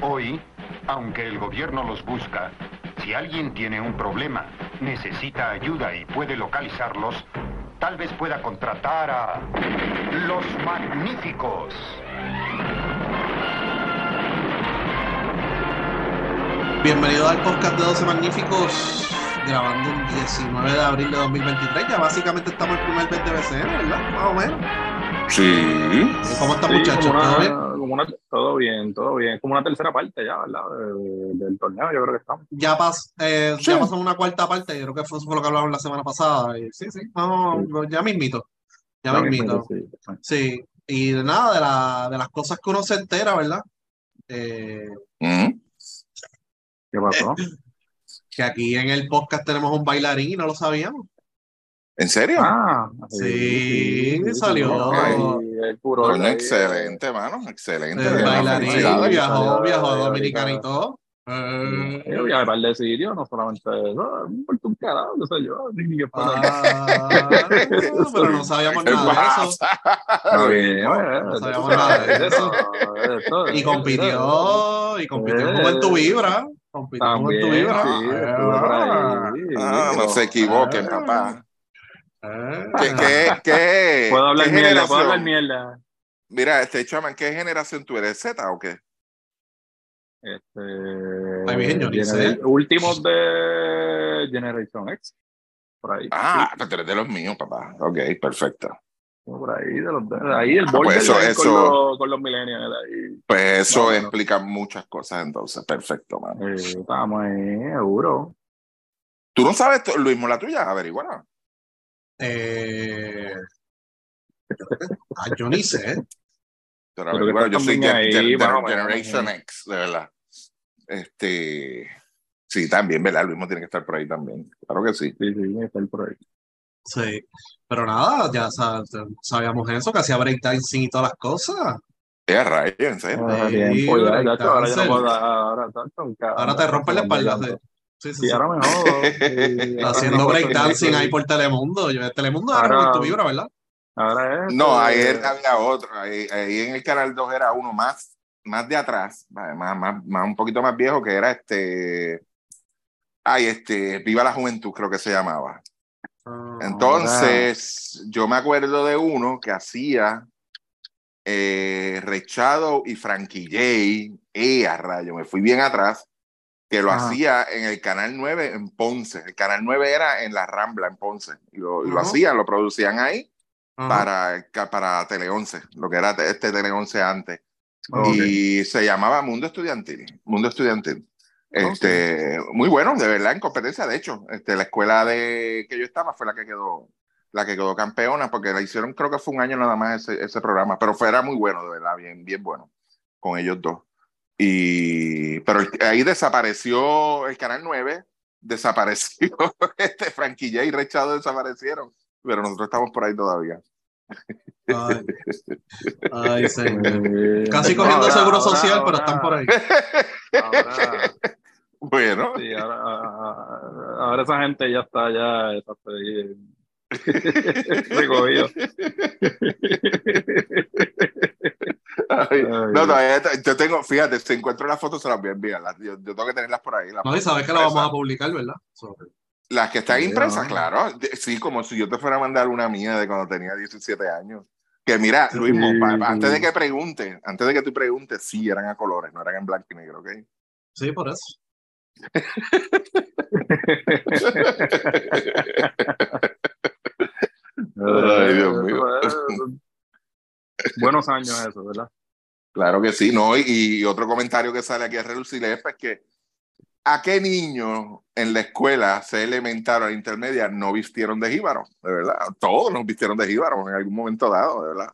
Hoy, aunque el gobierno los busca, si alguien tiene un problema, necesita ayuda y puede localizarlos, tal vez pueda contratar a los magníficos. Bienvenido al podcast de 12 Magníficos, grabando el 19 de abril de 2023. Ya básicamente estamos en el primer 20 BCN, ¿verdad? Más o menos. Sí. ¿Cómo están, Sí, muchachos? ¿Todo bien? Como una- todo bien, todo bien. Es como una tercera parte ya, ¿verdad? De- del torneo, yo creo que estamos. Ya, pas, eh, Sí. ya pasamos una cuarta parte, yo creo que fue, eso fue lo que hablamos la semana pasada. y sí, sí, no, no, ya mismito. Ya Ahora mismito. mismo, sí. Sí, y de nada, de, la, de las cosas que uno se entera, ¿verdad? Eh, Mm. ¿Qué pasó? que aquí en el podcast tenemos un bailarín y no lo sabíamos. ¿En serio? Ah, Sí, salió. Ay, el puro excelente, mano. Excelente. Bailarín viajó, viajó a. Dominicana y todo. Eh, Yo viajé a par de sitios, no solamente eso, un carajo, qué sé yo, ni qué pasa. Ah, pero no sabíamos ¿Qué nada de eso. bien, no sabíamos nada de eso, Y compitió, y compitió como en tu vibra. Compitió como en tu También, vibra. sí, estuve por ahí. Ah, no se equivoquen, Ah. papá. Eh, ¿Qué, qué, qué, Puedo hablar qué mierda, puedo generación? hablar mierda. Mira, este chaman, ¿qué generación tú eres? ¿Z o qué? Este, Ay, sé. Últimos de Generation X. Por ahí. Ah, pero tú eres de los míos, papá. Ok, perfecto. Sí, por ahí, de los de, ahí el Ah, pues eso- con, los, con los millennials. Ahí. Pues eso No, no. explica muchas cosas entonces. Perfecto, mano. Eh, estábamos ahí, seguro. ¿Tú no sabes, Luis, la tuya? Averiguala. Eh, ah, yo ni sé. Pero que. Yo soy ahí, menos. Generation X, de verdad. Este. Sí, también, ¿verdad? Luis tiene que estar por ahí también. Claro que sí. Sí, sí, está ahí por ahí. Sí. Pero nada, ya sa- sabíamos eso, que hacía breakdancing y todas las cosas. Es rayo, en serio. Ah, tanto, cabrón, Ahora te rompen la espalda. Sí, sí, sí, ahora me jodo. sí, ahora Haciendo breakdancing ahí por Telemundo. Yo, Telemundo era Ahora- en tu vibra, ¿verdad? Ahora es. No, eh, ayer había otro. Ahí, ahí en el canal 2 era uno más, más de atrás, más, más, más, un poquito más viejo, que era este. Ay, este, Viva la Juventud, creo que se llamaba. Ah, Entonces, yo me acuerdo de uno que hacía eh, Rechado y Frankie J. Eh, a rayo, me fui bien atrás, que lo Ajá. hacía en el Canal 9 en Ponce. El Canal 9 era en la Rambla, en Ponce. Y lo, y lo hacían, lo producían ahí Ajá. para, para Tele 11, lo que era este Tele 11 antes. Ok. Y se llamaba Mundo Estudiantil. Mundo Estudiantil. Este, Muy bueno, de verdad, en competencia. De hecho, este, la escuela de que yo estaba fue la que quedó la que quedó campeona, porque la hicieron, creo que fue un año nada más ese, ese programa, pero fue, era muy bueno, de verdad, bien, bien bueno, con ellos dos. Y, pero ahí desapareció el Canal 9, desapareció este Frankie J y Rechado desaparecieron, pero nosotros estamos por ahí todavía. Ay, ay, señor. Casi cogiendo ahora- seguro ahora- social, pero están por ahí. Ahora, Bueno, sí, ahora, ahora esa gente ya está ya está ahí, recogido. Ay, no, todavía te- yo tengo, fíjate, si encuentro las fotos se las voy a enviar. las- yo, yo tengo que tenerlas por ahí. las No, y sabes que la vamos a publicar, ¿verdad? Las que están Sí, impresas, ¿no? claro. Sí, como si yo te fuera a mandar una mía de cuando tenía 17 años. Que mira, Sí. Luis, pa- pa- antes de que pregunte, antes de que tú preguntes, sí eran a colores, no eran en blanco y negro, ¿ok? sí, por eso. Ay, Dios mío. Buenos años eso, ¿verdad? Claro que sí, ¿no? Y, y otro comentario que sale aquí a relucir es pues, que ¿a qué niño en la escuela, sea elemental o intermedia, no vistieron de jíbaro? De verdad, todos nos vistieron de jíbaro en algún momento dado, de verdad.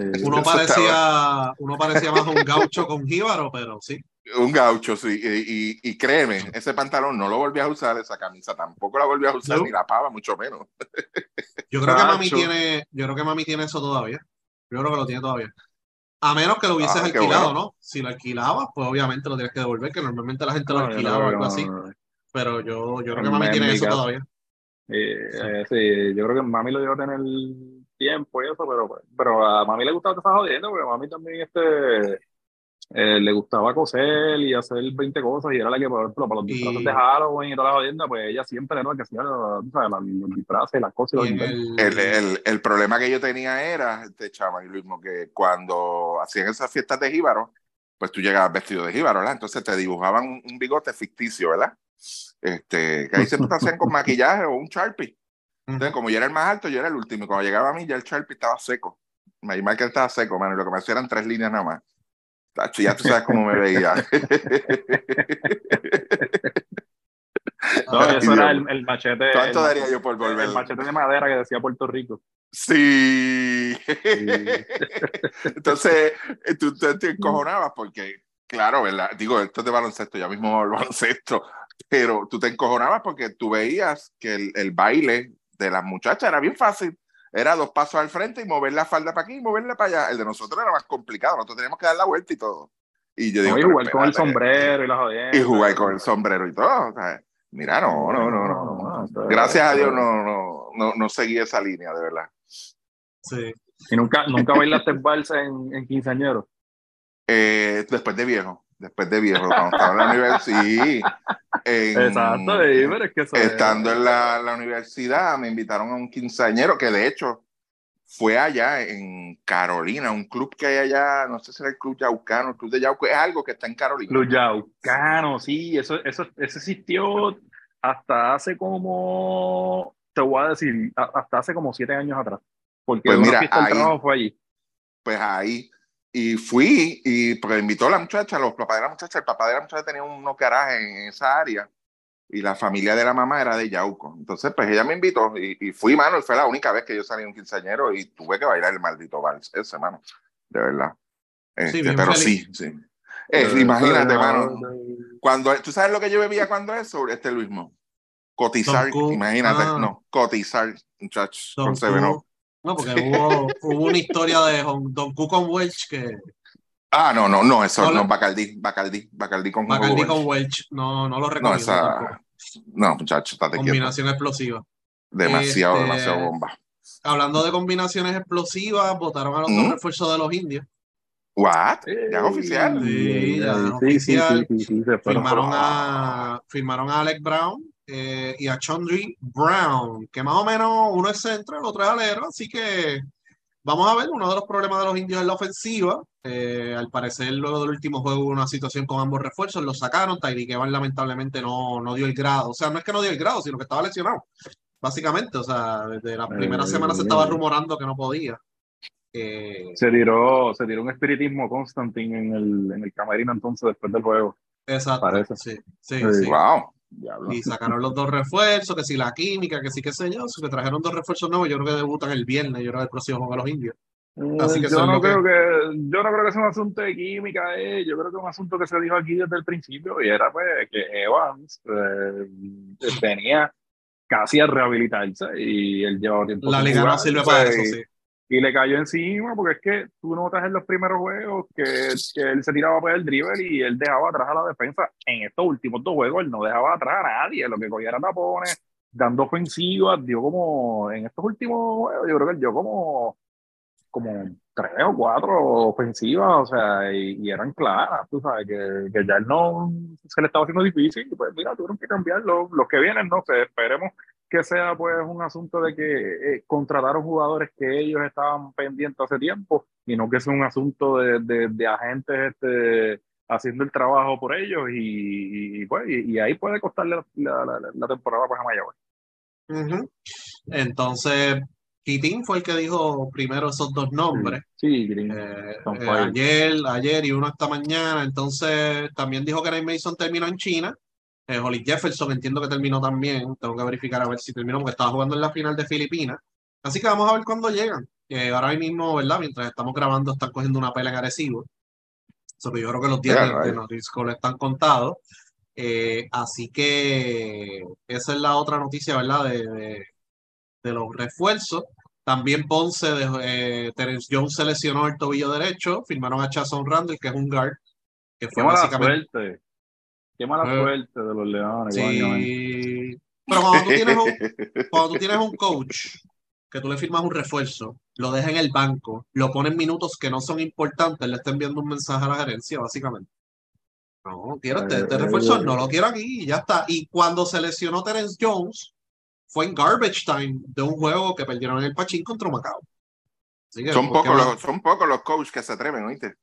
Eh, Uno parecía, uno parecía más un gaucho con jíbaro, pero sí. Un gaucho, sí. Y, y- y créeme, ese pantalón no lo volví a usar, esa camisa tampoco la volví a usar, No. ni la pava, mucho menos. Yo creo que mami tiene, yo creo que mami tiene eso todavía. Yo creo que lo tiene todavía. A menos que lo hubieses Ah, alquilado, bueno. ¿no? Si lo alquilabas, pues obviamente lo tienes que devolver, que normalmente la gente lo no, yo alquilaba o algo así. Pero yo, yo creo que mami en tiene eso todavía. Eh, eh, sí, yo creo que mami lo dio a tener tiempo y eso, pero, pero a mami le gustaba estar jodiendo, porque mami también este eh, le gustaba coser y hacer 20 cosas y era la que, por ejemplo, para los disfraces de Halloween y toda la jodienda, pues ella siempre era la que hacía los, los disfraces, las cosas y los el, el, el, el, problema que yo tenía era, este chaval, mismo, que cuando hacían esas fiestas de jíbaro, pues tú llegabas vestido de jíbaro, ¿verdad? Entonces te dibujaban un, un bigote ficticio, ¿verdad? Este, que ahí siempre te hacían con maquillaje o un Sharpie. Entonces, como yo era el más alto, yo era el último. Y cuando llegaba a mí, ya el Sharpie estaba seco. My Michael estaba seco, mano. Y lo que me hacía eran tres líneas nada más. Tacho, ya tú sabes cómo me veía. no, eso era el, el machete. ¿Cuánto el, daría yo por volver? El machete de madera que decía Puerto Rico. Sí. Entonces, tú, tú te encojonabas porque, claro, ¿verdad? Digo, esto es de baloncesto, ya mismo el baloncesto, pero tú te encojonabas porque tú veías que el, el baile de las muchachas era bien fácil era dos pasos al frente y mover la falda para aquí y moverla para allá. El de nosotros era más complicado, nosotros teníamos que dar la vuelta y todo. Y yo digo, no, y jugar con el sombrero y la jodienda. Y jugar con el sombrero y todo. O sea, mira, no, no, no, no. no. Gracias a Dios no, no, no, no seguí esa línea, de verdad. Sí. ¿Y nunca, nunca bailaste balsa en, en quinceañero? Eh, después de viejo, después de viejo, cuando estaba en la universidad, en, Exacto, pero es que eso estando es. en la, la, universidad, me invitaron a un quinceañero que de hecho fue allá en Carolina, un club que hay allá, no sé si era el Club Yaucano, el Club de Yauco, es algo que está en Carolina. Club Yaucano, sí, eso, eso, eso existió hasta hace como, te voy a decir, hasta hace como siete años atrás, porque pues mira, ahí, trabajo fue allí. Pues ahí, y fui, y porque invitó a la muchacha, los papás de la muchacha, el papá de la muchacha tenía unos garajes en esa área, y la familia de la mamá era de Yauco. Entonces, pues ella me invitó, y, y fui, mano, y fue la única vez que yo salí un quinceañero y tuve que bailar el maldito vals, ese, mano, de verdad. Este, Sí, pero feliz. sí, sí. Eh, imagínate, mano, cuando, ¿tú sabes lo que yo bebía cuando eso? Este Luismo. Cotizar, imagínate, Ah. no, cotizar, muchachos, con Seven Up. Q. No, porque hubo, hubo una historia de Don Q con Welch que Ah, no, no, no, eso Hola. no, Bacardí, Bacardí, Bacardí con Bacardi con Welch. No, no lo No, recomiendo esa, no, muchachos, estate quieto. Combinación explosiva. Demasiado, Este, demasiado bomba. Hablando de combinaciones explosivas, votaron a los ¿Mm? dos refuerzos de los indios. What? Ya es oficial. Sí, ya es sí, oficial. Sí, sí, sí. Firmaron a, firmaron a Alec Brown eh, y a Chondry Brown, que más o menos uno es centro, el otro es alero, así que vamos a ver, uno de los problemas de los indios es la ofensiva. Eh, al parecer, luego del último juego hubo una situación con ambos refuerzos, los sacaron, Tyreek Evans lamentablemente no, no dio el grado, o sea, no es que no dio el grado, sino que estaba lesionado, básicamente, o sea, desde la primera Eh, semana se estaba rumorando que no podía. Eh, Se tiró, se tiró un espiritismo Constantine en el, en el camerino entonces después del juego. exacto, Parece. sí, Sí. sí. Wow. Diablo. Y sacaron los dos refuerzos, que si la química, que sí, qué sé yo, que trajeron dos refuerzos nuevos, yo creo que debutan el viernes, yo creo que el próximo juego a los indios. Así que yo no que- creo que... yo no creo que sea un asunto de química, eh. yo creo que es un asunto que se dijo aquí desde el principio y era pues que Evans eh, venía casi a rehabilitarse y él llevaba tiempo La liga no sirve para eso, sí. Y le cayó encima porque es que tú notas en los primeros juegos que, que él se tiraba por el dribble y él dejaba atrás a la defensa. En estos últimos dos juegos. Él no dejaba atrás a nadie, lo que cogía era tapones, dando ofensivas, dio como, en estos últimos juegos yo creo que él dio como, como tres o cuatro ofensivas, o sea, y, eran claras, tú sabes, que, que ya él no se le estaba haciendo difícil, pues mira, tuvieron que cambiarlo, los que vienen, no sé, esperemos que sea pues un asunto de que eh, contrataron jugadores que ellos estaban pendientes hace tiempo y no que sea un asunto de, de, de agentes este, haciendo el trabajo por ellos y, y, pues, y, y ahí puede costarle la, la, la, la temporada pues a Mayagüez. Entonces, Kitín fue el que dijo primero esos dos nombres. Sí, Green. eh, eh, ayer, ayer y uno esta mañana. Entonces, también dijo que Ray Mason terminó en China. Eh, Holly Jefferson entiendo que terminó también. Tengo que verificar a ver si terminó porque estaba jugando en la final de Filipinas. Así que vamos a ver cuándo llegan. Eh, ahora mismo, ¿verdad? Mientras estamos grabando, están cogiendo una pelea en Arecibo. So que yo creo que los días Ya, de, de right. Noticias están contados. Eh, así que esa es la otra noticia, ¿verdad? De, de, de los refuerzos. También Ponce, de, eh, Terence Jones se lesionó el tobillo derecho. Firmaron a Chason Randall, que es un guard. Que Qué fue mala básicamente. suerte. Qué mala Eh, suerte de los Leones. Sí. Pero cuando tú tienes un, cuando tú tienes un coach que tú le firmas un refuerzo lo deja en el banco, lo pone en minutos que no son importantes, le está enviando un mensaje a la gerencia, básicamente. No, quiero este, este refuerzo, no lo quiero aquí y ya está. Y cuando se lesionó Terence Jones, fue en garbage time de un juego que perdieron en el Pachín contra Macao. son, pocos los, son pocos los coaches que se atreven, ¿oíste?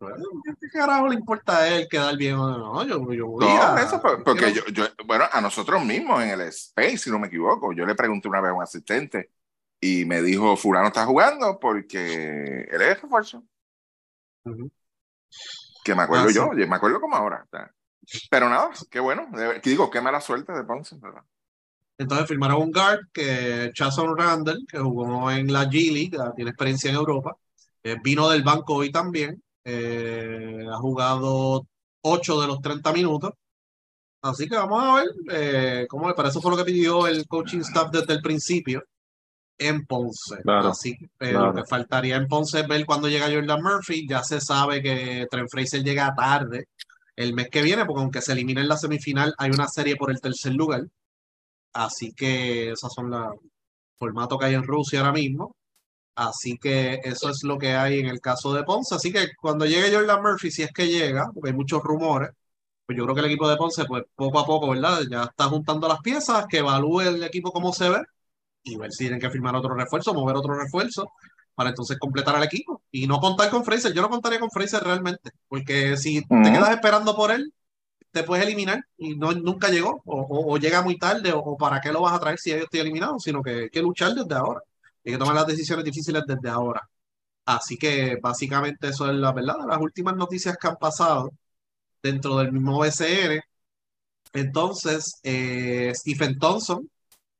¿Qué carajo le importa a él quedar bien o no? Yo, yo voy no, eso porque yo, yo, bueno, a nosotros mismos en el Space, si no me equivoco, yo le pregunté una vez a un asistente y me dijo, fulano está jugando porque él es refuerzo. Que me acuerdo ah, yo, me acuerdo como ahora. Pero nada, qué bueno. Digo, qué mala suerte de Ponce, ¿verdad? Entonces firmaron un guard que Chason Randall, que jugó en la G League, tiene experiencia en Europa. Eh, vino del banco hoy también. Eh, ha jugado 8 de los 30 minutos. Así que vamos a ver eh, cómo Para eso fue lo que pidió el coaching staff desde el principio en Ponce. Así que lo que faltaría en Ponce es ver cuando llega Jordan Murphy. Ya se sabe que Trent Fraser llega tarde el mes que viene, porque aunque se elimine en la semifinal, hay una serie por el tercer lugar. Así que esos son los formatos que hay en Rusia ahora mismo. Así que eso es lo que hay en el caso de Ponce. Así que cuando llegue Jordan Murphy, si es que llega, porque hay muchos rumores, pues yo creo que el equipo de Ponce, pues poco a poco, ¿verdad? Ya está juntando las piezas, que evalúe el equipo cómo se ve y ver si tienen que firmar otro refuerzo, mover otro refuerzo para entonces completar al equipo y no contar con Fraser. Yo no contaría con Fraser realmente, porque si te quedas esperando por él, te puedes eliminar y no, nunca llegó o, llega muy tarde o, para qué lo vas a traer si yo estoy eliminado, sino que hay que luchar desde ahora. Hay que tomar las decisiones difíciles desde ahora. Así que básicamente eso es la verdad. Las últimas noticias que han pasado dentro del mismo BCN. Entonces, eh, Stephen Thompson,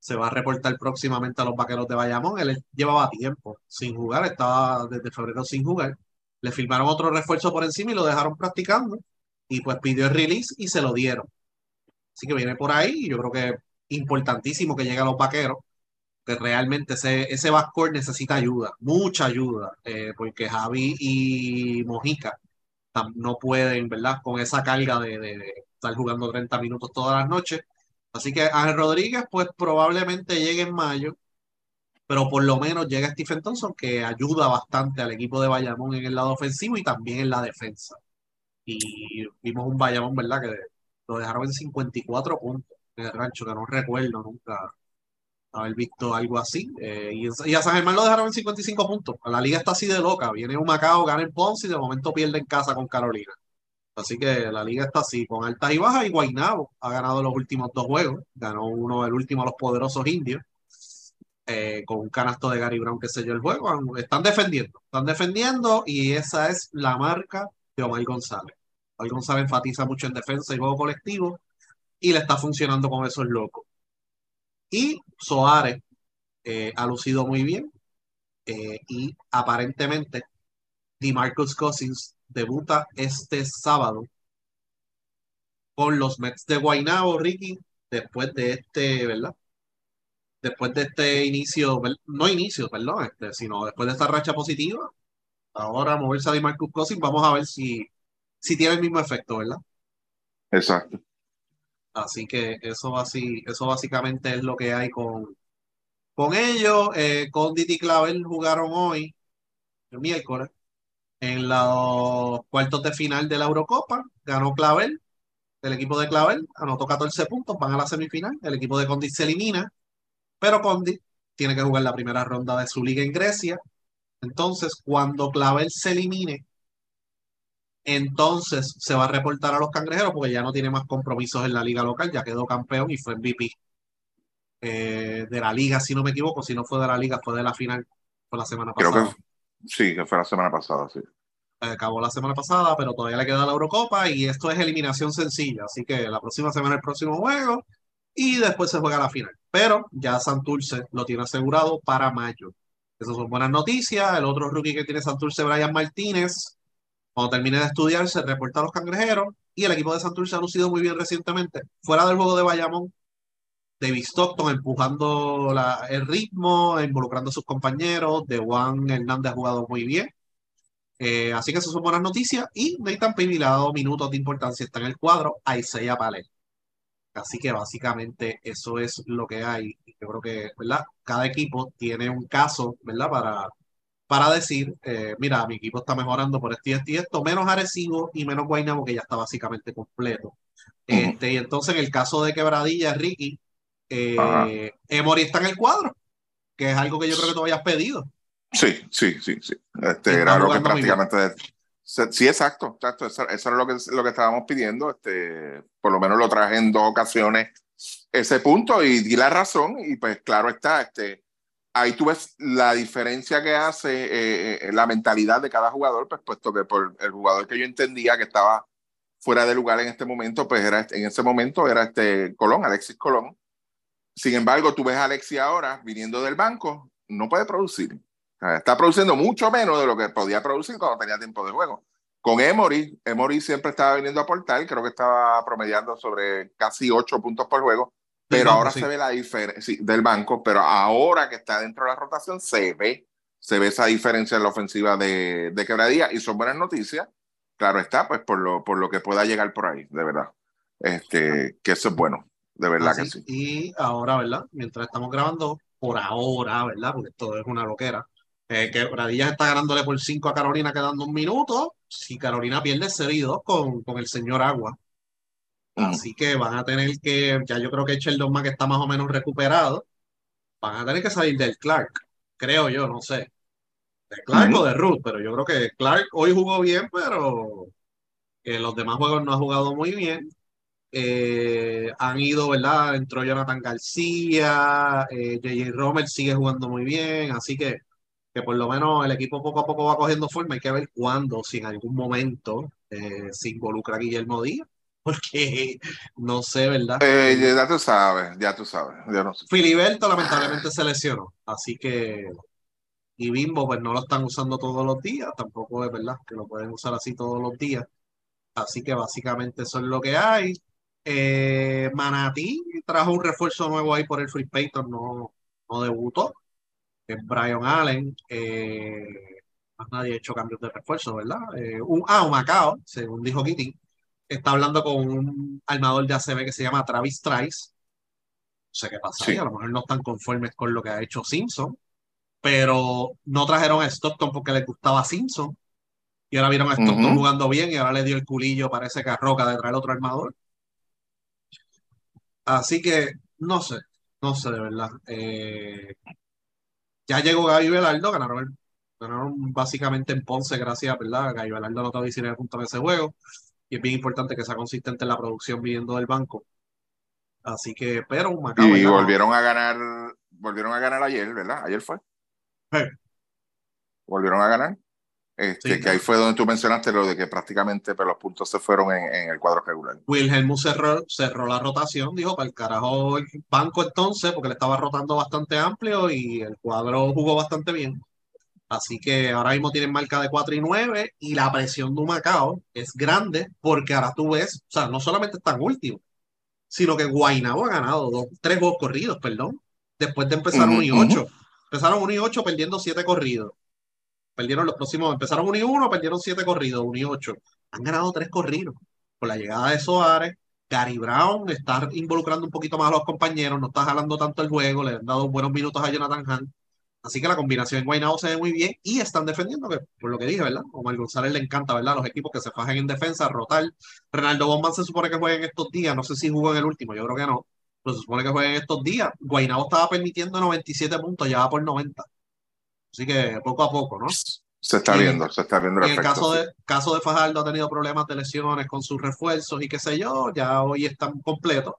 se va a reportar próximamente a los vaqueros de Bayamón. Él llevaba tiempo sin jugar, estaba desde febrero sin jugar. Le firmaron otro refuerzo por encima y lo dejaron practicando. Y pues pidió el release y se lo dieron. Así que viene por ahí yo creo que importantísimo que llegue a los vaqueros. Que realmente ese, ese backcourt necesita ayuda, mucha ayuda, eh, porque Javi y Mojica no pueden, ¿verdad? Con esa carga de, de estar jugando 30 minutos todas las noches Así que Ángel Rodríguez, pues probablemente llegue en mayo, pero por lo menos llega Stephen Thompson, que ayuda bastante al equipo de Bayamón en el lado ofensivo y también en la defensa. Y vimos un Bayamón, ¿verdad? Que lo dejaron en 54 puntos en el rancho, que no recuerdo nunca haber visto algo así. Eh, y, a San Germán lo dejaron en 55 puntos. La liga está así de loca. Viene un Macao, gana el Ponce y de momento pierde en casa con Carolina. Así que la liga está así, con altas y bajas. Y Guaynabo ha ganado los últimos dos juegos. Ganó uno, el último a los poderosos indios. Eh, con un canasto de Gary Brown que selló el juego. Están defendiendo, están defendiendo y esa es la marca de Omar González. Omar González enfatiza mucho en defensa y juego colectivo y le está funcionando con esos locos. Y Soares eh, ha lucido muy bien eh, y aparentemente DeMarcus Cousins debuta este sábado con los Mets de Guaynabo, Ricky, después de este, ¿verdad? Después de este inicio, no inicio, perdón, este, sino después de esta racha positiva, ahora moverse a Marcus Cousins, vamos a ver si, si tiene el mismo efecto, ¿verdad? Exacto. Así que eso, así, eso básicamente es lo que hay con, con ellos. Eh, con Diti Clavel jugaron hoy, el miércoles, en los cuartos de final de la Eurocopa. Ganó Clavel, el equipo de Clavel, anotó 14 puntos, van a la semifinal. El equipo de Condit se elimina, pero Condit tiene que jugar la primera ronda de su liga en Grecia. Entonces, cuando Clavel se elimine, entonces se va a reportar a los cangrejeros porque ya no tiene más compromisos en la liga local, ya quedó campeón y fue MVP eh, de la liga, si no me equivoco, si no fue de la liga, fue de la final, fue la semana pasada. Sí, que fue la semana pasada, sí. Acabó la semana pasada, pero todavía le queda la Eurocopa y esto es eliminación sencilla. Así que la próxima semana el próximo juego y después se juega la final. Pero ya Santurce lo tiene asegurado para mayo. Esas son buenas noticias. El otro rookie que tiene Santurce, Brian Martínez, cuando termine de estudiar, se reporta a los cangrejeros. Y el equipo de Santurce ha lucido muy bien recientemente. Fuera del juego de Bayamón, David Stockton empujando el ritmo, involucrando a sus compañeros. De Juan Hernández ha jugado muy bien. Eh, así que esas son buenas noticias. Y Nathan Pini le ha dado minutos de importancia. Está en el cuadro a Isaiah Palé. Así que básicamente eso es lo que hay. Yo creo que, ¿verdad? Cada equipo tiene un caso, ¿verdad? Para, para decir, eh, mira, mi equipo está mejorando por esto y esto y esto, menos Arecibo y menos Guaynabo, que ya está básicamente completo. Este, y entonces en el caso de Quebradilla, Ricky, eh, Emory está en el cuadro, que es algo que yo creo que tú habías pedido. Sí, sí, sí, sí. Este, era lo que prácticamente... Sí, exacto, exacto. Eso, eso, era lo que, lo que estábamos pidiendo. Este, por lo menos lo traje en dos ocasiones ese punto y di la razón. Y pues claro está, este, ahí tú ves la diferencia que hace eh, eh, la mentalidad de cada jugador, pues puesto que por el jugador que yo entendía que estaba fuera de lugar en este momento, pues era en ese momento era este Colón, Alexis Colón. Sin embargo, tú ves a Alexis ahora viniendo del banco, no puede producir está produciendo mucho menos de lo que podía producir cuando tenía tiempo de juego. Con Emory, Emory siempre estaba viniendo a aportar, creo que estaba promediando sobre casi 8 puntos por juego, pero ahora se ve la diferencia del banco, pero ahora que está dentro de la rotación se ve, se ve esa diferencia en la ofensiva de, de quebradía y son buenas noticias. Claro está, pues por lo, por lo que pueda llegar por ahí, de verdad. Este, que eso es bueno, de verdad que sí. Y ahora, ¿verdad? Mientras estamos grabando, por ahora, ¿verdad? Porque todo es una loquera. Eh, que Bradillas está ganándole por 5 a Carolina quedando un minuto. Si Carolina pierde 0 y 2 con, con el señor Agua. Así que van a tener que, ya yo creo que Sheldon Mack está más o menos recuperado. Van a tener que salir del Clark, creo yo, no sé. De Clark o de Ruth, pero yo creo que Clark hoy jugó bien, pero que los demás juegos no ha jugado muy bien. Eh, han ido, ¿verdad? Entró Jonathan García, eh, JJ Romer sigue jugando muy bien, así que que por lo menos el equipo poco a poco va cogiendo forma. Hay que ver cuándo, si en algún momento eh, se involucra Guillermo Díaz, porque no sé, ¿verdad? Eh, ya tú sabes, ya tú sabes. no Filiberto lamentablemente se lesionó, así que. Y Bimbo, pues no lo están usando todos los días, tampoco es verdad que lo pueden usar así todos los días. Así que básicamente eso es lo que hay. Eh, Manatí trajo un refuerzo nuevo ahí por el Free Payton, no, no debutó. Brian Allen. Eh, más nadie ha hecho cambios de refuerzo, ¿verdad? Eh, un, ah, un Macao, según dijo Kitty, está hablando con un armador de ACB que se llama Travis Trice. No sé qué pasa a lo mejor no están conformes con lo que ha hecho Simpson, pero no trajeron a Stockton porque les gustaba Simpson. Y ahora vieron a Stockton jugando bien y ahora le dio el culillo, parece que a Roca de traer otro armador. Así que no sé, no sé de verdad. Eh, ya llegó Gaby Velardo, ganaron, ganaron básicamente en Ponce, gracias, ¿verdad? Gaby Velardo anotó 19 puntos en ese juego. Y es bien importante que sea consistente en la producción viniendo del banco. Así que, pero Y volvieron a ganar, volvieron a ganar ayer, ¿verdad? Ayer fue. Volvieron a ganar. Este, que ahí fue donde tú mencionaste lo de que prácticamente pero pues, los puntos se fueron en, el cuadro regular. Wilhelm cerró, cerró la rotación, dijo para el carajo el banco entonces, porque le estaba rotando bastante amplio y el cuadro jugó bastante bien. Así que ahora mismo tienen marca de 4 y 9 y la presión de un Macao es grande porque ahora tú ves, o sea, no solamente están últimos, sino que Guaynabo ha ganado dos, tres juegos corridos, perdón, después de empezar 1 y 8. Empezaron 1 y 8 perdiendo 7 corridos. Perdieron los próximos, empezaron 1 y 1, perdieron 7 corridos, 1 y 8. Han ganado 3 corridos. Por la llegada de Soares, Gary Brown está involucrando un poquito más a los compañeros, no está jalando tanto el juego, le han dado buenos minutos a Jonathan Hunt. Así que la combinación en Guaynabo se ve muy bien y están defendiendo, que, por lo que dije, ¿verdad? Omar González le encanta, ¿verdad? Los equipos que se fajen en defensa, rotar. Renaldo Bomban se supone que juega en estos días, no sé si jugó en el último, yo creo que no, pero se supone que juega en estos días. Guaynabo estaba permitiendo 97 puntos, ya va por 90. Así que poco a poco, ¿no? Se está viendo, se está viendo el, caso, de, caso de Fajardo ha tenido problemas de lesiones con sus refuerzos y qué sé yo, ya hoy están completos.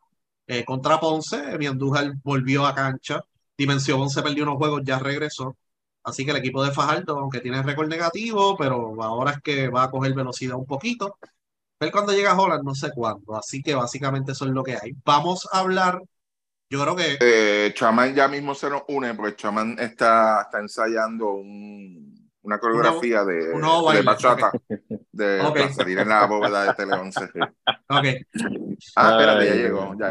Eh, contra Ponce, Miandújar volvió a cancha. Dimensión se perdió unos juegos, ya regresó. Así que el equipo de Fajardo, aunque tiene récord negativo, pero ahora es que va a coger velocidad un poquito. Ver cuando llega Holland, no sé cuándo. Así que básicamente eso es lo que hay. Vamos a hablar yo creo que. Eh, Chaman ya mismo se nos une, porque Chaman está, está ensayando un, una coreografía de, de bachata, de okay. salir en la bóveda de Tele 11. Ok. Ah, espérate, ya llegó. Ya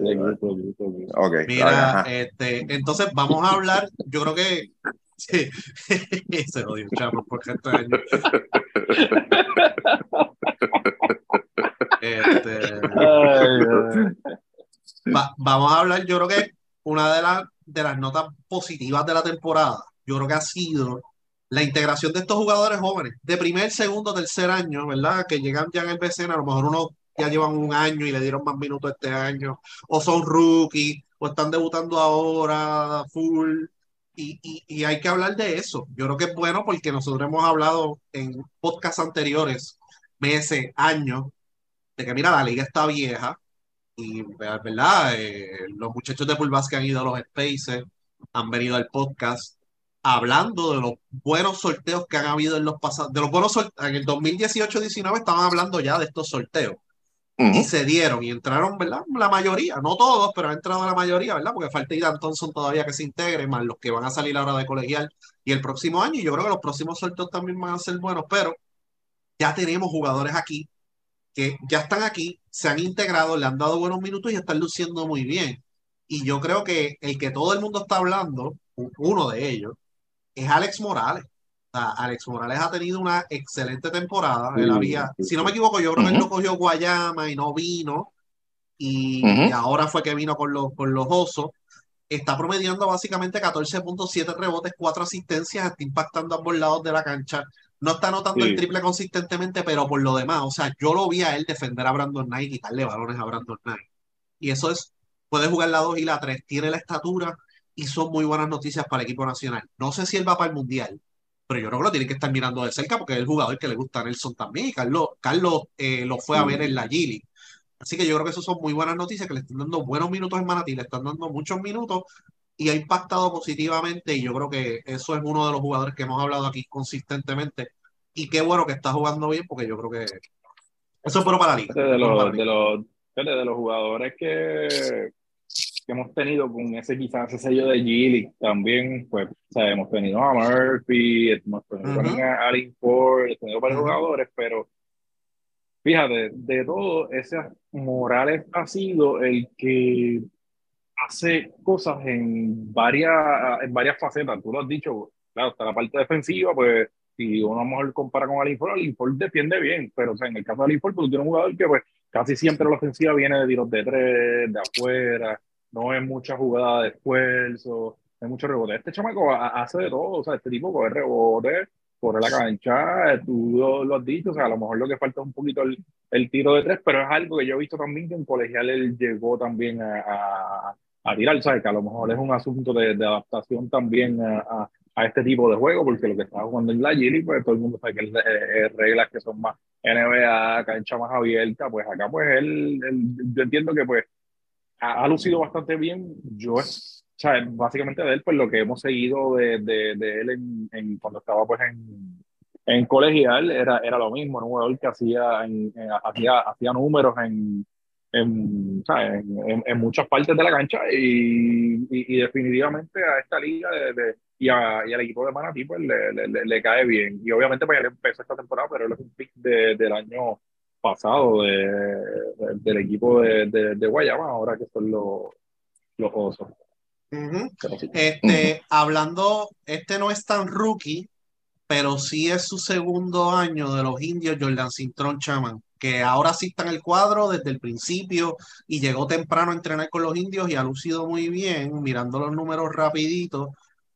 llegó. Okay, Mira, este, entonces vamos a hablar, yo creo que. Sí, se odio, chavo, por gente años. este, vamos a hablar, yo creo que una de, las de las notas positivas de la temporada, yo creo que ha sido la integración de estos jugadores jóvenes, de primer, segundo, tercer año, ¿verdad? Que llegan ya en el BCN, a lo mejor uno ya llevan un año y le dieron más minutos este año, o son rookies, o están debutando ahora full, y, y, y, hay que hablar de eso. Yo creo que es bueno porque nosotros hemos hablado en podcasts anteriores, meses, años, de que mira, la liga está vieja, y verdad, eh, los muchachos de Pulvas que han ido a los Spaces, han venido al podcast, hablando de los buenos sorteos que han habido en los pasados, de los buenos en el 2018-19 estaban hablando ya de estos sorteos y se dieron y entraron, ¿verdad? La mayoría, no todos, pero ha entrado la mayoría, ¿verdad? Porque falta Idan Thompson todavía que se integre, más los que van a salir ahora de colegial y el próximo año. Y yo creo que los próximos sorteos también van a ser buenos, pero ya tenemos jugadores aquí que ya están aquí, se han integrado, le han dado buenos minutos y están luciendo muy bien. Y yo creo que el que todo el mundo está hablando, uno de ellos, es Alex Morales. Alex Morales ha tenido una excelente temporada. Él había, si no me equivoco, yo creo que él no cogió Guayama y no vino. Y, ahora fue que vino con los, con los osos. Está promediando básicamente 14.7 rebotes, 4 asistencias, está impactando a ambos lados de la cancha. No está anotando el triple consistentemente, pero por lo demás, o sea, yo lo vi a él defender a Brandon Knight y quitarle balones a Brandon Knight. Y eso es, puede jugar la 2 y la 3, tiene la estatura y son muy buenas noticias para el equipo nacional. No sé si él va para el Mundial, pero yo creo que lo tiene que estar mirando de cerca porque es el jugador que le gusta a Nelson también y Carlos, Carlos eh, lo fue a ver en la Gili. Así que yo creo que eso son muy buenas noticias, que le están dando buenos minutos en Manatí, le están dando muchos minutos y ha impactado positivamente y yo creo que eso es uno de los jugadores que hemos hablado aquí consistentemente y qué bueno que está jugando bien porque yo creo que eso es bueno para la liga. De los, de los, de los jugadores que que hemos tenido con ese quizás ese sello de Gilly también, pues, o sea, hemos tenido a Murphy, hemos tenido a Alin Ford, hemos tenido varios jugadores, pero fíjate, de todo, ese Morales ha sido el que hace cosas en varias, en varias facetas, tú lo has dicho, claro, está la parte defensiva, pues si uno a lo mejor compara con Alin Ford, Alin Ford defiende bien, pero o sea, en el caso de Alin Ford, tú tienes un jugador que pues casi siempre la ofensiva viene de tiros de tres, de afuera, no es mucha jugada de esfuerzo, es mucho rebote. Este chamaco hace de todo, o sea, este tipo coge rebote, corre la cancha, tú lo, has dicho, o sea, a lo mejor lo que falta es un poquito el, el, tiro de tres, pero es algo que yo he visto también que en colegial él llegó también a, a, a tirar, ¿sabes? Que a lo mejor es un asunto de, adaptación también a, a, este tipo de juego, porque lo que estaba jugando en la Gili, pues todo el mundo sabe que es, reglas que son más NBA, cancha más abierta, pues acá pues él yo entiendo que pues ha, lucido bastante bien. Yo, o sea, básicamente de él, pues lo que hemos seguido de, de, de él en, en, cuando estaba pues en, en colegial era, era lo mismo, un jugador que hacía, en, hacía, hacía números en, en, en, en, muchas partes de la cancha y, y, definitivamente a esta liga de, y, a, y, al equipo de Manatí pues le, le, le, cae bien. Y obviamente pues él empezó esta temporada, pero él es un pick de, del año pasado de, del equipo de, de, Guayama, ahora que son los, los osos. Este, hablando, este no es tan rookie, pero sí es su segundo año de los indios Jordan Cintrón Chaman, que ahora sí está en el cuadro desde el principio y llegó temprano a entrenar con los indios y ha lucido muy bien, mirando los números rapiditos,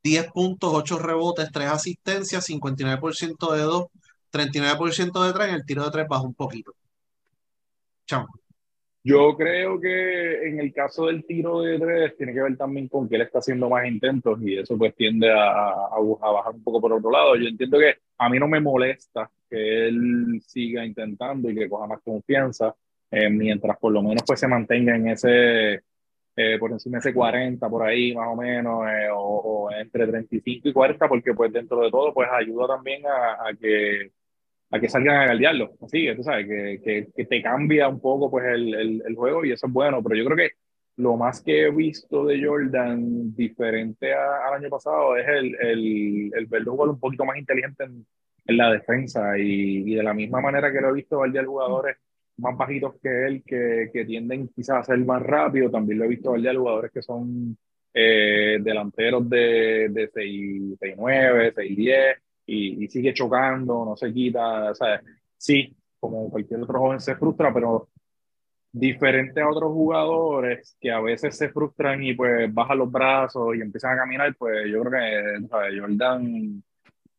10 puntos, 8 rebotes, 3 asistencias, 59% de 2, 39% de 3, en el tiro de 3 baja un poquito. Yo creo que en el caso del tiro de tres tiene que ver también con que él está haciendo más intentos y eso pues tiende a, a, bajar un poco por otro lado. Yo entiendo que a mí no me molesta que él siga intentando y que coja más confianza eh, mientras por lo menos pues se mantenga en ese eh, por encima de ese 40 por ahí más o menos eh, o, entre 35 y 40 porque pues dentro de todo pues ayuda también a, a que a que salgan a galdearlo. Así que tú sabes, que, que, te cambia un poco pues el, el, el, juego y eso es bueno, pero yo creo que lo más que he visto de Jordan diferente al año pasado es el, el, el verlo jugar un poquito más inteligente en, en la defensa. Y, y, de la misma manera que lo he visto baldear jugadores más bajitos que él que, que, tienden quizás a ser más rápido, también lo he visto baldear jugadores que son eh, delanteros de, de 6-9, 6-10 y, sigue chocando, no se quita, sea, sí, como cualquier otro joven se frustra, pero diferente a otros jugadores que a veces se frustran y pues bajan los brazos y empiezan a caminar, pues yo creo que Jordan,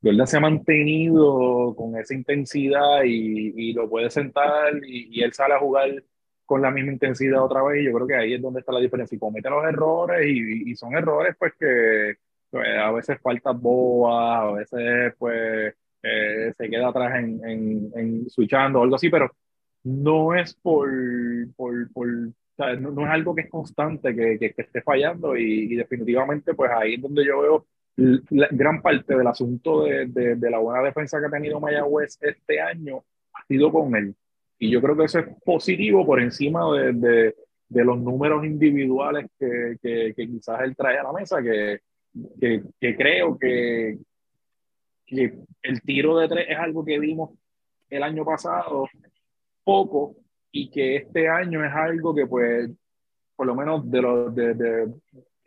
Jordan se ha mantenido con esa intensidad y, y lo puede sentar y, y, él sale a jugar con la misma intensidad otra vez y yo creo que ahí es donde está la diferencia. Y comete los errores y, y son errores pues que pues, a veces falta boas, a veces pues eh, se queda atrás en, en, en switchando o algo así, pero no es por, por, por no, es algo que es constante, que, que, esté fallando y, definitivamente pues ahí es donde yo veo la, gran parte del asunto de, de, la buena defensa que ha tenido Mayagüez este año ha sido con él. Y yo creo que eso es positivo por encima de, de los números individuales que, que, que, quizás él trae a la mesa, que, que, creo que, que el tiro de tres es algo que vimos el año pasado poco y que este año es algo que pues, por lo menos de los de, de,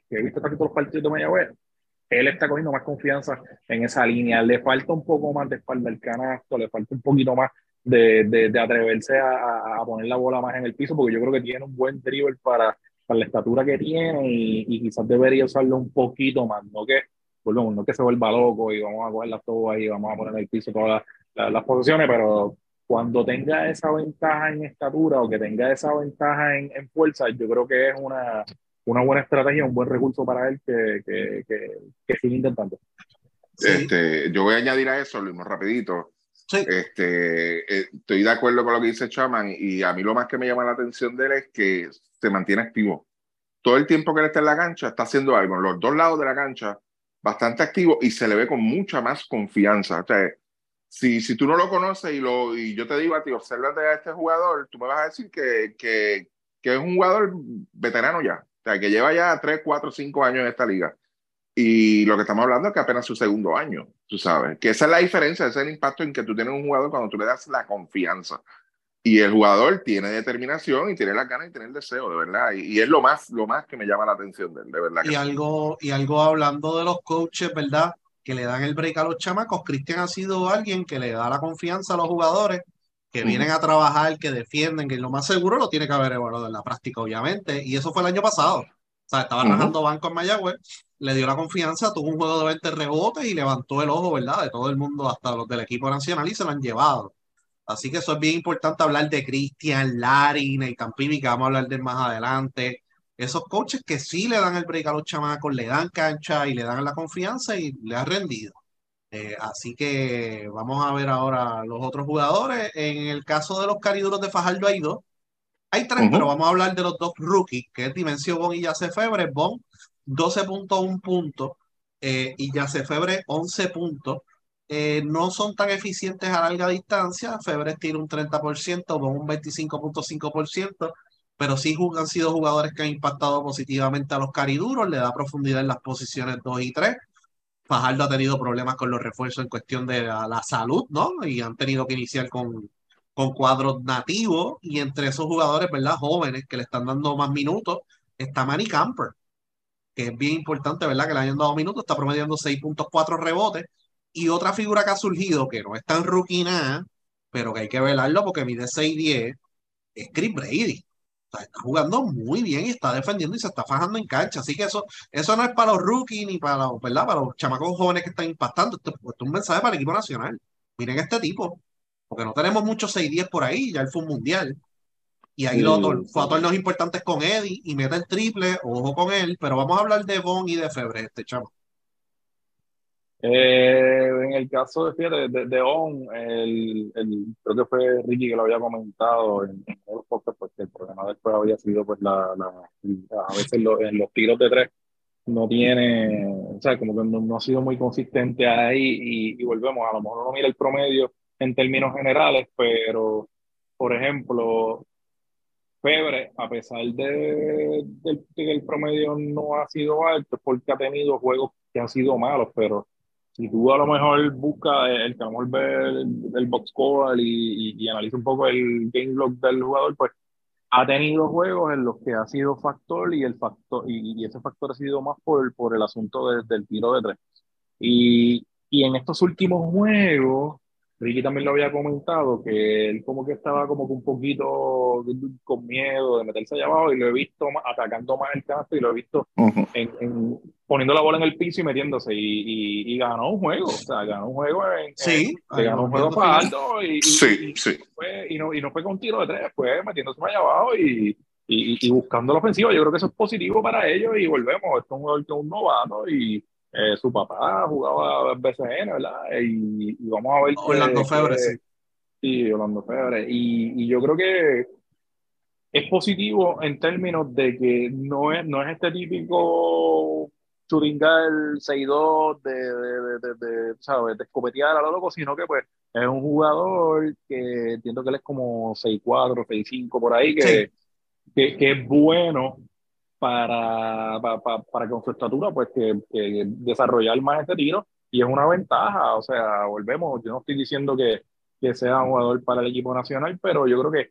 que he visto casi todos los partidos de Mayagüez, él está cogiendo más confianza en esa línea. Le falta un poco más de espalda al canasto, le falta un poquito más de, de, de atreverse a, a, poner la bola más en el piso, porque yo creo que tiene un buen dribble para, para la estatura que tiene y, y, quizás debería usarlo un poquito más, no que, no que se vuelva loco y vamos a coger las todas y vamos a poner en el piso todas las, las posiciones, pero cuando tenga esa ventaja en estatura o que tenga esa ventaja en, en fuerza, yo creo que es una, una buena estrategia, un buen recurso para él que, que, que, que sigue intentando. Este, yo voy a añadir a eso, Luis, rapidito. Sí. Este, eh, estoy de acuerdo con lo que dice Chaman y a mí lo más que me llama la atención de él es que se mantiene activo. Todo el tiempo que él está en la cancha está haciendo algo en los dos lados de la cancha, bastante activo y se le ve con mucha más confianza. O sea, si, si tú no lo conoces y, lo, y yo te digo a ti, obsérvate a este jugador, tú me vas a decir que, que, que es un jugador veterano ya, o sea, que lleva ya 3, 4, 5 años en esta liga. Y lo que estamos hablando es que apenas su segundo año, tú sabes. Que esa es la diferencia, ese es el impacto en que tú tienes un jugador cuando tú le das la confianza. Y el jugador tiene determinación y tiene las ganas y tiene el deseo, de verdad. Y, y, es lo más, lo más que me llama la atención de él, de verdad. Y, algo, y algo hablando de los coaches, ¿verdad? que le dan el break a los chamacos. Cristian ha sido alguien que le da la confianza a los jugadores que vienen a trabajar, que defienden, que lo más seguro lo tiene que haber evaluado en la práctica, obviamente. Y eso fue el año pasado. O sea, estaba trabajando banco en Mayagüez, le dio la confianza, tuvo un juego de 20 rebotes y levantó el ojo, ¿verdad? De todo el mundo, hasta los del equipo nacional, y se lo han llevado. Así que eso es bien importante hablar de Cristian, Larry, Nathan Pibi, que vamos a hablar de más adelante esos coaches que sí le dan el break a los chamacos, le dan cancha y le dan la confianza y le ha rendido. Eh, así que vamos a ver ahora los otros jugadores. En el caso de los cariduros de Fajardo hay dos. Hay tres, pero vamos a hablar de los dos rookies, que es Dimensión Bon y Yace Febre. Bon, 12.1 puntos eh, y Yace Febre, 11 puntos. Eh, no son tan eficientes a larga distancia. Febre tiene un 30%, Bon un 25.5% pero sí han sido jugadores que han impactado positivamente a los cariduros, le da profundidad en las posiciones 2 y 3. Fajardo ha tenido problemas con los refuerzos en cuestión de la, salud, ¿no? Y han tenido que iniciar con, con cuadros nativos y entre esos jugadores, ¿verdad? Jóvenes que le están dando más minutos, está Manny Camper, que es bien importante, ¿verdad? Que le hayan dado minutos, está promediando 6.4 rebotes. Y otra figura que ha surgido, que no es tan rookie nada, pero que hay que velarlo porque mide 6'10, es Chris Brady está jugando muy bien y está defendiendo y se está fajando en cancha. Así que eso, eso no es para los rookies ni para los, ¿verdad? Para los chamacos jóvenes que están impactando. Esto, es un mensaje para el equipo nacional. Miren este tipo, porque no tenemos muchos 6-10 por ahí, ya él fue un mundial. Y ahí los fue a torneos importantes con Eddie y mete el triple, ojo con él, pero vamos a hablar de Bon y de Febre, este chamo. Eh, en el caso de, de, de, On, el, el, creo que fue Ricky que lo había comentado en, en los podcasts, porque el problema después había sido pues la, a veces en los tiros de tres no tiene, o sea, como que no, ha sido muy consistente ahí y, volvemos, a lo mejor no mira el promedio en términos generales, pero por ejemplo, Febre, a pesar de, de, que el promedio no ha sido alto, porque ha tenido juegos que han sido malos, pero si tú a lo mejor buscas el que a lo mejor ve el, box score y, y, analiza un poco el game log del jugador, pues ha tenido juegos en los que ha sido factor y el factor y, y ese factor ha sido más por, por el asunto del tiro de tres. Y, y en estos últimos juegos Ricky también lo había comentado, que él como que estaba como que un poquito con miedo de meterse allá abajo y lo he visto atacando más el canasto y lo he visto en, poniendo la bola en el piso y metiéndose y, y, ganó un juego, o sea, ganó un juego en, sí, ganó un juego para alto y, sí, sí. Fue, y, no, y no fue con un tiro de tres, fue metiéndose allá abajo y, y, buscando la ofensiva. Yo creo que eso es positivo para ellos y volvemos, esto es un un novato y eh, su papá jugaba BCN, ¿verdad? Y, vamos a ver. Orlando Febre, sí. Sí, Orlando Febre. Y, yo creo que es positivo en términos de que no es, no es este típico churingal 6-2 de, de, de, de, ¿sabes? de escopetear a lo loco, sino que pues es un jugador que entiendo que él es como 6-4, 6-5 por ahí, que, que, que, es bueno para, para, para, con su estatura, pues que, desarrollar más este tiro. Y es una ventaja, o sea, volvemos, yo no estoy diciendo que, que sea un jugador para el equipo nacional, pero yo creo que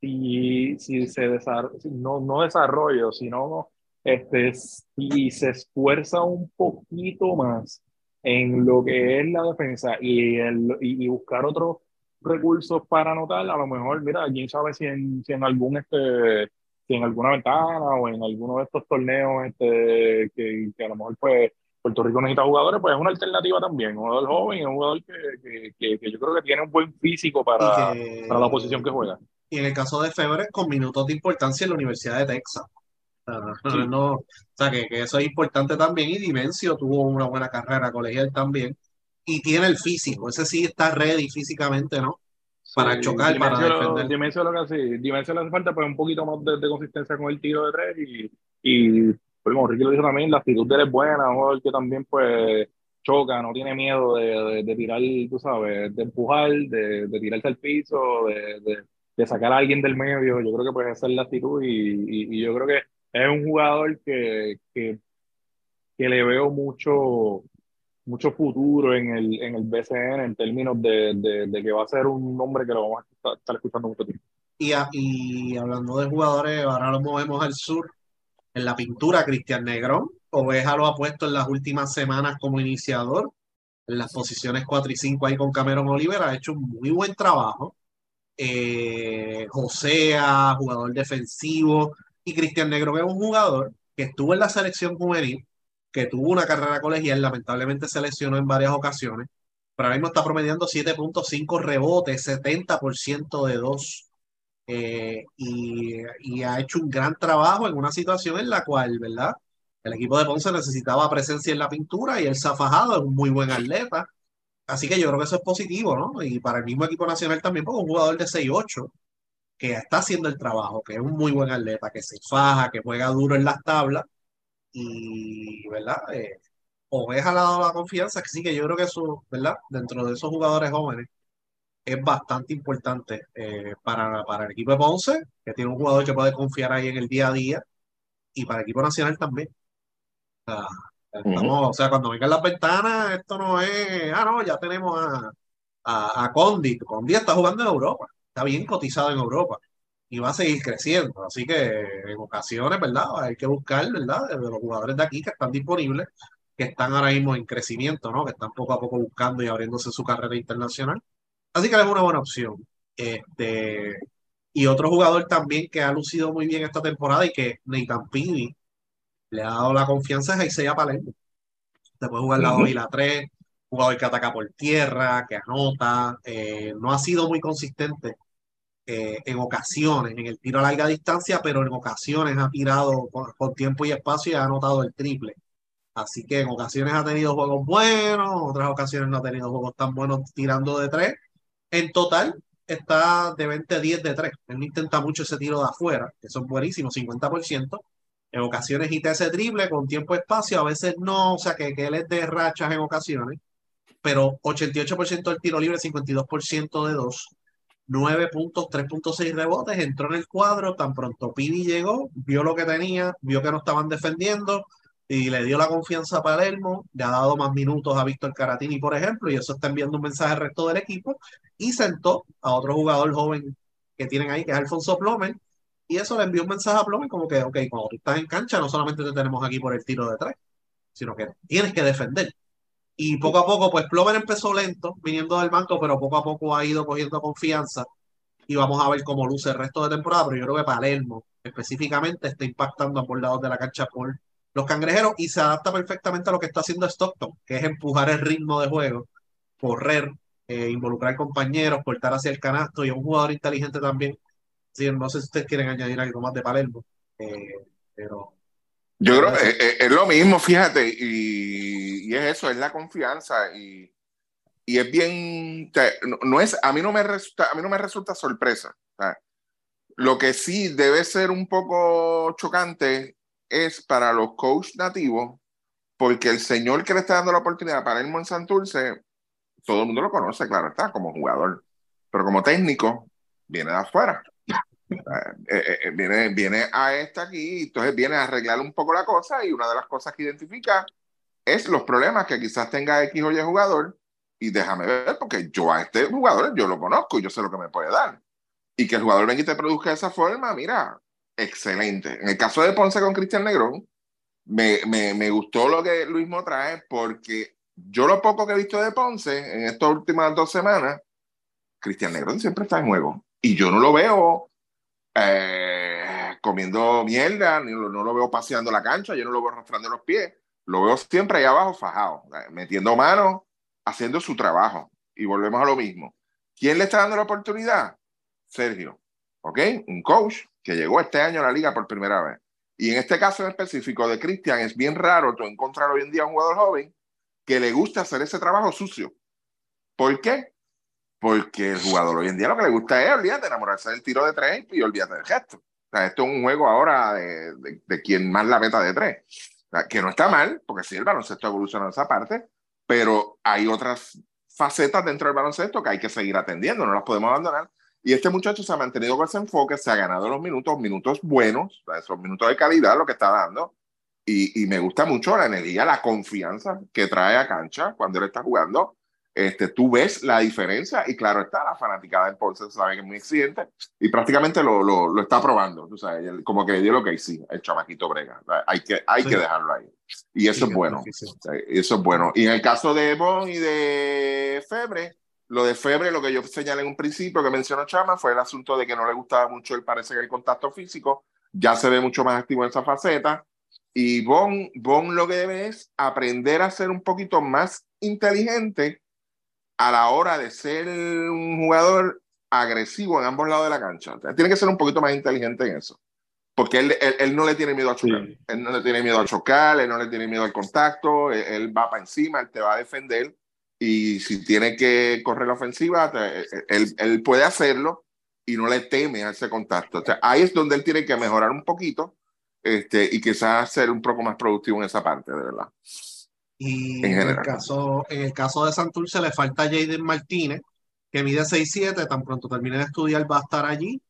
si, si se desarrolla, no, no desarrollo, sino este, si se esfuerza un poquito más en lo que es la defensa y, el, y, buscar otros recursos para anotar, a lo mejor, mira, quién sabe si en, si en algún este si en alguna ventana o en alguno de estos torneos este, que, que a lo mejor pues Puerto Rico necesita jugadores, pues es una alternativa también, un jugador joven, un jugador que, que, que, yo creo que tiene un buen físico para, para la posición que juega. Y en el caso de Febre, con minutos de importancia en la Universidad de Texas. no, o sea que, que, eso es importante también. Y Dimensio tuvo una buena carrera colegial también. Y tiene el físico, ese sí está ready físicamente, ¿no? Para chocar, para defender. Dimensio lo que hace, Dimensio le hace falta pues un poquito más de, consistencia con el tiro de tres y, y pues, como Ricky lo dijo también, la actitud de él es buena, o que también pues choca, no tiene miedo de, de, tirar, tú sabes, de empujar, de, de tirarse al piso, de, de, sacar a alguien del medio, yo creo que pues esa es la actitud y, y, y yo creo que es un jugador que, que, que le veo mucho mucho futuro en el, en el BCN en términos de, de, que va a ser un nombre que lo vamos a estar, escuchando mucho tiempo. Y, y hablando de jugadores, ahora lo movemos al sur. En la pintura, Cristian Negrón, Oveja lo ha puesto en las últimas semanas como iniciador. En las posiciones 4 y 5 ahí con Cameron Oliver, ha hecho un muy buen trabajo. Eh, Josea, jugador defensivo, y Cristian Negro, es un jugador que estuvo en la selección juvenil, que tuvo una carrera colegial, lamentablemente se lesionó en varias ocasiones, pero ahora mismo está promediando 7.5 rebotes, 70% de 2. Eh, y, ha hecho un gran trabajo en una situación en la cual, ¿verdad? El equipo de Ponce necesitaba presencia en la pintura y él se es un muy buen atleta. Así que yo creo que eso es positivo, ¿no? Y para el mismo equipo nacional también, porque un jugador de 6-8 que está haciendo el trabajo, que es un muy buen atleta, que se faja, que juega duro en las tablas y, ¿verdad? Eh, Oveja le ha dado la confianza, que sí que yo creo que eso, ¿verdad? Dentro de esos jugadores jóvenes es bastante importante eh, para, para el equipo de Ponce, que tiene un jugador que puede confiar ahí en el día a día, y para el equipo nacional también. O sea, cuando vengan las ventanas, esto no es, ah, no, ya tenemos a, a, a Condi. Condi está jugando en Europa, está bien cotizado en Europa y va a seguir creciendo. Así que en ocasiones, ¿verdad? Hay que buscar, ¿verdad? De los jugadores de aquí que están disponibles, que están ahora mismo en crecimiento, ¿no? Que están poco a poco buscando y abriéndose su carrera internacional. Así que es una buena opción. Este, y otro jugador también que ha lucido muy bien esta temporada y que Nathan Pini le ha dado la confianza es Isaiah Palermo. Se puede jugar la 2 y la 3, jugador que ataca por tierra, que anota, eh, no ha sido muy consistente eh, en ocasiones en el tiro a larga distancia, pero en ocasiones ha tirado con, tiempo y espacio y ha anotado el triple. Así que en ocasiones ha tenido juegos buenos, otras ocasiones no ha tenido juegos tan buenos tirando de tres. En total está de 20-10 de tres. Él intenta mucho ese tiro de afuera, que son buenísimos, 50%. En ocasiones hita ese triple con tiempo y espacio, a veces no, o sea que, que él es de rachas en ocasiones, pero 88% del tiro libre, 52% de dos 9 puntos, 3.6 rebotes, entró en el cuadro, tan pronto Pidi llegó, vio lo que tenía, vio que no estaban defendiendo y le dio la confianza a Palermo, le ha dado más minutos a Víctor Caratini, por ejemplo, y eso está enviando un mensaje al resto del equipo, y sentó a otro jugador joven que tienen ahí, que es Alfonso Plomer, y eso le envió un mensaje a Plomer como que, ok, cuando tú estás en cancha, no solamente te tenemos aquí por el tiro de tres, sino que tienes que defender. Y poco a poco, pues Plover empezó lento, viniendo del banco, pero poco a poco ha ido cogiendo confianza. Y vamos a ver cómo luce el resto de temporada. Pero yo creo que Palermo específicamente está impactando a ambos lados de la cancha por los cangrejeros y se adapta perfectamente a lo que está haciendo Stockton, que es empujar el ritmo de juego, correr, eh, involucrar compañeros, cortar hacia el canasto y es un jugador inteligente también. Sí, no sé si ustedes quieren añadir algo más de Palermo, eh, pero yo creo que es, es, lo mismo, fíjate, y, y, es eso, es la confianza y, y es bien, no, no, es, a mí no me resulta, a mí no me resulta sorpresa. Lo que sí debe ser un poco chocante es para los coaches nativos, porque el señor que le está dando la oportunidad para irme en Santurce, todo el mundo lo conoce, claro está, como jugador, pero como técnico, viene de afuera. Eh, eh, viene, viene a esta aquí, entonces viene a arreglar un poco la cosa y una de las cosas que identifica es los problemas que quizás tenga X o Y jugador y déjame ver, porque yo a este jugador yo lo conozco y yo sé lo que me puede dar. Y que el jugador venga y te produzca de esa forma, mira, excelente. En el caso de Ponce con Cristian Negrón, me, me, me gustó lo que Luis Mo trae porque yo lo poco que he visto de Ponce en estas últimas dos semanas, Cristian Negrón siempre está en juego. Y yo no lo veo eh, comiendo mierda, no, no, lo veo paseando la cancha, yo no lo veo arrastrando los pies, lo veo siempre ahí abajo fajado, metiendo manos, haciendo su trabajo. Y volvemos a lo mismo. ¿Quién le está dando la oportunidad? Sergio, ¿ok? Un coach que llegó este año a la liga por primera vez. Y en este caso en específico de Cristian, es bien raro tú encontrar hoy en día un jugador joven que le gusta hacer ese trabajo sucio. ¿Por qué? Porque el jugador hoy en día lo que le gusta es, olvídate, enamorarse del tiro de tres y olvídate del gesto. O sea, esto es un juego ahora de, de, de quien más la meta de tres. O sea, que no está mal, porque sí, el baloncesto evoluciona en esa parte, pero hay otras facetas dentro del baloncesto que hay que seguir atendiendo, no las podemos abandonar. Y este muchacho se ha mantenido con ese enfoque, se ha ganado los minutos, minutos buenos, esos minutos de calidad, lo que está dando. Y, y, me gusta mucho la energía, la confianza que trae a cancha cuando él está jugando este, tú ves la diferencia y claro está, la fanaticada del Ponce sabe que es muy exigente y prácticamente lo, lo, lo está probando, tú sabes, como que dio lo que sí, el chamaquito brega, hay que, hay sí. que dejarlo ahí. Y eso sí, es bueno, eso es bueno. Y en el caso de Bon y de Febre, lo de Febre, lo que yo señalé en un principio que mencionó Chama fue el asunto de que no le gustaba mucho el parece que el contacto físico, ya se ve mucho más activo en esa faceta. Y Bon, bon lo que debe es aprender a ser un poquito más inteligente a la hora de ser un jugador agresivo en ambos lados de la cancha. Tiene que ser un poquito más inteligente en eso. Porque él, él, él no le tiene miedo a chocar. Sí. Él no le tiene miedo a chocar, él no le tiene miedo al contacto, él, él va para encima, él te va a defender. Y si tiene que correr la ofensiva, él, él, puede hacerlo y no le teme a ese contacto. O sea, ahí es donde él tiene que mejorar un poquito este, y quizás ser un poco más productivo en esa parte, de verdad. Y en, en el, caso, en el caso de Santurce le falta Jaden Martínez, que mide 6'7, tan pronto termine de estudiar va a estar allí.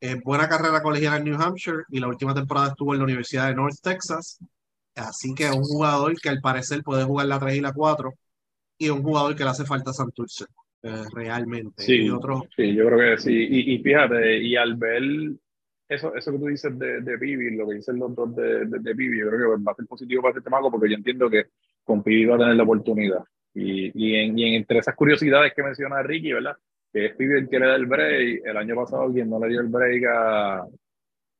Eh, buena carrera colegial en New Hampshire y la última temporada estuvo en la Universidad de North Texas. Así que es un jugador que al parecer puede jugar la 3 y la 4 y un jugador que le hace falta a Santurce, eh, realmente. Sí, y otro... sí, yo creo que sí. Y, y, fíjate, y al ver eso, eso que tú dices de, de Pibi, lo que dicen los dos de, de, de Pibi, yo creo que va a ser positivo para este mago porque yo entiendo que con Pibi a tener la oportunidad. Y, y, en, y entre esas curiosidades que menciona Ricky, ¿verdad? Que es Pibi el que le da el break. El año pasado quien no le dio el break a,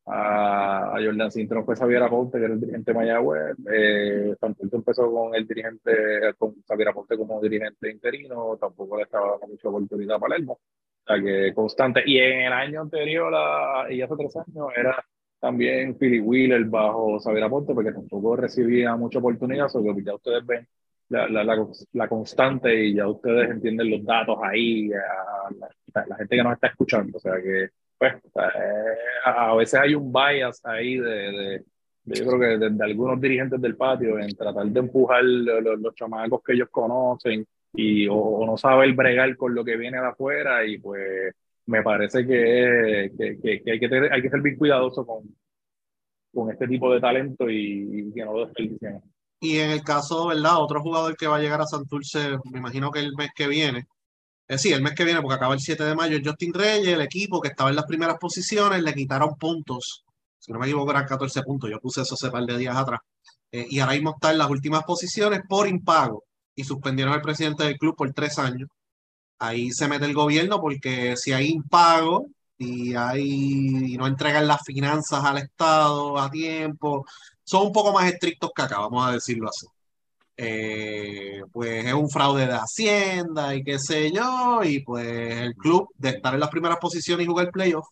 a, a Jordan Cintrón fue Xavier Aponte, que era el dirigente de Mayagüez. Eh, tampoco empezó con el dirigente, con Xavier Aponte como dirigente interino, tampoco le estaba dando mucha oportunidad a Palermo. O sea que constante. Y en el año anterior, a, y hace tres años, era también Philip Wheeler bajo Xavier Aponte, porque tampoco recibía mucha oportunidad, solo que ya ustedes ven la, la, la, la, constante y ya ustedes entienden los datos ahí, la, la, gente que nos está escuchando. O sea que, pues, eh, a veces hay un bias ahí de, de, yo creo que de, de, algunos dirigentes del patio en tratar de empujar los, los, los chamacos que ellos conocen y o, o, no saber bregar con lo que viene de afuera y pues me parece que, que, que, hay, que tener, hay que ser bien cuidadoso con, con este tipo de talento y, y que no lo desperdicien. Y en el caso, ¿verdad? Otro jugador que va a llegar a Santurce, me imagino que el mes que viene, eh, sí, el mes que viene, porque acaba el 7 de mayo, Justin Reyes, el equipo que estaba en las primeras posiciones, le quitaron puntos. Si no me equivoco, eran 14 puntos. Yo puse eso hace par de días atrás. Eh, y ahora mismo está en las últimas posiciones por impago y suspendieron al presidente del club por tres años. Ahí se mete el gobierno porque si hay impago y, hay, no entregan las finanzas al Estado a tiempo, son un poco más estrictos que acá, vamos a decirlo así. Eh, pues es un fraude de Hacienda y qué sé yo, y pues el club de estar en las primeras posiciones y jugar playoff,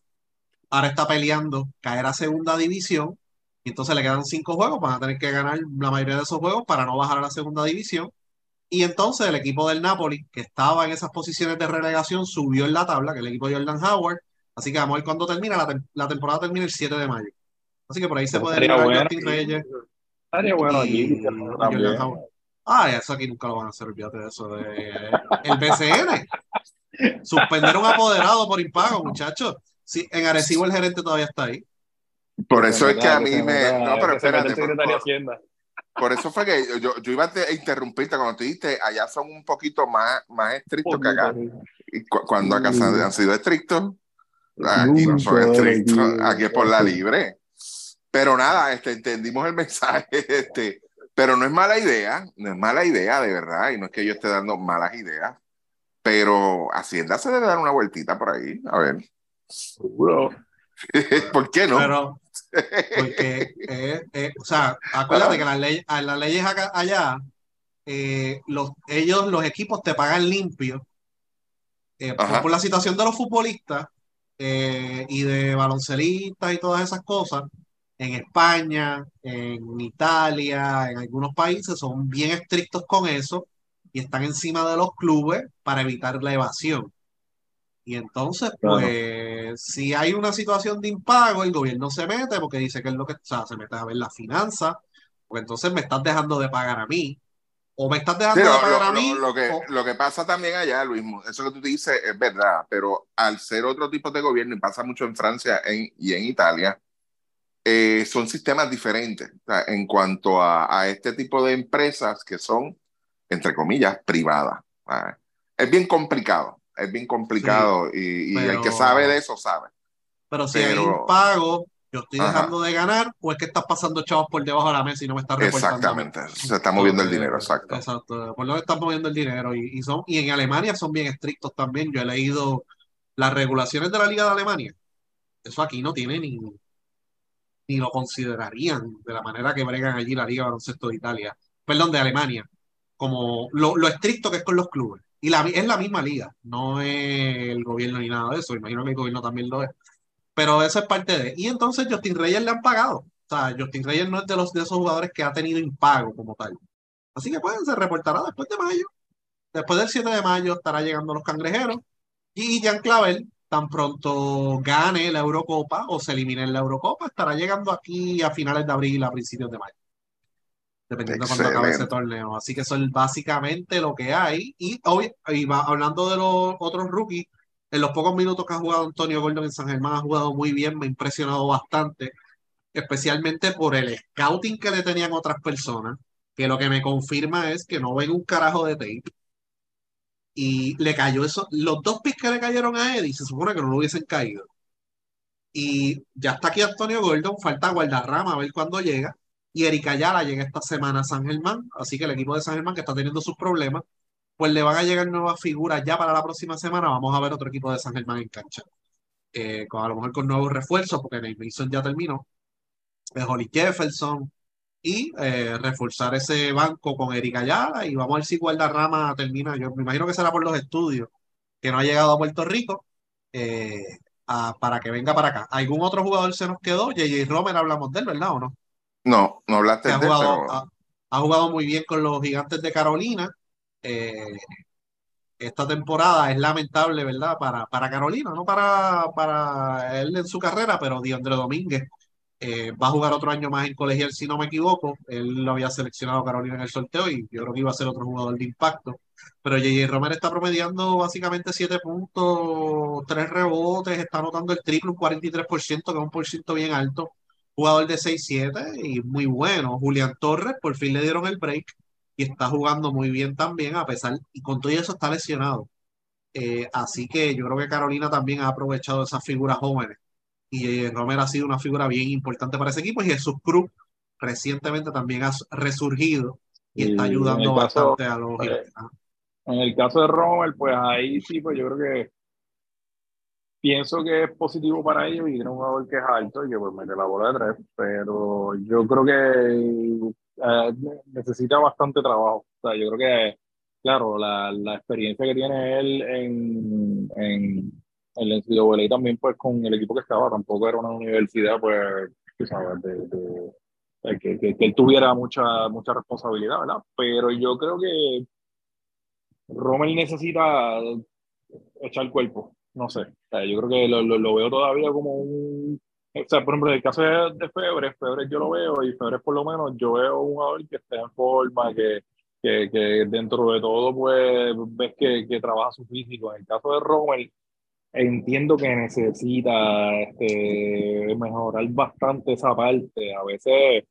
ahora está peleando caer a segunda división, y entonces le quedan cinco juegos, van a tener que ganar la mayoría de esos juegos para no bajar a la segunda división, y entonces el equipo del Napoli, que estaba en esas posiciones de relegación, subió en la tabla, que es el equipo de Jordan Howard, así que vamos a ver cuándo termina, la, temporada termina el 7 de mayo. Así que por ahí se puede ver a Justin Reyes. Estaría bueno aquí. Ah, eso aquí nunca lo van a hacer, olvídate de eso. De, el BCN. Suspender un apoderado por impago, muchachos. Sí, en Arecibo el gerente todavía está ahí. Por eso es que a mí me. No, pero espérate. Por, eso fue que yo, yo iba a interrumpirte cuando te dijiste, allá son un poquito más, más estrictos que acá. Y cuando acá han sido estrictos, aquí no son estrictos, aquí es por la libre. Pero nada, este, entendimos el mensaje. Este, pero no es mala idea, no es mala idea de verdad, y no es que yo esté dando malas ideas, pero Hacienda se debe dar una vueltita por ahí, a ver. Seguro. ¿Por qué no? Pero, porque, eh, eh, o sea, acuérdate que las leyes, las leyes acá, allá, eh, los, ellos, los equipos te pagan limpio por, por, la situación de los futbolistas y de baloncelistas y todas esas cosas en España, en Italia, en algunos países son bien estrictos con eso y están encima de los clubes para evitar la evasión. Y entonces, pues, si hay una situación de impago, el gobierno se mete porque dice que es lo que, o sea, se mete a ver la finanza, pues entonces me estás dejando de pagar a mí. O me estás dejando de pagar a mí. Lo, que, lo que pasa también allá, Luis, eso que tú dices es verdad, pero al ser otro tipo de gobierno, y pasa mucho en Francia y en Italia, eh, son sistemas diferentes en cuanto a, este tipo de empresas que son, entre comillas, privadas. Es bien complicado, es bien complicado y, el que sabe de eso sabe. Pero si hay un pago, yo estoy dejando de ganar, o es que estás pasando chavos por debajo de la mesa y no me estás reportando. Exactamente, se está moviendo el dinero, exacto. Exacto, por lo que están moviendo el dinero. Y, y, son, y en Alemania son bien estrictos también. Yo he leído las regulaciones de la Liga de Alemania. Eso aquí no tiene ni, ni lo considerarían de la manera que bregan allí la Liga Baloncesto de Italia, perdón, de Alemania, como lo, estricto que es con los clubes. Y es la misma liga, no es el gobierno ni nada de eso, imagino que el gobierno también lo es. Pero eso es parte de. Y entonces Justin Reyes le han pagado. O sea, Justin Reyes no es de, los, de esos jugadores que ha tenido impago como tal. Así que pueden, se reportará después de mayo. Después del 7 de mayo estará llegando los cangrejeros. Y Jan Clavel tan pronto gane la Eurocopa o se elimine la Eurocopa, estará llegando aquí a finales de abril, a principios de mayo. Dependiendo de cuándo acabe ese torneo. Así que eso es básicamente lo que hay. Y, hoy, hablando de los otros rookies, en los pocos minutos que ha jugado Antonio Gordon en San Germán, ha jugado muy bien, me ha impresionado bastante, especialmente por el scouting que le tenían otras personas, que lo que me confirma es que no ven un carajo de tape y le cayó eso. Los dos picks que le cayeron a Eddie se supone que no lo hubiesen caído. Y ya está aquí Antonio Gordon, falta Guardarrama a ver cuándo llega. Y Erika Ayala llega esta semana a San Germán, así que el equipo de San Germán que está teniendo sus problemas, pues le van a llegar nuevas figuras ya para la próxima semana. Vamos a ver otro equipo de San Germán en cancha. Eh, con, a lo mejor con nuevos refuerzos, porque Nate Mason ya terminó. Es Holly Jefferson, y eh, reforzar ese banco con Erika Ayala y vamos a ver si Guardarrama termina. Yo me imagino que será por los estudios que no ha llegado a Puerto Rico eh, para que venga para acá. ¿Algún otro jugador se nos quedó? JJ Romer, hablamos de él, ¿verdad o no? No, no hablaste de él. Ha, jugado muy bien con los gigantes de Carolina. Eh, esta temporada es lamentable, ¿verdad? Para, para Carolina, no para, para él en su carrera, pero Diandre Domínguez eh, va a jugar otro año más en colegial, si no me equivoco. Él lo había seleccionado Carolina en el sorteo y yo creo que iba a ser otro jugador de impacto. Pero JJ Romero está promediando básicamente 7 puntos, 3 rebotes, está anotando el triple, un 43%, que es un por ciento bien alto. Jugador de 6-7 y muy bueno. Julián Torres, por fin le dieron el break y está jugando muy bien también, a pesar, y con todo eso está lesionado. Eh, así que yo creo que Carolina también ha aprovechado esas figuras jóvenes y eh, Romero ha sido una figura bien importante para ese equipo y Jesús Cruz recientemente también ha resurgido y está ayudando caso- bastante a los eh, En el caso de Rommel, pues ahí sí, pues yo creo que pienso que es positivo para ellos y tiene un jugador que es alto y que pues mete la bola de tres, pero yo creo que eh, necesita bastante trabajo. O sea, yo creo que, claro, la, la experiencia que tiene él en, en, en la NCAA también pues con el equipo que estaba, tampoco era una universidad pues, sabes, de que, que, que él tuviera mucha, mucha responsabilidad, ¿verdad? Pero yo creo que Rommel necesita echar cuerpo, no sé. Yo creo que lo, lo, lo veo todavía como un. O sea, por ejemplo, en el caso de, de Febre, Febre yo lo veo y Febre por lo menos yo veo un jugador que está en forma, que, que, que dentro de todo, pues ves que, que trabaja su físico. En el caso de Rommel, entiendo que necesita este, mejorar bastante esa parte. A veces.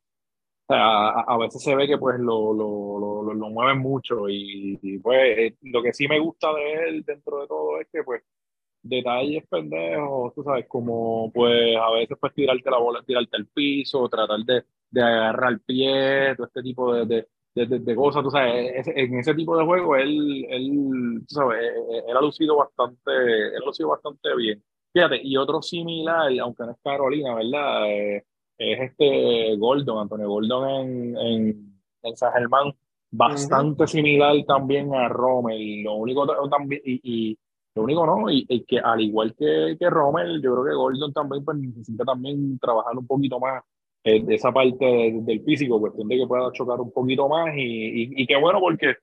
A, a veces se ve que pues lo, lo, lo, lo, mueven mucho y, y, pues eh, lo que sí me gusta de él dentro de todo es que pues detalles pendejos, tú sabes, como pues a veces pues tirarte la bola, tirarte al piso, tratar de, de agarrar el pie, todo este tipo de, de, de, cosas, tú sabes, ese- en ese tipo de juego él, él, tú sabes, eh, él ha lucido bastante, él ha lucido bastante bien. Fíjate, y otro similar, aunque no es Carolina, ¿verdad? Eh, es este Gordon, Antonio Gordon en, en, en San Germán, bastante similar también a Rommel. Lo único ta- también, y, y lo único no, y, y que al igual que, que Rommel, yo creo que Gordon también pues, necesita también trabajar un poquito más eh, de esa parte de- del físico, cuestión de que pueda chocar un poquito más y, y, y qué bueno porque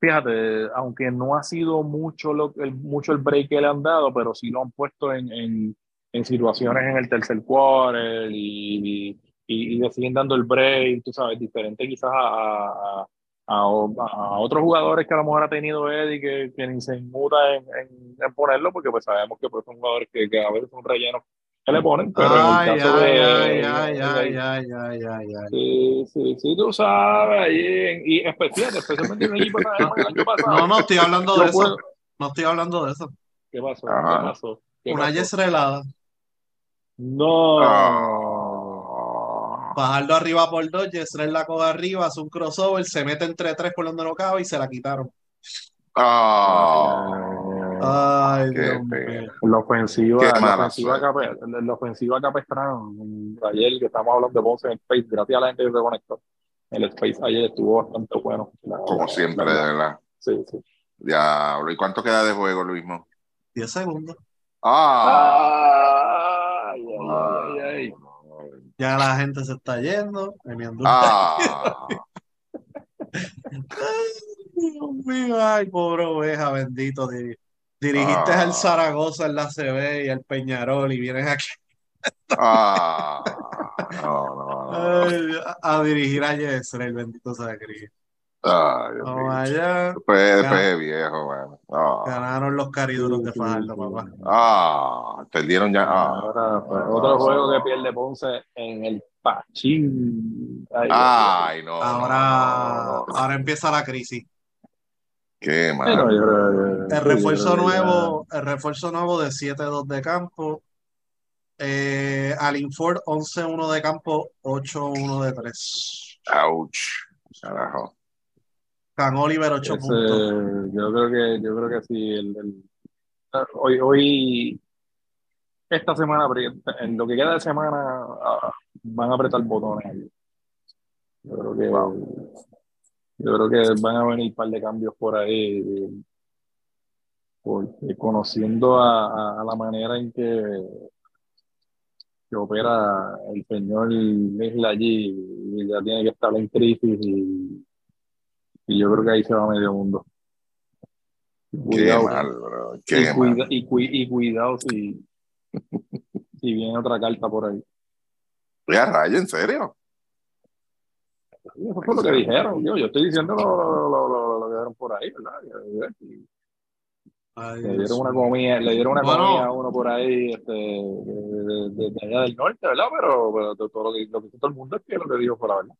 fíjate, aunque no ha sido mucho, lo, el, mucho el break que le han dado, pero sí lo han puesto en, en, en situaciones en el tercer quarter y, y, y le siguen dando el break, tú sabes, diferente quizás a, a, a, a otros jugadores que a lo mejor ha tenido Eddie que, que ni se inmuta en, en, en ponerlo, porque pues sabemos que pues, son jugadores que, que a veces son rellenos que le ponen, pero Ay, en el caso ay, de... ay, ay, ay, ay, ay, ay, ay. Sí, sí, sí, tú sabes, ahí y especialmente, especialmente en el equipo el año pasado. No, no estoy hablando de eso. puedo- No estoy hablando de eso. ¿Qué pasó? Ajá. ¿Qué pasó? ¿Qué Una pasó? yesrelada. No. Ah. Bajarlo arriba por dos, Yesrel la coge arriba, hace un crossover, se mete entre tres por donde no cabe y se la quitaron. Ah. Ay, Dios mío. La ofensiva, la ofensiva, la, Capestrano, ayer que estamos hablando de Ponce en el Space, gracias a la gente que se conectó. El Space ayer estuvo bastante bueno. La- Como la- siempre, la- de verdad. Sí, sí. Diablo. ¿Y cuánto queda de juego, Luismo? 10 segundos. Ah. Ay, ay, ay, ay. Ya la gente se está yendo. Andújar. Ah. Dios mío, ay, pobre oveja, bendito. Di- dirigiste Ah. al Zaragoza en la CB y al Peñarol y vienes aquí Ah. No, no, no. ay, a, a dirigir a Yesrel, bendito sea Cristo. Ay, Dios. Después, viejo, bueno. Ah. Ganaron los cariduros de Fajardo, papá. Ah, perdieron ya. Ah, Ahora, pues, otro juego que pierde Ponce en el Pachín. Ay, Ay, no. Ahora, no, no, no. ahora empieza la crisis. Qué mal. yo que- El refuerzo yo nuevo, el refuerzo nuevo de 7-2 de campo. Eh, Alinford 11-1 de campo, 8-1 de 3. Ouch. Carajo. Can Oliver 8 Ese, puntos. yo creo que, yo creo que sí. El, el- hoy, hoy, esta semana, en lo que queda de semana, ah, van a apretar botones. Yo creo que, yo creo que van a venir un par de cambios por ahí. Porque conociendo a, a- a la manera en que, que opera el señor Isla allí, y ya tiene que estar en crisis y, y yo creo que ahí se va medio mundo. Qué Cuidado, mal, bro. y, Qué mal. cuida- y, cui- y cuidado si, si viene otra carta por ahí. Ya, raya, ¿en serio? Eso fue lo que dijeron. Yo, yo estoy diciendo lo, lo, lo, lo- lo que dieron por ahí, ¿verdad? Y Ay, Le dieron una comida, le dieron una Bueno. comida a uno por ahí, este, de, de- de- de allá del norte, ¿verdad? Pero, pero todo lo que, lo que todo el mundo es que lo que dijo fue la verdad.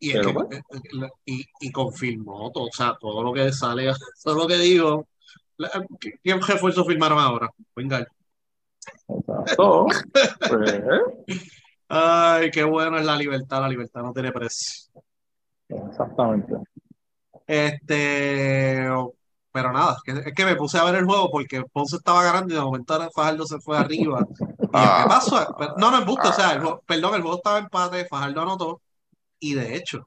Y, es que- eh, eh, y, y confirmó todo, o sea, todo lo que sale, todo lo que digo. La- ¿Qué refuerzo firmaron ahora? Venga. Exacto. Pues, ¿eh? Ay, qué bueno es la libertad, la libertad no tiene precio. Exactamente. Este, pero nada, es que, me puse a ver el juego porque Ponce estaba ganando y de momento Fajardo se fue arriba. Y ¿Qué Ah. pasó? No, no es busto, o sea, el juego- perdón, el juego estaba empate, Fajardo anotó y de hecho,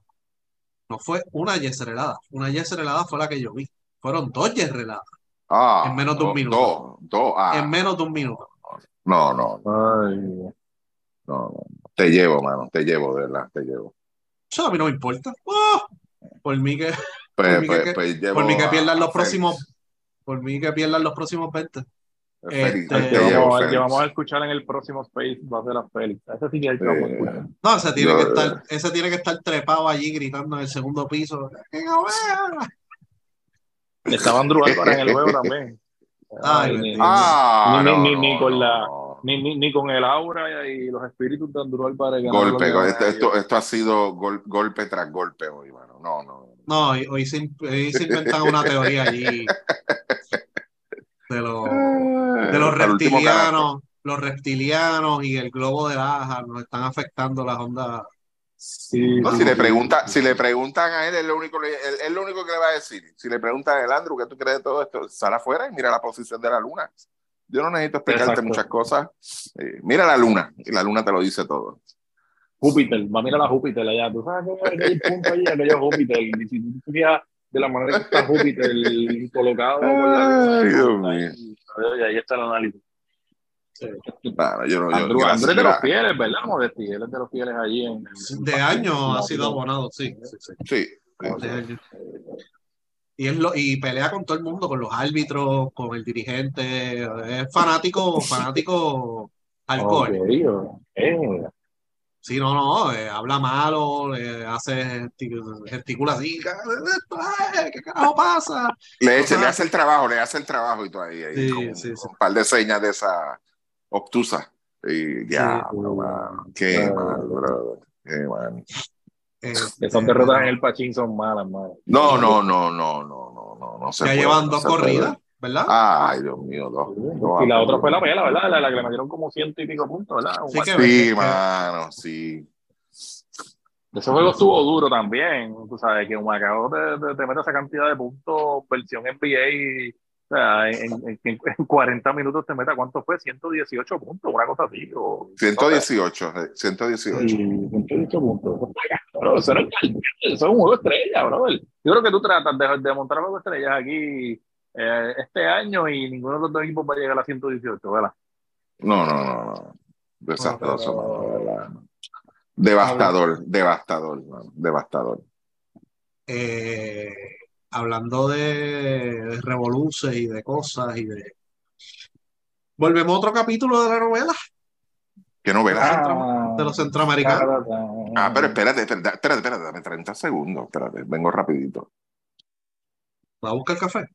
no fue una yeserelada, una yeserelada fue la que yo vi. Fueron dos yesereladas Ah, En menos de un minuto. Dos, dos. Ah, en menos de un minuto. no, no, no, Ay, no, no. Te llevo, mano, te llevo, de verdad, te llevo. Eso a mí no me importa. ¡Oh! Por mí que, Pues, Por mí pues, que- pues por mí que a- pierdan los próximos, por mí que pierdan los próximos 20. Félix, Este- Félix. llevamos a escuchar en el próximo Space, va a ser a Félix. Ese sí que es el que vamos a Eh, escuchar. No, ese tiene Yo- que estar, ese tiene que estar trepado allí gritando en el segundo piso. ¡Que no vea! Estaba Andrew Álvarez en el juego también. Ay, Ay, ni. Ah, Ni- no, ni- no, ni con no, la- no. ni, ni, ni con el aura y los espíritus de Andrew Álvarez. Golpe, go- esto, esto, esto ha sido gol- golpe tras golpe hoy, mano. No, no. No, hoy, hoy se, hoy se inventan una teoría allí de los reptilianos, los reptilianos y el globo de Laja nos están afectando las ondas. Sí, No, sí, si, le sí. pregunta, si le preguntan a él, es lo, único, él, es lo único que le va a decir. Si le preguntan a él, Andrew, ¿qué tú crees de todo esto? Sal afuera y mira la posición de la luna. Yo no necesito explicarte Exacto. muchas cosas. Eh, mira la luna y la luna te lo dice todo. Júpiter, va a mirar a Júpiter allá. Tú sabes que hay punto allí, aquello Júpiter. Y si tú de la manera que está Júpiter colocado por la Ay, Dios ahí, y ahí está el análisis. Bueno, yo, no- yo- Andrew, gracias, Andrew es de los fieles, ¿verdad, Modesti? Él es de los fieles allí. En, en- De años ha sido abonado, sí. sí, sí, Sí, sí. de años. Y, es lo, y pelea con todo el mundo, con los árbitros, con el dirigente. Es fanático, fanático alcohol. Eh. Sí, no, no, eh, habla malo, le hace gesti- gesticula así, "¿Qué es esto? Ay, ¿qué carajo pasa? Le, eche- le hace el trabajo, le hace el trabajo y todo ahí. ahí Sí, con, sí, un par de señas de esa obtusa. Y ya, qué mal, brother. Qué mal. Este, Esas derrotas en el Pachín son malas, mano. No, no, no, no, no, no, no, no se ya puede, llevan no dos corridas, ¿verdad? Ay, Dios mío, dos. dos Y la otra fue la pela, ¿verdad? La, la que le metieron como ciento y pico puntos, ¿verdad? Sí que- Sí, que- mano, sí. Ese juego estuvo duro también, tú sabes, que Humacao te, te, te mete esa cantidad de puntos, versión NBA, y, o sea, en, en, en- en 40 minutos te meta, ¿cuánto fue? 118 puntos, una cosa así. O, 118, eh, 118. Sí, 118 puntos. Bro, eso, era, eso es un juego estrella, brother. Yo creo que tú tratas de, de montar un juego estrellas aquí eh, este año y ninguno de los dos equipos va a llegar a 118, ¿verdad? No, no, no, no. Desastroso, No, mano, pero- verdad. Devastador, devastador, mano, devastador. Eh, hablando de, de revoluces y de cosas y de... Volvemos a otro capítulo de la novela ¿Qué novela? Ah, de los centroamericanos. Ah, pero espérate, espérate, espérate, espérate, dame 30 segundos, espérate, vengo rapidito. ¿Va a buscar café?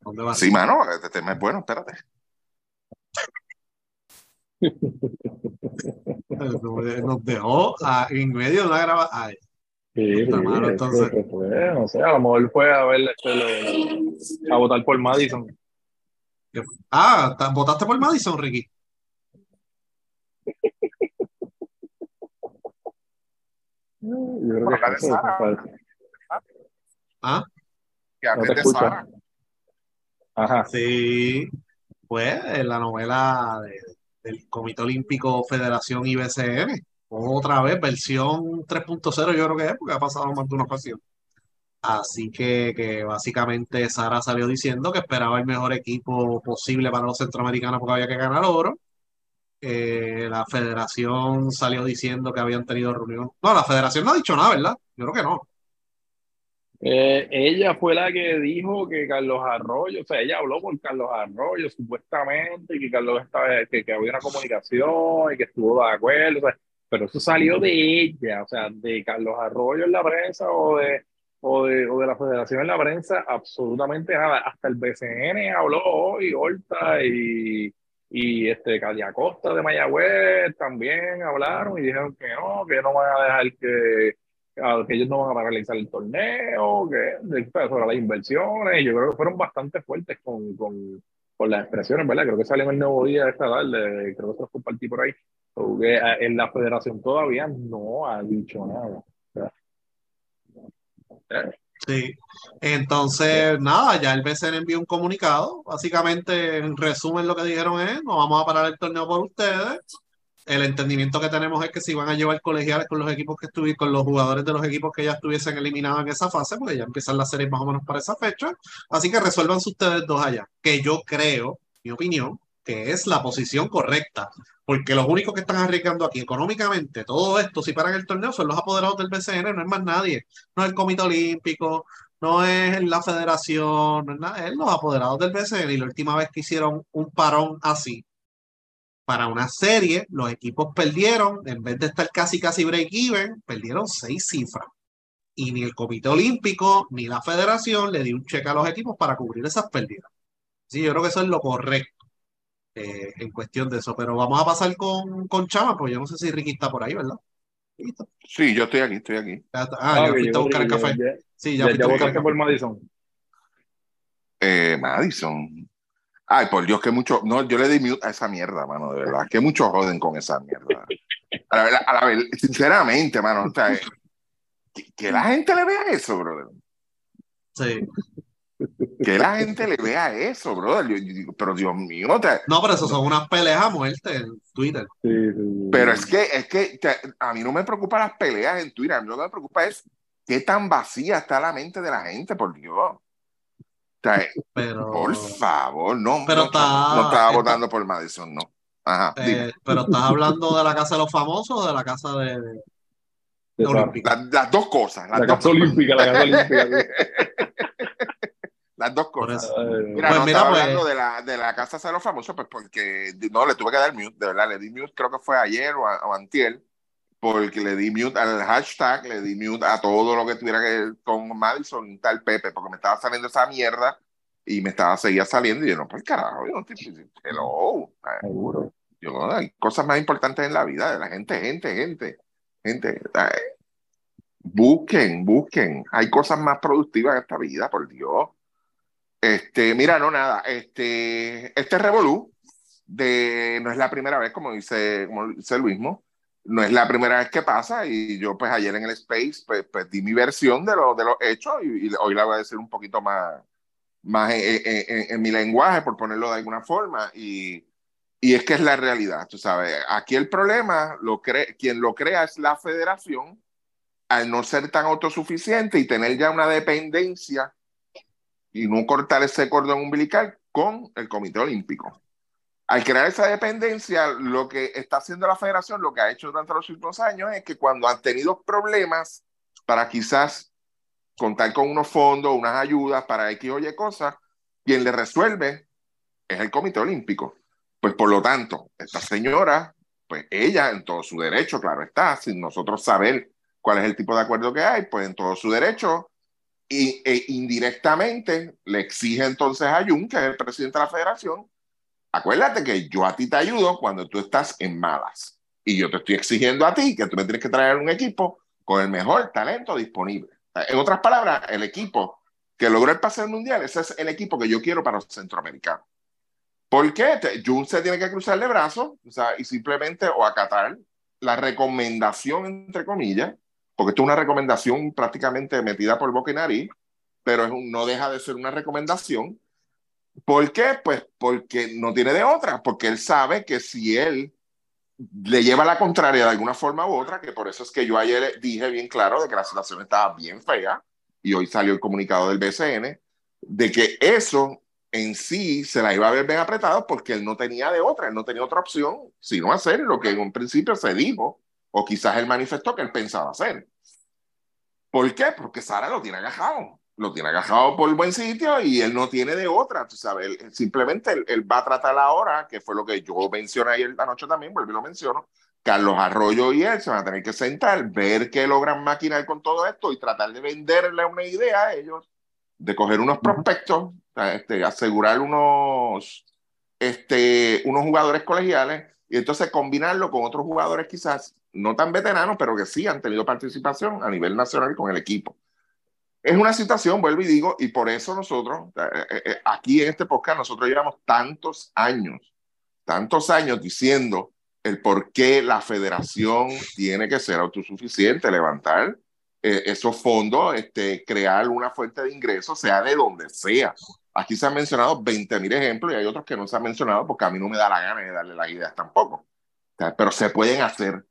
¿Dónde vas? Sí, mano, este tema es bueno, espérate. Nos dejó a- en medio de una grabación. Sí, Puta sí, entonces. que fue, no sé, a lo mejor fue a ver este, lo- a votar por Madison. Ah, ¿ta- ¿votaste por Madison, Ricky? Yo creo que Sara. parece. Ah, Que No hables te de. Sara. Sí. Pues en la novela de- del Comité Olímpico Federación IBCN. Otra vez, versión 3.0, yo creo que es, porque ha pasado más de una ocasión. Así que, que básicamente Sara salió diciendo que esperaba el mejor equipo posible para los centroamericanos porque había que ganar oro. Eh, la federación salió diciendo que habían tenido reunión. No, la federación no ha dicho nada, ¿verdad? Yo creo que no. Eh, ella fue la que dijo que Carlos Arroyo, o sea, ella habló por Carlos Arroyo supuestamente, y que Carlos estaba, que, que había una comunicación y que estuvo de acuerdo, o sea, pero eso salió de ella, o sea, de Carlos Arroyo en la prensa o de, o de, o de la federación en la prensa, absolutamente nada. Hasta el BCN habló hoy, Horta y, y este Cali Acosta de Mayagüez también hablaron y dijeron que no, que no van a dejar que que ellos no van a paralizar el torneo, que de- sobre las inversiones, yo creo que fueron bastante fuertes con, con, con las expresiones, ¿verdad? Creo que salió en el nuevo día esta tarde, creo que se los compartí por ahí, porque eh, en la federación todavía no ha dicho nada. Sí. Entonces, nada, ya el BCN envió un comunicado. Básicamente, en resumen, lo que dijeron es: no vamos a parar el torneo por ustedes. El entendimiento que tenemos es que si van a llevar colegiales con los equipos que estuvieron, con los jugadores de los equipos que ya estuviesen eliminados en esa fase, porque ya empiezan las series más o menos para esa fecha. Así que resuelvan ustedes dos allá. Que yo creo, mi opinión, que es la posición correcta. Porque los únicos que están arriesgando aquí económicamente todo esto, si paran el torneo, son los apoderados del BCN, no es más nadie. No es el Comité Olímpico, no es la federación, no es nada, es los apoderados del BCN. Y la última vez que hicieron un parón así para una serie, los equipos perdieron, en vez de estar casi casi break-even, perdieron seis cifras. Y ni el Comité Olímpico ni la federación le dio un cheque a los equipos para cubrir esas pérdidas. Sí, yo creo que eso es lo correcto eh, en cuestión de eso. Pero vamos a pasar con, con Chama, pues yo no sé si Ricky está por ahí, ¿verdad? ¿Listo? Sí, yo estoy aquí, estoy aquí. Ah, ah ya fuiste a buscar el café. sí, ya, fuiste a buscar por Madison. Eh, Madison. Ay, por Dios, que mucho. No, yo le di mute a esa mierda, mano, de verdad. Que muchos joden con esa mierda. A la, verdad, a la verdad, sinceramente, mano, o sea, que, que, la gente le vea eso, brother. Sí. Que la gente le vea eso, brother. pero Dios mío. No, pero eso son unas peleas a muerte en Twitter. Pero es que, es que a mí no me preocupan las peleas en Twitter. A mí lo que me preocupa es qué tan vacía está la mente de la gente, por Dios. pero, por favor, no. Pero no, está, no estaba votando por Madison, no. Ajá, eh, pero estás hablando de la casa de los famosos o de la casa de, de, las dos cosas. la casa olímpica, la casa olímpica. Las dos cosas. Mira, pues no estaba pues, hablando de la, de la casa de los famosos, pues porque no le tuve que dar mute, de verdad, le di mute, creo que fue ayer o, o antier, porque le di mute al hashtag, le di mute a todo lo que tuviera que ver con Madison y tal Pepe, porque me estaba saliendo esa mierda y me estaba seguía saliendo y yo no, pues carajo, yo no estoy, hello. Seguro. Yo, hay cosas más importantes en la vida de la gente, gente, gente, gente. Busquen, busquen. Hay cosas más productivas en esta vida, por Dios. Este, mira, no nada, este, este Revolú de, no es la primera vez, como dice, como dice Luismo, no es la primera vez que pasa y yo pues ayer en el Space pues, pues di mi versión de lo, de los hechos y, hoy la voy a decir un poquito más, más en, mi lenguaje, por ponerlo de alguna forma, y, y, es que es la realidad, tú sabes, aquí el problema, lo cree, quien lo crea es la federación, al no ser tan autosuficiente y tener ya una dependencia y no cortar ese cordón umbilical con el Comité Olímpico. Al crear esa dependencia, lo que está haciendo la federación, lo que ha hecho durante los últimos años, es que cuando han tenido problemas para quizás contar con unos fondos, unas ayudas para X o Y cosas, quien le resuelve es el Comité Olímpico. Pues por lo tanto, esta señora, pues ella en todo su derecho, claro está, sin nosotros saber cuál es el tipo de acuerdo que hay, pues en todo su derecho e indirectamente le exige entonces a Jun, que es el presidente de la federación, acuérdate que yo a ti te ayudo cuando tú estás en malas. Y yo te estoy exigiendo a ti que tú me tienes que traer un equipo con el mejor talento disponible. En otras palabras, el equipo que logró el pase mundial, ese es el equipo que yo quiero para los centroamericanos. ¿Por qué? Jun se tiene que cruzarle brazos o sea, y simplemente o acatar la recomendación, entre comillas, porque esto es una recomendación prácticamente metida por boca y nariz, pero es un, no deja de ser una recomendación. ¿Por qué? Pues porque no tiene de otra, porque él sabe que si él le lleva la contraria de alguna forma u otra, que por eso es que yo ayer dije bien claro de que la situación estaba bien fea, y hoy salió el comunicado del BCN, de que eso en sí se la iba a ver bien apretado porque él no tenía de otra, él no tenía otra opción sino hacer lo que en un principio se dijo, o quizás él manifestó que él pensaba hacer. ¿Por qué? Porque Sara lo tiene agajado. Lo tiene agajado por el buen sitio y él no tiene de otra. Tú sabes, simplemente él, va a tratar ahora, que fue lo que yo mencioné ayer la noche también, volví lo menciono. Carlos Arroyo y él se van a tener que sentar, ver qué logran maquinar con todo esto y tratar de venderle una idea a ellos, de coger unos prospectos, este, asegurar unos, este, unos jugadores colegiales y entonces combinarlo con otros jugadores quizás no tan veteranos, pero que sí han tenido participación a nivel nacional con el equipo. Es una situación, vuelvo y digo, y por eso nosotros, eh, eh, eh, aquí en este podcast, nosotros llevamos tantos años, tantos años diciendo el por qué la federación tiene que ser autosuficiente, levantar eh, esos fondos, este, crear una fuente de ingresos, sea de donde sea. Aquí se han mencionado 20.000 ejemplos y hay otros que no se han mencionado porque a mí no me da la gana de darle las ideas tampoco. pero se pueden hacer.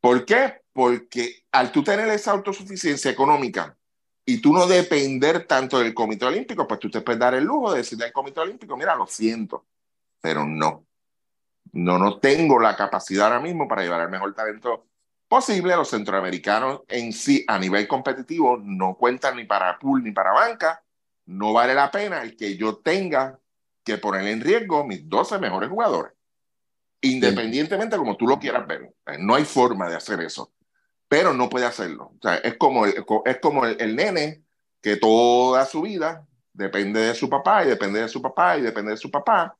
¿Por qué? Porque al tú tener esa autosuficiencia económica y tú no depender tanto del Comité Olímpico, pues tú te puedes dar el lujo de decirle al Comité Olímpico, mira, lo siento, pero no. No, no tengo la capacidad ahora mismo para llevar el mejor talento posible. Los centroamericanos en sí, a nivel competitivo, no cuentan ni para pool ni para banca. No vale la pena el que yo tenga que poner en riesgo mis 12 mejores jugadores. Independientemente como tú lo quieras ver. No hay forma de hacer eso. Pero no puede hacerlo. O sea, es como, el, es como el nene que toda su vida depende de su papá y depende de su papá y depende de su papá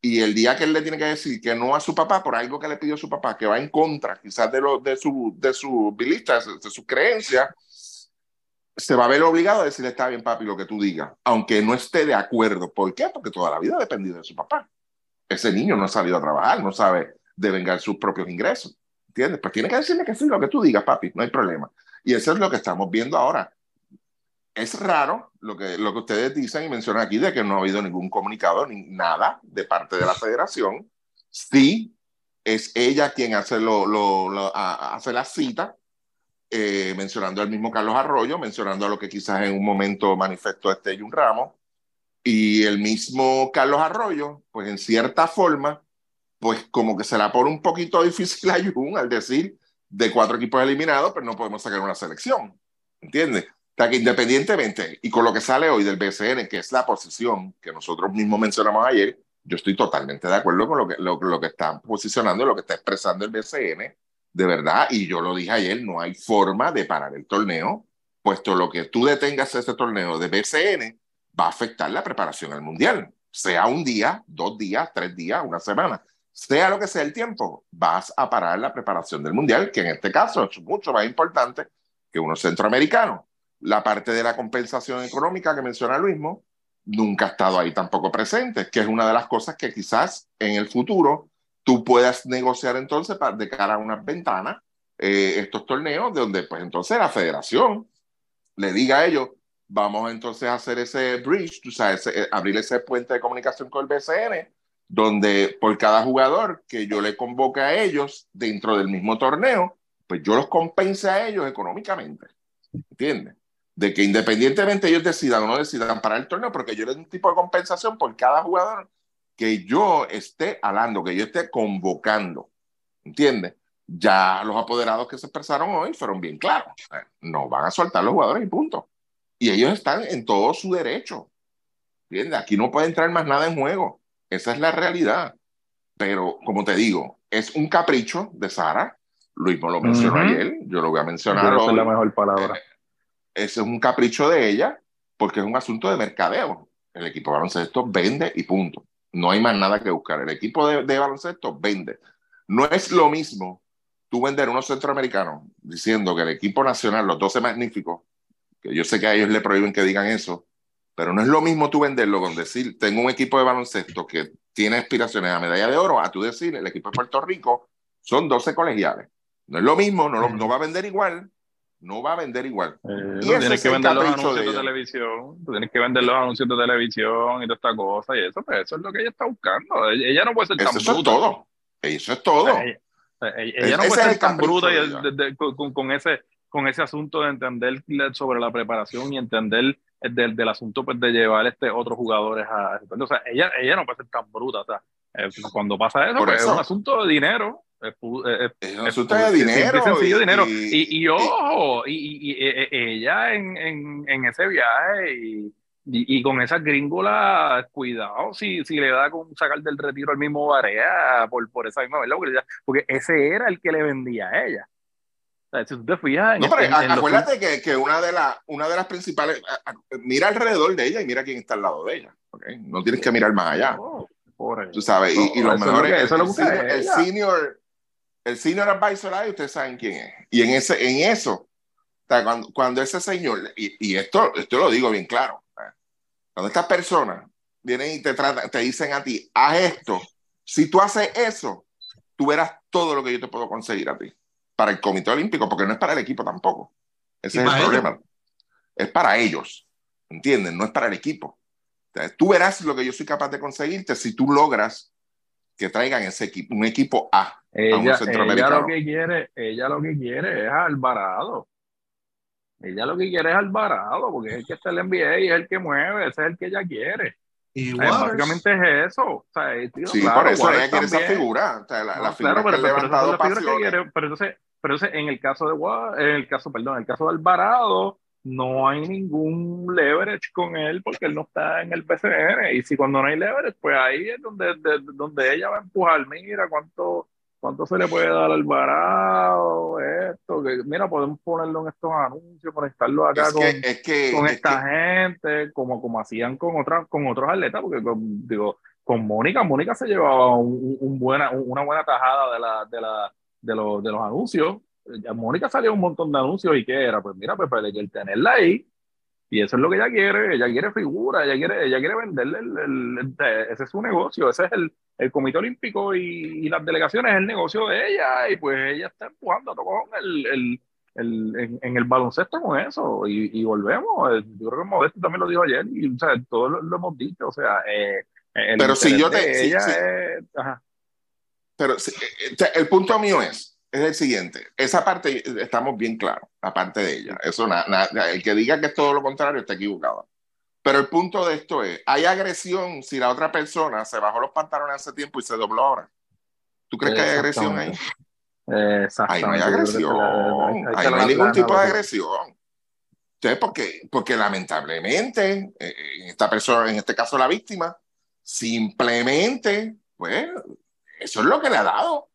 y el día que él le tiene que decir que no a su papá por algo que le pidió su papá, que va en contra quizás de, lo, de su de su bilista, de su creencia, se va a ver obligado a decirle, está bien papi, lo que tú digas, aunque no esté de acuerdo. ¿Por qué? Porque toda la vida ha dependido de su papá. Ese niño no ha salido a trabajar, no sabe devengar sus propios ingresos. ¿Entiendes? Pues tiene que decirle que sí, lo que tú digas, papi, no hay problema. Y eso es lo que estamos viendo ahora es raro lo que, lo que ustedes dicen y mencionan aquí de que no ha habido ningún comunicado ni nada de parte de la federación. Sí, es ella quien hace, lo, lo, hace la cita, eh, mencionando al mismo Carlos Arroyo, mencionando a lo que quizás en un momento manifestó este un Ramos. Y el mismo Carlos Arroyo, pues en cierta forma, pues como que se la pone un poquito difícil a Jun al decir de cuatro equipos eliminados, pero no podemos sacar una selección. ¿Entiendes? sea que independientemente, y con lo que sale hoy del BCN, que es la posición que nosotros mismos mencionamos ayer, yo estoy totalmente de acuerdo con lo que, lo, lo que está posicionando, lo que está expresando el BCN, de verdad, y yo lo dije ayer, no hay forma de parar el torneo, puesto lo que tú detengas ese torneo de BCN va a afectar la preparación al Mundial, sea un día, dos días, tres días, una semana, sea lo que sea el tiempo, vas a parar la preparación del Mundial, que en este caso es mucho más importante que uno centroamericano. La parte de la compensación económica que menciona Luismo nunca ha estado ahí tampoco presente, que es una de las cosas que quizás en el futuro tú puedas negociar entonces para, de cara a unas ventanas eh, estos torneos, de donde pues entonces la federación le diga a ellos, vamos entonces a hacer ese bridge, tú sabes, eh, abrir ese puente de comunicación con el BCN, donde por cada jugador que yo le convoque a ellos dentro del mismo torneo, pues yo los compense a ellos económicamente. ¿Entiendes? de que independientemente ellos decidan o no decidan para el torneo, porque yo les doy un tipo de compensación por cada jugador que yo esté hablando, que yo esté convocando. ¿Entiendes? Ya los apoderados que se expresaron hoy fueron bien claros. No van a soltar los jugadores y punto. Y ellos están en todo su derecho. ¿Entiendes? Aquí no puede entrar más nada en juego. Esa es la realidad. Pero, como te digo, es un capricho de Sara. Luis me lo mencionó ayer, yo lo voy a mencionar. Esa es la mejor palabra. Eh, ese es un capricho de ella porque es un asunto de mercadeo. El equipo de baloncesto vende y punto. No hay más nada que buscar. El equipo de, baloncesto vende. No es lo mismo tú vender unos centroamericanos diciendo que el equipo nacional, los 12 magníficos, que yo sé que a ellos le prohíben que digan eso, pero no es lo mismo tú venderlo con decir, tengo un equipo de baloncesto que tiene aspiraciones a medalla de oro, a tú decir, el equipo de Puerto Rico son 12 colegiales. No es lo mismo, no, no va a vender igual, no va a vender igual. Eh, y tienes que vender los anuncios de, televisión, tienes que vender los anuncios de televisión y toda esta cosa y eso, pues eso es lo que ella está buscando. Ella, no puede ser tan eso bruta. Es todo. Eso es todo. ella, no puede ser tan bruta con, con, ese con ese asunto de entender sobre la preparación y entender del, del asunto pues, de llevar este otros jugadores a o sea ella ella no puede ser tan bruta o sea eh, cuando pasa eso, pues, es un asunto de dinero es, es, es, de dinero. sencillo y, dinero. Y, y, ojo, y, e, e, ella en, en, en, ese viaje y, y, con esas gringolas, cuidado si, si le da con sacar del retiro al mismo Barea por, por esa misma verdad, porque ese era el que le vendía a ella. No, pero acuérdate que, que, una, de la, una de las principales. mira alrededor de ella y mira quién está al lado de ella. ¿okay? No tienes que mirar más allá. Tú sabes, y, lo mejor es, el, senior, el senior advisor ahí, ustedes saben quién es. Y en, ese, en eso, cuando, cuando, ese señor, y, y, esto, esto lo digo bien claro, cuando estas personas vienen y te, tratan, te dicen a ti, haz esto, si tú haces eso, tú verás todo lo que yo te puedo conseguir a ti para el Comité Olímpico, porque no es para el equipo tampoco. Ese es el problema. Es para ellos, ¿entienden? No es para el equipo. tú verás lo que yo soy capaz de conseguirte si tú logras que traigan ese equipo, un equipo A. Ella, ella lo que quiere, ella lo que quiere es Alvarado. Ella lo que quiere es Alvarado, porque es el que está en el NBA y es el que mueve, ese es el que ella quiere. Y básicamente es eso. O sea, sí, por eso ella quiere esa figura. O sea, la, figura pero, que pero, entonces, pero entonces, en el caso de en el caso, perdón, en el caso de Alvarado, no hay ningún leverage con él porque él no está en el PCN. Y si cuando no hay leverage, pues ahí es donde, donde ella va a empujar. Mira cuánto, cuánto se le puede dar al varado, esto, que mira, podemos ponerlo en estos anuncios, conectarlo acá con, con esta gente, como, como hacían con otras, con otros atletas, porque digo, con Mónica, Mónica se llevaba un, buena, una buena tajada de la, de la, de los, de los anuncios. Mónica salió un montón de anuncios y qué era, pues mira, pues, pues el tenerla ahí, y eso es lo que ella quiere, ella quiere figura, ella quiere, ella quiere venderle, el, ese es su negocio, ese es el, el Comité Olímpico y, y, las delegaciones es el negocio de ella, y pues ella está empujando a con el, el, el en, el baloncesto con eso, y, y, volvemos, eh, yo creo que Modesto también lo dijo ayer, y o sea, todos lo, hemos dicho, o sea, eh, pero si yo te... Ella pero eh, el punto mío es, es el siguiente. Esa parte estamos bien claros, la parte de ella. Eso el que diga que es todo lo contrario está equivocado. Pero el punto de esto es, hay agresión si la otra persona se bajó los pantalones hace tiempo y se dobló ahora. ¿Tú crees que hay agresión ahí? Ahí no hay agresión. Ahí no hay ningún tipo de agresión. Entonces, porque, porque lamentablemente, eh, esta persona, en este caso la víctima, simplemente, pues, eso es lo que le ha dado.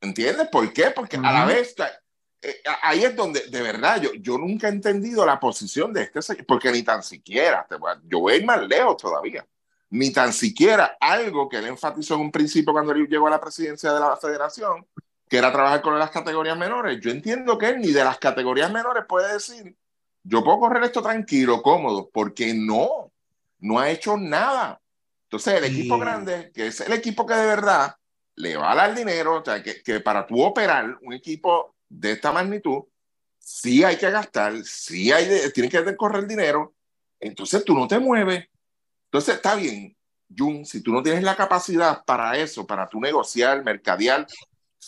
¿Entiendes? ¿Por qué? Porque a la vez, eh, ahí es donde, de verdad, yo, yo nunca he entendido la posición de este señor, porque ni tan siquiera, yo voy a ir más lejos todavía, ni tan siquiera algo que él enfatizó en un principio cuando él llegó a la presidencia de la federación, que era trabajar con las categorías menores. Yo entiendo que él ni de las categorías menores puede decir, yo puedo correr esto tranquilo, cómodo, porque no, no ha hecho nada. Entonces, el equipo grande, que es el equipo que de verdad le va a dar dinero, o sea, que, que para tú operar un equipo de esta magnitud, sí hay que gastar, sí hay de, tiene que correr dinero, entonces tú no te mueves. Entonces está bien, Jun, si tú no tienes la capacidad para eso, para tú negociar, mercadear,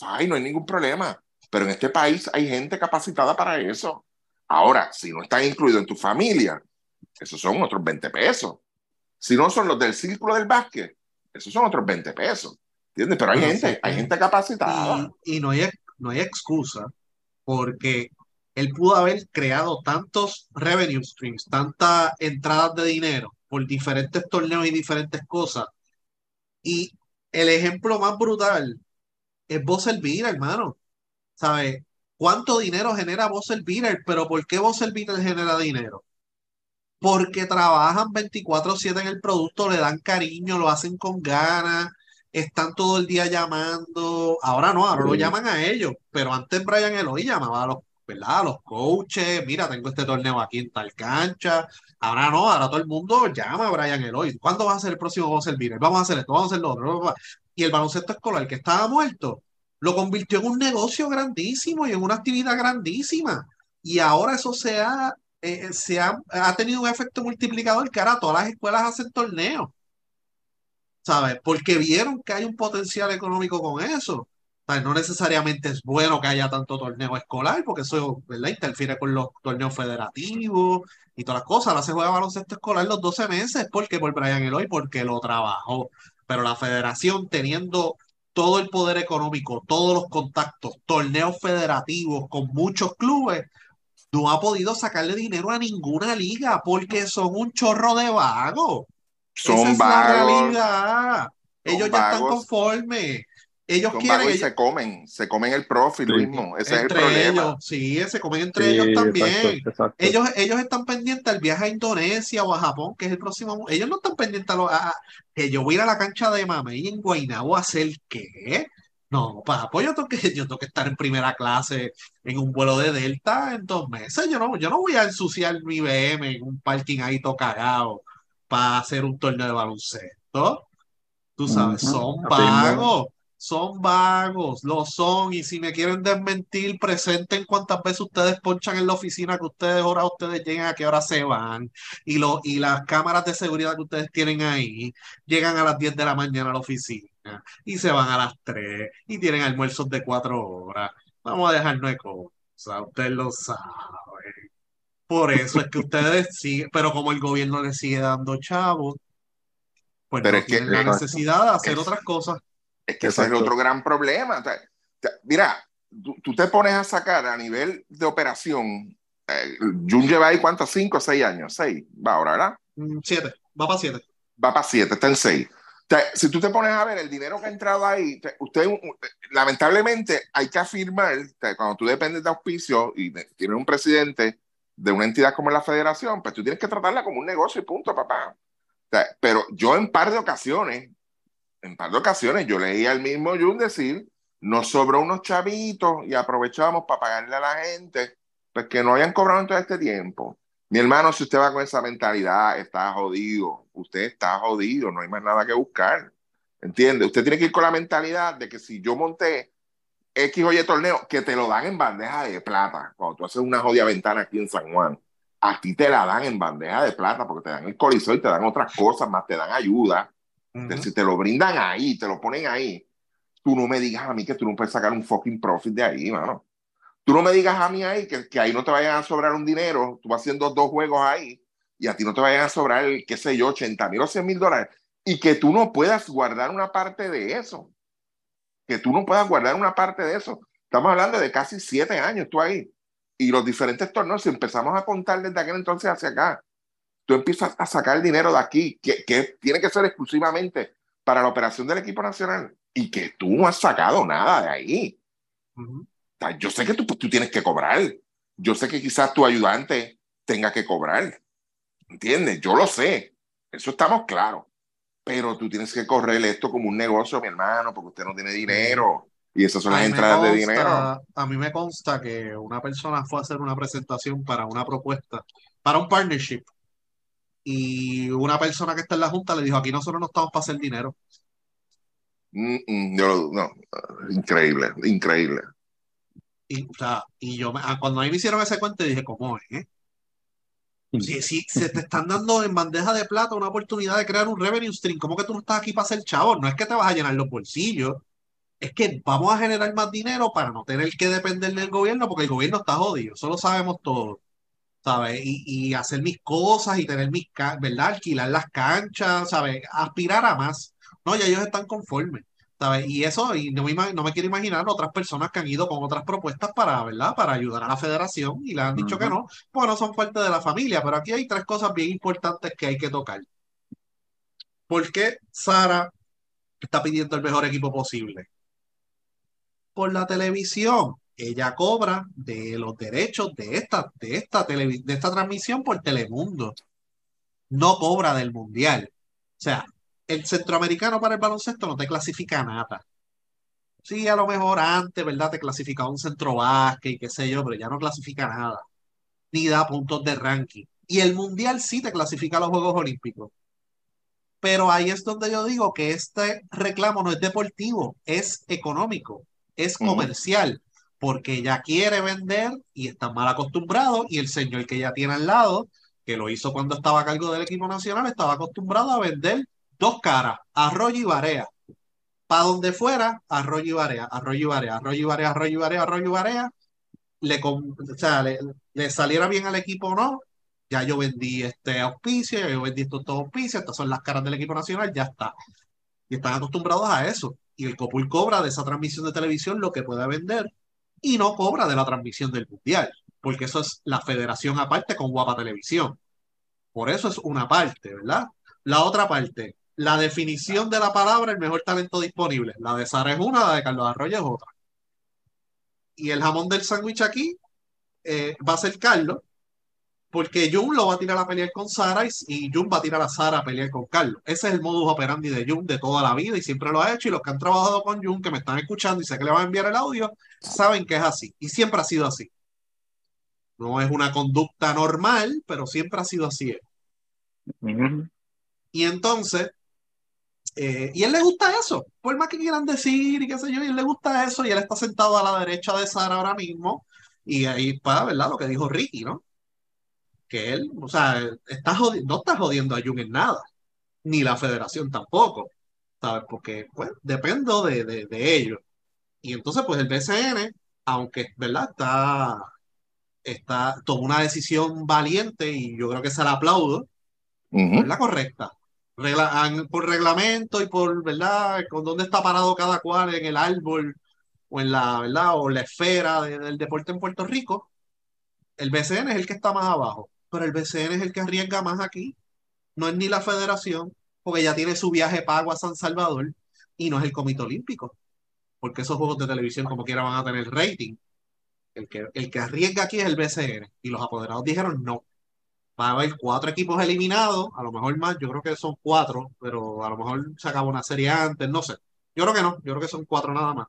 ay, no hay ningún problema. Pero en este país hay gente capacitada para eso. Ahora, si no están incluidos en tu familia, esos son otros 20 pesos. Si no son los del círculo del básquet, esos son otros 20 pesos. ¿Entiendes? Pero hay gente, hay gente capacitada. Y, no, hay, no hay excusa, porque él pudo haber creado tantos revenue streams, tantas entradas de dinero por diferentes torneos y diferentes cosas. Y el ejemplo más brutal es Boss Elvira, hermano. ¿Sabes? ¿Cuánto dinero genera Boss Elvira? Pero ¿por qué Boss Elvira genera dinero? Porque trabajan 24/7 en el producto, le dan cariño, lo hacen con ganas están todo el día llamando, ahora no, ahora lo llaman a ellos, pero antes Brian Eloy llamaba a los, ¿verdad? los coaches, mira, tengo este torneo aquí en tal cancha, ahora no, ahora todo el mundo llama a Brian Eloy, ¿cuándo va a ser el próximo Vamos a hacer Vamos a hacer esto, vamos a hacer lo otro, y el baloncesto escolar que estaba muerto, lo convirtió en un negocio grandísimo y en una actividad grandísima, y ahora eso se ha, eh, se ha, ha tenido un efecto multiplicador que ahora todas las escuelas hacen torneos ¿sabes? Porque vieron que hay un potencial económico con eso. No necesariamente es bueno que haya tanto torneo escolar, porque eso ¿verdad? interfiere con los torneos federativos y todas las cosas. Ahora se juega baloncesto escolar los 12 meses, porque por Brian Eloy, porque lo trabajó. Pero la federación teniendo todo el poder económico, todos los contactos, torneos federativos con muchos clubes, no ha podido sacarle dinero a ninguna liga porque son un chorro de vagos. Son Esa la realidad. Ellos ya están conformes. Ellos quieren. Y se comen, se comen el profit mismo. Ese es el problema. Ellos, sí, se comen entre ellos también. Ellos, ellos están pendientes al viaje a Indonesia o a Japón, que es el próximo. Ellos no están pendientes a, que yo voy a ir a la cancha de y en Guaynabo a hacer qué. No, para pues yo tengo, que, yo tengo que estar en primera clase en un vuelo de Delta en dos meses. Yo no, yo no voy a ensuciar mi BM en un parking ahí todo cagado para hacer un torneo de baloncesto. Tú sabes, son pagos. son vagos, lo son, y si me quieren desmentir, presenten cuántas veces ustedes ponchan en la oficina, que ustedes ahora ustedes llegan, a qué hora se van, y, lo, y las cámaras de seguridad que ustedes tienen ahí llegan a las 10 de la mañana a la oficina y se van a las 3 y tienen almuerzos de 4 horas. Vamos a dejarnos de cosas, ustedes lo saben. Por eso es que ustedes siguen, pero como el gobierno les sigue dando chavos, pues no tienen la necesidad de hacer otras cosas. Es que ese es otro gran problema. mira, tú, te pones a sacar a nivel de operación. Eh, Jun lleva ahí cuántos, cinco o seis años, seis, va ahora, ¿verdad? Mm, siete, va para siete. Va para siete, está en seis. Si tú te pones a ver el dinero que ha entrado ahí, usted, lamentablemente, hay que afirmar, cuando tú dependes de auspicio y tienes un presidente de una entidad como la federación, pues tú tienes que tratarla como un negocio y punto, papá. pero yo en par de ocasiones en par de ocasiones yo leí al mismo Jun decir, nos sobró unos chavitos y aprovechamos para pagarle a la gente, pues que no hayan cobrado en todo este tiempo. Mi hermano, si usted va con esa mentalidad, está jodido. Usted está jodido, no hay más nada que buscar. ¿Entiende? Usted tiene que ir con la mentalidad de que si yo monté X o Y torneo, que te lo dan en bandeja de plata. Cuando tú haces una jodida ventana aquí en San Juan, a ti te la dan en bandeja de plata porque te dan el coliseo y te dan otras cosas más, te dan ayuda si te lo brindan ahí, te lo ponen ahí, tú no me digas a mí que tú no puedes sacar un fucking profit de ahí, mano. Tú no me digas a mí ahí que, ahí no te vayan a sobrar un dinero, tú vas haciendo dos juegos ahí y a ti no te vayan a sobrar, qué sé yo, 80 mil o 100 mil dólares y que tú no puedas guardar una parte de eso. Que tú no puedas guardar una parte de eso. Estamos hablando de casi siete años tú ahí. Y los diferentes torneos, si empezamos a contar desde aquel entonces hacia acá, tú empiezas a sacar dinero de aquí, que tiene que ser exclusivamente para la operación del equipo nacional y que tú no has sacado nada de ahí. Yo sé que tú, tú tienes que cobrar. Yo sé que quizás tu ayudante tenga que cobrar. ¿Entiendes? Yo lo sé. Eso estamos claros. Pero tú tienes que correr esto como un negocio, mi hermano, porque usted no tiene dinero. Y esas son las entradas de dinero. A mí me consta que una persona fue a hacer una presentación para una propuesta, para un partnership y una persona que está en la junta le dijo, aquí nosotros no estamos para hacer dinero. Mm, mm, yo, no, increíble, increíble. Y, o sea, y yo, ah, cuando a mí me hicieron ese cuento, dije, ¿cómo es? Eh? Si, si se te están dando en bandeja de plata una oportunidad de crear un revenue stream, ¿cómo que tú no estás aquí para ser chavo? No es que te vas a llenar los bolsillos, es que vamos a generar más dinero para no tener que depender del gobierno, porque el gobierno está jodido, eso lo sabemos todos. ¿sabes? Y, hacer mis cosas y tener mis, ¿verdad? Alquilar las canchas, ¿sabes? Aspirar a más. No, ya ellos están conformes, ¿sabes? Y eso, y no me, no me quiero imaginar otras personas que han ido con otras propuestas para, ¿verdad? Para ayudar a la federación y le han dicho que no, pues no son parte de la familia, pero aquí hay tres cosas bien importantes que hay que tocar. ¿Por qué Sara está pidiendo el mejor equipo posible? Por la televisión ella cobra de los derechos de esta, de esta, de esta transmisión por Telemundo. No cobra del Mundial. O sea, el centroamericano para el baloncesto no te clasifica nada. Sí, a lo mejor antes, ¿verdad? Te clasificaba un centro básquet y qué sé yo, pero ya no clasifica nada. Ni da puntos de ranking. Y el Mundial sí te clasifica a los Juegos Olímpicos. Pero ahí es donde yo digo que este reclamo no es deportivo, es económico, es comercial porque ella quiere vender y está mal acostumbrado y el señor que ella tiene al lado, que lo hizo cuando estaba a cargo del equipo nacional, estaba acostumbrado a vender dos caras, arroyo y barea. Para donde fuera, arroyo y barea, arroyo y barea, arroyo y barea, arroyo y barea, arroyo y barea. Le, o sea, le, saliera bien al equipo o no, ya yo vendí este auspicio, yo vendí estos dos auspicios, estas son las caras del equipo nacional, ya está. Y están acostumbrados a eso. Y el Copul cobra de esa transmisión de televisión lo que pueda vender y no cobra de la transmisión del Mundial, porque eso es la federación aparte con Guapa Televisión. Por eso es una parte, ¿verdad? La otra parte, la definición de la palabra, el mejor talento disponible. La de Sara es una, la de Carlos Arroyo es otra. Y el jamón del sándwich aquí eh, va a ser Carlos, porque Jun lo va a tirar a pelear con Sara y, Jun va a tirar a Sara a pelear con Carlos. Ese es el modus operandi de Jun de toda la vida y siempre lo ha hecho. Y los que han trabajado con Jun, que me están escuchando y sé que le van a enviar el audio, saben que es así. Y siempre ha sido así. No es una conducta normal, pero siempre ha sido así. Y entonces, Eh, y él le gusta eso, por más que quieran decir y qué sé yo, y él le gusta eso y él está sentado a la derecha de Sara ahora mismo y ahí para, ¿verdad? Lo que dijo Ricky, ¿no? Que él, o sea, está no está jodiendo a Jung en nada, ni la federación tampoco, ¿sabes? Porque, pues, dependo de, de, de ellos. Y entonces, pues, el BCN, aunque, ¿verdad? Está, está, tomó una decisión valiente y yo creo que se la aplaudo, es la correcta. Por reglamento y por, ¿verdad? Con dónde está parado cada cual en el árbol o en la, ¿verdad? O la esfera del deporte en Puerto Rico, el BCN es el que está más abajo, pero el BCN es el que arriesga más aquí. No es ni la federación, porque ya tiene su viaje pago a San Salvador y no es el Comité Olímpico, porque esos juegos de televisión como quiera van a tener rating. El que, el que arriesga aquí es el BCN y los apoderados dijeron no. Va a haber cuatro equipos eliminados, a lo mejor más, yo creo que son cuatro, pero a lo mejor se acaba una serie antes, no sé. Yo creo que no, yo creo que son cuatro nada más.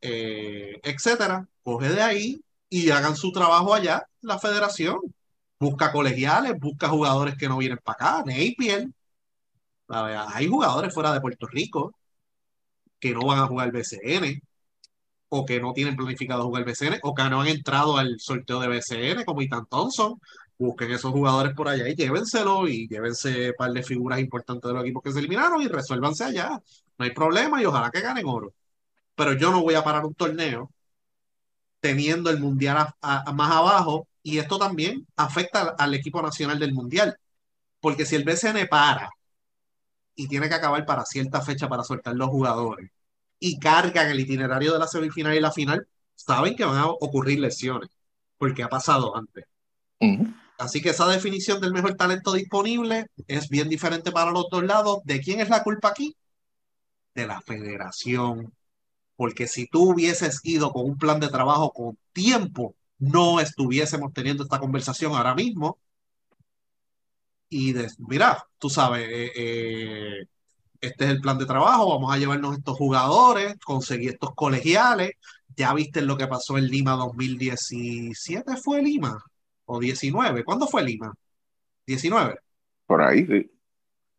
Eh, etcétera, coge de ahí y hagan su trabajo allá, la federación. Busca colegiales, busca jugadores que no vienen para acá, Napier. Hay jugadores fuera de Puerto Rico que no van a jugar BCN o que no tienen planificado jugar BCN o que no han entrado al sorteo de BCN como Ethan Thompson. Busquen esos jugadores por allá y llévenselo y llévense un par de figuras importantes de los equipos que se eliminaron y resuélvanse allá. No hay problema y ojalá que ganen oro pero yo no voy a parar un torneo teniendo el mundial más abajo y esto también afecta al equipo nacional del mundial, porque si el BCN para y tiene que acabar para cierta fecha para soltar los jugadores y cargan el itinerario de la semifinal y la final, saben que van a ocurrir lesiones, porque ha pasado antes. Así que esa definición del mejor talento disponible es bien diferente para los dos lados. ¿De quién es la culpa aquí? De la federación porque si tú hubieses ido con un plan de trabajo con tiempo, no estuviésemos teniendo esta conversación ahora mismo. Y de, mira, tú sabes, eh, eh, este es el plan de trabajo, vamos a llevarnos estos jugadores, conseguir estos colegiales. Ya viste lo que pasó en Lima 2017, ¿fue Lima? ¿O 19? ¿Cuándo fue Lima? ¿19? Por ahí, sí.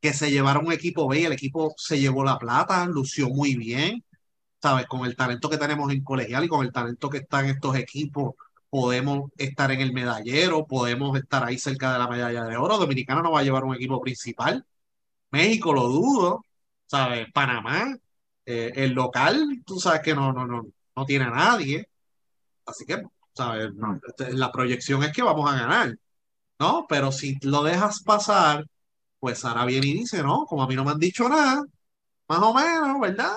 Que se llevaron un equipo B y el equipo se llevó la plata, lució muy bien ¿sabes? Con el talento que tenemos en colegial y con el talento que está en estos equipos, podemos estar en el medallero, podemos estar ahí cerca de la medalla de oro. Dominicana no va a llevar un equipo principal. México lo dudo, ¿sabes? Panamá, eh, el local, tú sabes que no, no, no, no tiene a nadie. Así que, Este, la proyección es que vamos a ganar, ¿no? Pero si lo dejas pasar, pues Sara viene y dice, no, como a mí no me han dicho nada, más o menos, ¿verdad?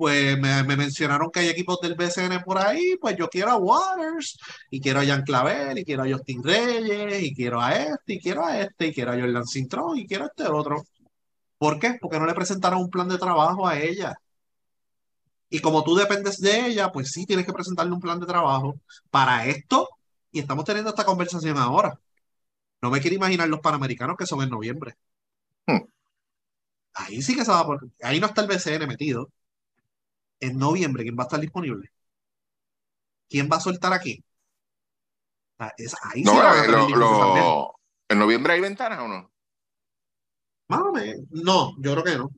pues me, mencionaron que hay equipos del BCN por ahí, pues yo quiero a Waters, y quiero a Jan Clavel, y quiero a Justin Reyes, y quiero a este, y quiero a este, y quiero a Jordan Cintrón, y quiero a este otro. ¿Por qué? Porque no le presentaron un plan de trabajo a ella. Y como tú dependes de ella, pues sí tienes que presentarle un plan de trabajo para esto, y estamos teniendo esta conversación ahora. No me quiero imaginar los panamericanos que son en noviembre. Hmm. Ahí sí que se va por... Ahí no está el BCN metido en noviembre, ¿quién va a estar disponible? ¿Quién va a soltar aquí? ahí no, sí ¿En noviembre hay ventanas o no? No, yo creo que no.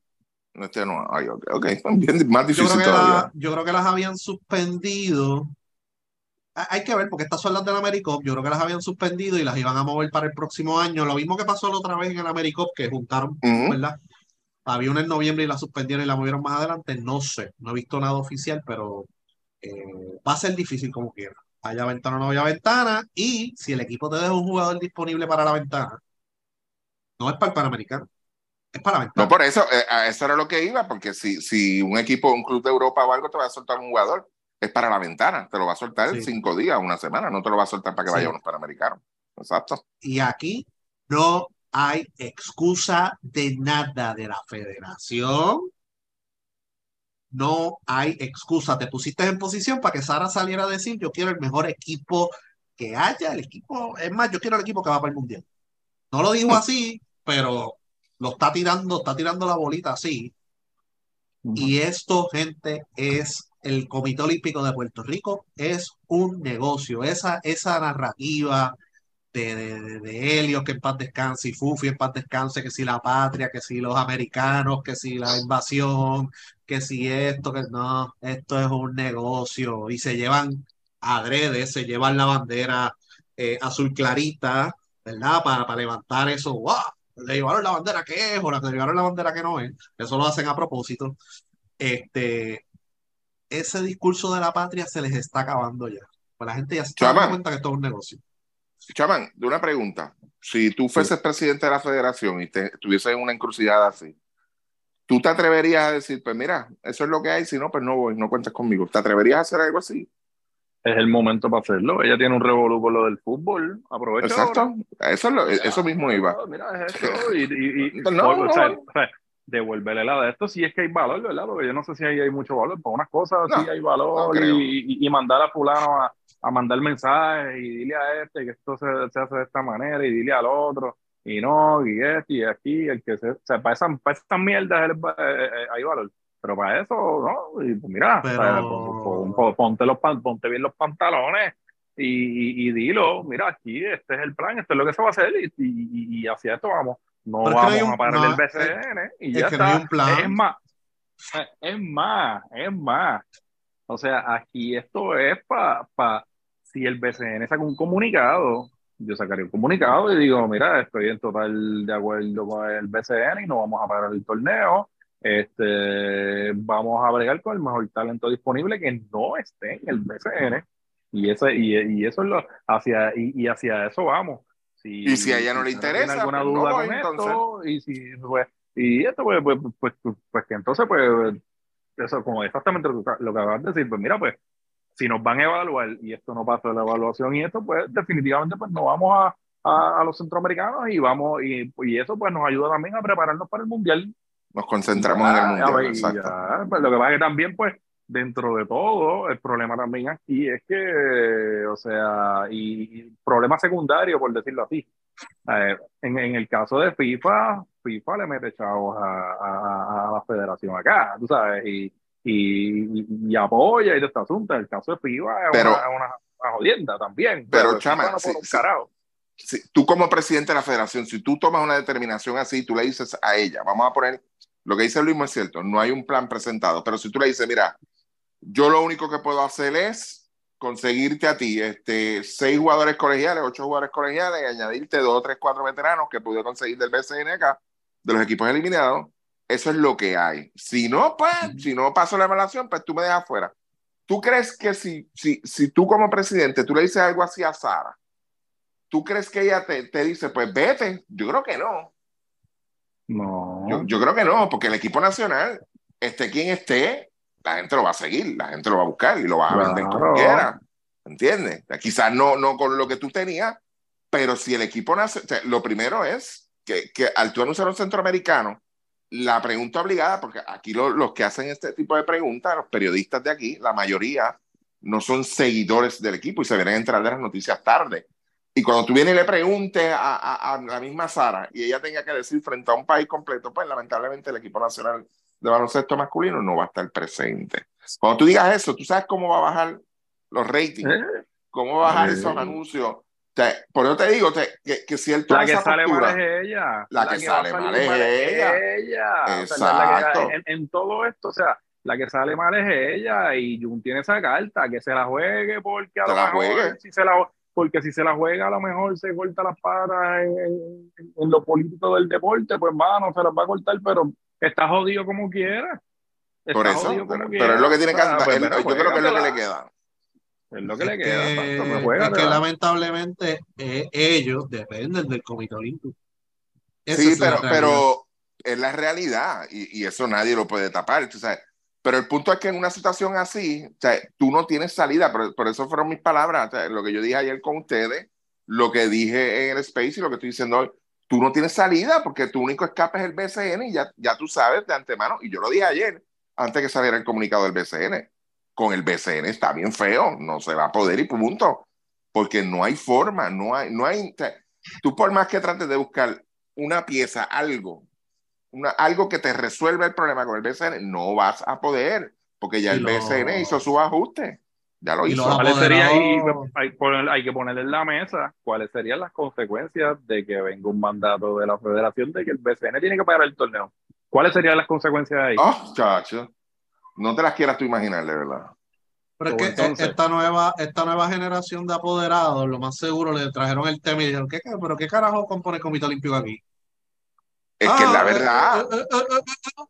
Este no, ay, ok, más difícil yo creo, que yo creo que las habían suspendido. Hay que ver, porque estas son las del AmeriCop. Yo creo que las habían suspendido y las iban a mover para el próximo año. Lo mismo que pasó la otra vez en el AmeriCop, que juntaron, ¿verdad? Había una en noviembre y la suspendieron y la movieron más adelante. No sé, no he visto nada oficial, pero eh, va a ser difícil como quiera. Haya ventana o no haya ventana. Y si el equipo te deja un jugador disponible para la ventana, no es para el Panamericano. Es para. No, por eso, eh, eso era lo que iba, porque si, si un equipo, un club de Europa o algo te va a soltar un jugador, es para la ventana. Te lo va a soltar en cinco días, una semana. No te lo va a soltar para que vaya a unos Panamericanos. Exacto. Y aquí no hay excusa de nada de la federación. No hay excusa. Te pusiste en posición para que Sara saliera a decir, yo quiero el mejor equipo que haya, el equipo, es más, yo quiero el equipo que va para el mundial. No lo dijo así, pero lo está tirando, está tirando la bolita así. Y esto, gente, es el Comité Olímpico de Puerto Rico, es un negocio. Esa, esa narrativa de, de, de, Helios, que en paz descanse, y Fufi en paz descanse, que si la patria, que si los americanos, que si la invasión, que si esto, que no, esto es un negocio y se llevan adrede, se llevan la bandera eh, azul clarita, ¿verdad? Para, para levantar eso, ¡wow! Le llevaron la bandera que es o le llevaron la bandera que no es, eso lo hacen a propósito. Este, ese discurso de la patria se les está acabando ya. Pues la gente ya se está dando cuenta que esto es un negocio. Chaman, de una pregunta. Si tú fueses presidente de la federación y te, estuviese en una encrucijada así, ¿tú te atreverías a decir, pues mira, eso es lo que hay, si no, pues no voy, no cuentes conmigo? ¿Te atreverías a hacer algo así? Es el momento para hacerlo. Ella tiene un revolú con lo del fútbol. Aprovecha. Exacto. Eso, es lo, eso mismo iba. Mira, es eso. Y, y, y no, no, devolverle la de esto si es que hay valor, ¿verdad? Porque yo no sé si hay, hay mucho valor. Para unas cosas sí hay valor y, y, mandar a fulano a, a, mandar mensajes y dile a este que esto se, se, hace de esta manera y dile al otro y no, y este y aquí, el que se... O sea, para esas, para esas mierdas eh, eh, hay valor. Pero para eso, ¿no? Y pues mira, ponte, los, ponte bien los pantalones y, y, dilo, mira, aquí este es el plan, esto es lo que se va a hacer y, y, y hacia esto vamos no vamos a parar el BCN y ya está. Es más, es más, es más. O sea, aquí esto es para, pa, si el BCN saca un comunicado, yo sacaría un comunicado y digo, mira, estoy en total de acuerdo con el BCN y no vamos a parar el torneo. Este, vamos a bregar con el mejor talento disponible que no esté en el BCN. Y, ese, y, y eso es lo, hacia, y, y hacia eso vamos y si a ella no le interesa, alguna pues duda con esto, y si pues, y esto pues, pues, pues, pues, que entonces pues eso como exactamente lo que, lo que acabas de decir, pues mira pues si nos van a evaluar y esto no pasa de la evaluación y esto pues definitivamente pues no vamos a, a, a, los centroamericanos y vamos y, y eso pues nos ayuda también a prepararnos para el mundial. Nos concentramos en el mundial. Ya, pues, lo que pasa es que también pues dentro de todo, el problema también aquí es que, o sea, y, problema secundario, por decirlo así. Eh, en, en, el caso de FIFA, FIFA le mete chavos a, a, a la federación acá, tú sabes, y, y, y, apoya y de este asunto. El caso de FIFA es pero, una, una, jodienda también. Pero, pero chama, no si, si, tú como presidente de la federación, si tú tomas una determinación así, tú le dices a ella, vamos a poner, lo que dice Luis es cierto, no hay un plan presentado, pero si tú le dices, mira, yo lo único que puedo hacer es conseguirte a ti este, seis jugadores colegiales, ocho jugadores colegiales y añadirte dos, tres, cuatro veteranos que pude conseguir del BCNK, de los equipos eliminados. Eso es lo que hay. Si no, pues, si no paso la evaluación, pues tú me dejas fuera. ¿Tú crees que si, si, si tú como presidente, tú le dices algo así a Sara, ¿tú crees que ella te, te dice, pues vete? Yo creo que no. No. Yo, yo, creo que no, porque el equipo nacional, esté quien esté, la gente lo va a seguir, la gente lo va a buscar y lo va a claro. vender como quiera. ¿Entiendes? Quizás no, no con lo que tú tenías, pero si el equipo o sea, lo primero es que, que al tú anunciar un centroamericano, la pregunta obligada, porque aquí lo, los que hacen este tipo de preguntas, los periodistas de aquí, la mayoría no son seguidores del equipo y se vienen a entrar de las noticias tarde. Y cuando tú vienes y le preguntes a, a, a, la misma Sara y ella tenga que decir frente a un país completo, pues lamentablemente el equipo nacional de baloncesto masculino no va a estar presente. Cuando tú digas eso, tú sabes cómo va a bajar los ratings, ¿Eh? cómo va a bajar esos anuncios. Te, por eso te digo te, que, que si él toma La que sale postura, mal es ella. La, la que, que, sale mal es ella. ella. Exacto. O sea, en, en, todo esto, o sea, la que sale mal es ella y Jun tiene esa carta, que se la juegue porque a lo la mejor juegue. si se la porque si se la juega a lo mejor se corta las patas en, en, en, lo político del deporte, pues mano, se las va a cortar, pero está jodido como quiera. Está Por eso, pero, pero, quiera. es lo que tiene que hacer. Pues, yo creo que es lo que le queda. Es lo que le queda. Que, es que lamentablemente eh, ellos dependen del Comité Olímpico. Esa sí, es pero, pero es la realidad y, y, eso nadie lo puede tapar. Tú sabes. Pero el punto es que en una situación así, o sea, tú no tienes salida, por, por eso fueron mis palabras, o sea, lo que yo dije ayer con ustedes, lo que dije en el Space y lo que estoy diciendo hoy tú no tienes salida porque tu único escape es el BCN y ya, ya tú sabes de antemano, y yo lo dije ayer, antes que saliera el comunicado del BCN, con el BCN está bien feo, no se va a poder y punto, porque no hay forma, no hay, no hay, tú por más que trates de buscar una pieza, algo, una, algo que te resuelva el problema con el BCN, no vas a poder, porque ya el no. BCN hizo su ajuste. Ya lo Y hizo. ¿Cuáles serían, hay, poner- hay que ponerle en la mesa cuáles serían las consecuencias de que venga un mandato de la federación de que el BCN tiene que pagar el torneo? ¿Cuáles serían las consecuencias ahí? Oh, chacho. No te las quieras tú imaginar, de verdad. Pero es que entonces- esta nueva, esta nueva generación de apoderados, lo más seguro, le trajeron el tema y dijeron, ¿qué, qué? ¿Pero qué carajo compone el Comité Olímpico aquí? Es que Ah, la eh, verdad. eh, eh,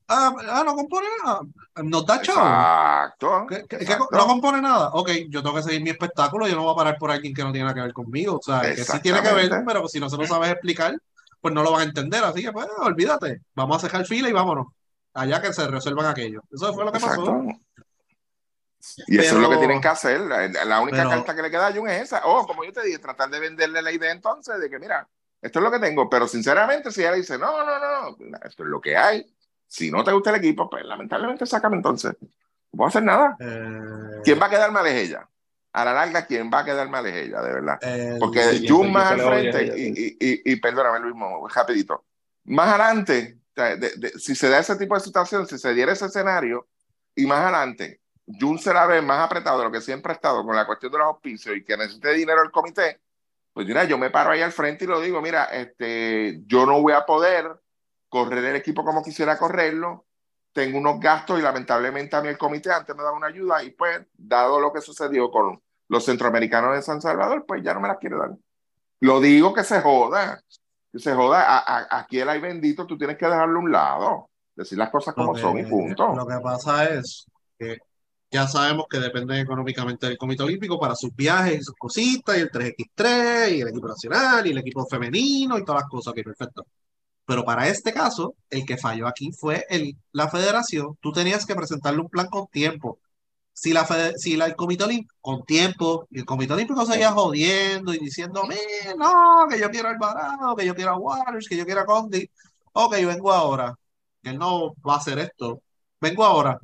ah, ah, no compone nada. Nos da chavo. Exacto. ¿Qué- qué- qué- exacto. no compone nada. Ok, yo tengo que seguir mi espectáculo, yo no voy a parar por alguien que no tiene nada que ver conmigo. O sea, que sí tiene que ver, pero si no se lo sabes explicar, pues no lo van a entender. Así que, pues, olvídate. Vamos a cejar fila y vámonos. Allá que se resuelvan aquello. Eso fue lo que pasó. Y eso es lo que tienen que hacer. La, la única pero- carta que le queda a Jun es esa. Oh, como yo te dije, tratar de venderle la idea entonces de que, mira, esto es lo que tengo. Pero sinceramente, si ella dice, no, no, no, esto es lo que hay. Si no te gusta el equipo, pues lamentablemente sácame entonces. No puedo hacer nada. Eh, ¿Quién va a quedar mal es ella? A la larga, ¿quién va a quedar mal es ella, de verdad? el- Porque Jun más al frente, ella, y, y, y, y perdóname, Luis, rapidito. Más adelante, de- de- si se da ese tipo de situación, si se diera ese escenario, y más adelante, Jun se la ve más apretado de lo que siempre ha estado con la cuestión de los auspicios y que necesite dinero el comité, pues mira, yo me paro ahí al frente y lo digo, mira, este, yo no voy a poder correr el equipo como quisiera correrlo, tengo unos gastos y lamentablemente a mí el comité antes me daba una ayuda y pues, dado lo que sucedió con los centroamericanos de San Salvador, pues ya no me las quiere dar. Lo digo que se joda, que se joda. A- a- aquí el ay bendito, tú tienes que dejarlo a un lado, decir las cosas como son y punto. Lo que pasa es que ya sabemos que dependen económicamente del Comité Olímpico para sus viajes y sus cositas, y el 3x3, y el equipo nacional, y el equipo femenino, y todas las cosas. Ok, perfecto. Pero para este caso, el que falló aquí fue el, la federación. Tú tenías que presentarle un plan con tiempo. Si, la, fede- si la, el Comité Olímpico, con tiempo, y el Comité Olímpico seguía jodiendo y diciendo, "Mira, no, que yo quiero a Alvarado, que yo quiero a Waters, que yo quiero a Condi. Ok, vengo ahora. Él no va a hacer esto. Vengo ahora.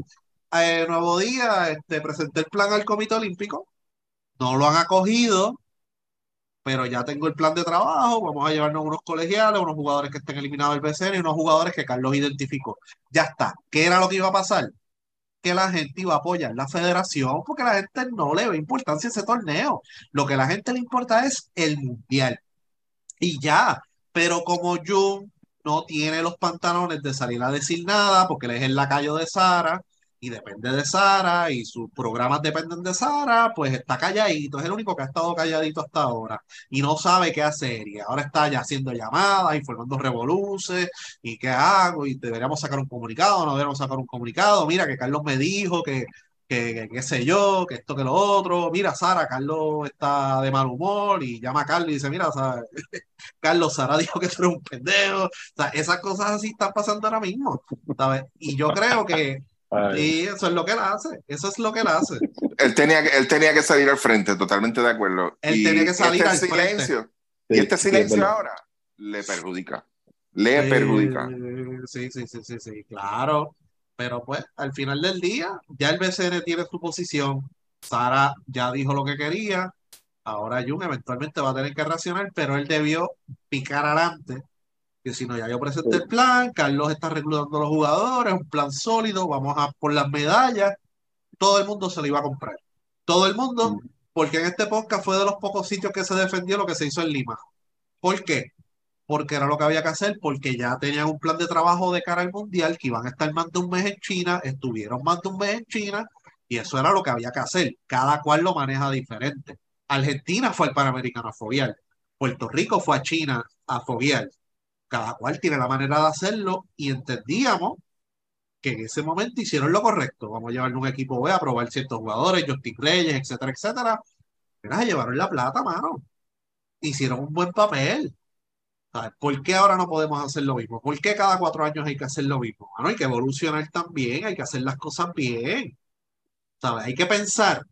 Eh, nuevo día, este, presenté el plan al Comité Olímpico. No lo han acogido, pero ya tengo el plan de trabajo. Vamos a llevarnos unos colegiales, unos jugadores que estén eliminados del BCN y unos jugadores que Carlos identificó. Ya está. ¿Qué era lo que iba a pasar? Que la gente iba a apoyar la federación porque la gente no le ve importancia a ese torneo. Lo que a la gente le importa es el mundial. Y ya. Pero como Jun no tiene los pantalones de salir a decir nada porque él es el lacayo de Sara y depende de Sara y sus programas dependen de Sara, pues está calladito, es el único que ha estado calladito hasta ahora y no sabe qué hacer y ahora está ya haciendo llamadas, informando revoluces y qué hago y deberíamos sacar un comunicado, no deberíamos sacar un comunicado, mira que Carlos me dijo que que, qué sé yo, que esto, que lo otro. Mira, Sara, Carlos está de mal humor y llama a Carlos y dice, mira, Sara, Carlos, Sara dijo que tú eres un pendejo. O sea, esas cosas así están pasando ahora mismo, ¿sabes? Y yo creo que sí, eso es lo que él hace, eso es lo que él hace. Él tenía, que, él tenía que salir al frente, totalmente de acuerdo. Él y tenía que salir este al frente. silencio, sí, y este sí, es silencio verdad. ahora le perjudica. Le Sí, perjudica. Sí, sí, sí, sí, sí, claro. Pero pues, al final del día, ya el BCN tiene su posición. Sara ya dijo lo que quería. Ahora Jun eventualmente va a tener que reaccionar, pero él debió picar adelante. Que si no, ya yo presenté el plan, Carlos está reclutando a los jugadores, un plan sólido, vamos a por las medallas. Todo el mundo se lo iba a comprar. Todo el mundo, porque en este podcast fue de los pocos sitios que se defendió lo que se hizo en Lima. ¿Por qué? porque era lo que había que hacer, porque ya tenían un plan de trabajo de cara al mundial, que iban a estar más de un mes en China, estuvieron más de un mes en China, y eso era lo que había que hacer. Cada cual lo maneja diferente. Argentina fue al Panamericano a foguear, Puerto Rico fue a China a foguear. Cada cual tiene la manera de hacerlo, y entendíamos que en ese momento hicieron lo correcto. Vamos a llevarle un equipo B a probar ciertos jugadores, Justin Reyes, etcétera, etcétera. Mira, llevaron la plata, mano. Hicieron un buen papel. ¿Por qué ahora no podemos hacer lo mismo? ¿Por qué cada cuatro años hay que hacer lo mismo? Bueno, hay que evolucionar también, hay que hacer las cosas bien. ¿Sabes? Hay que pensar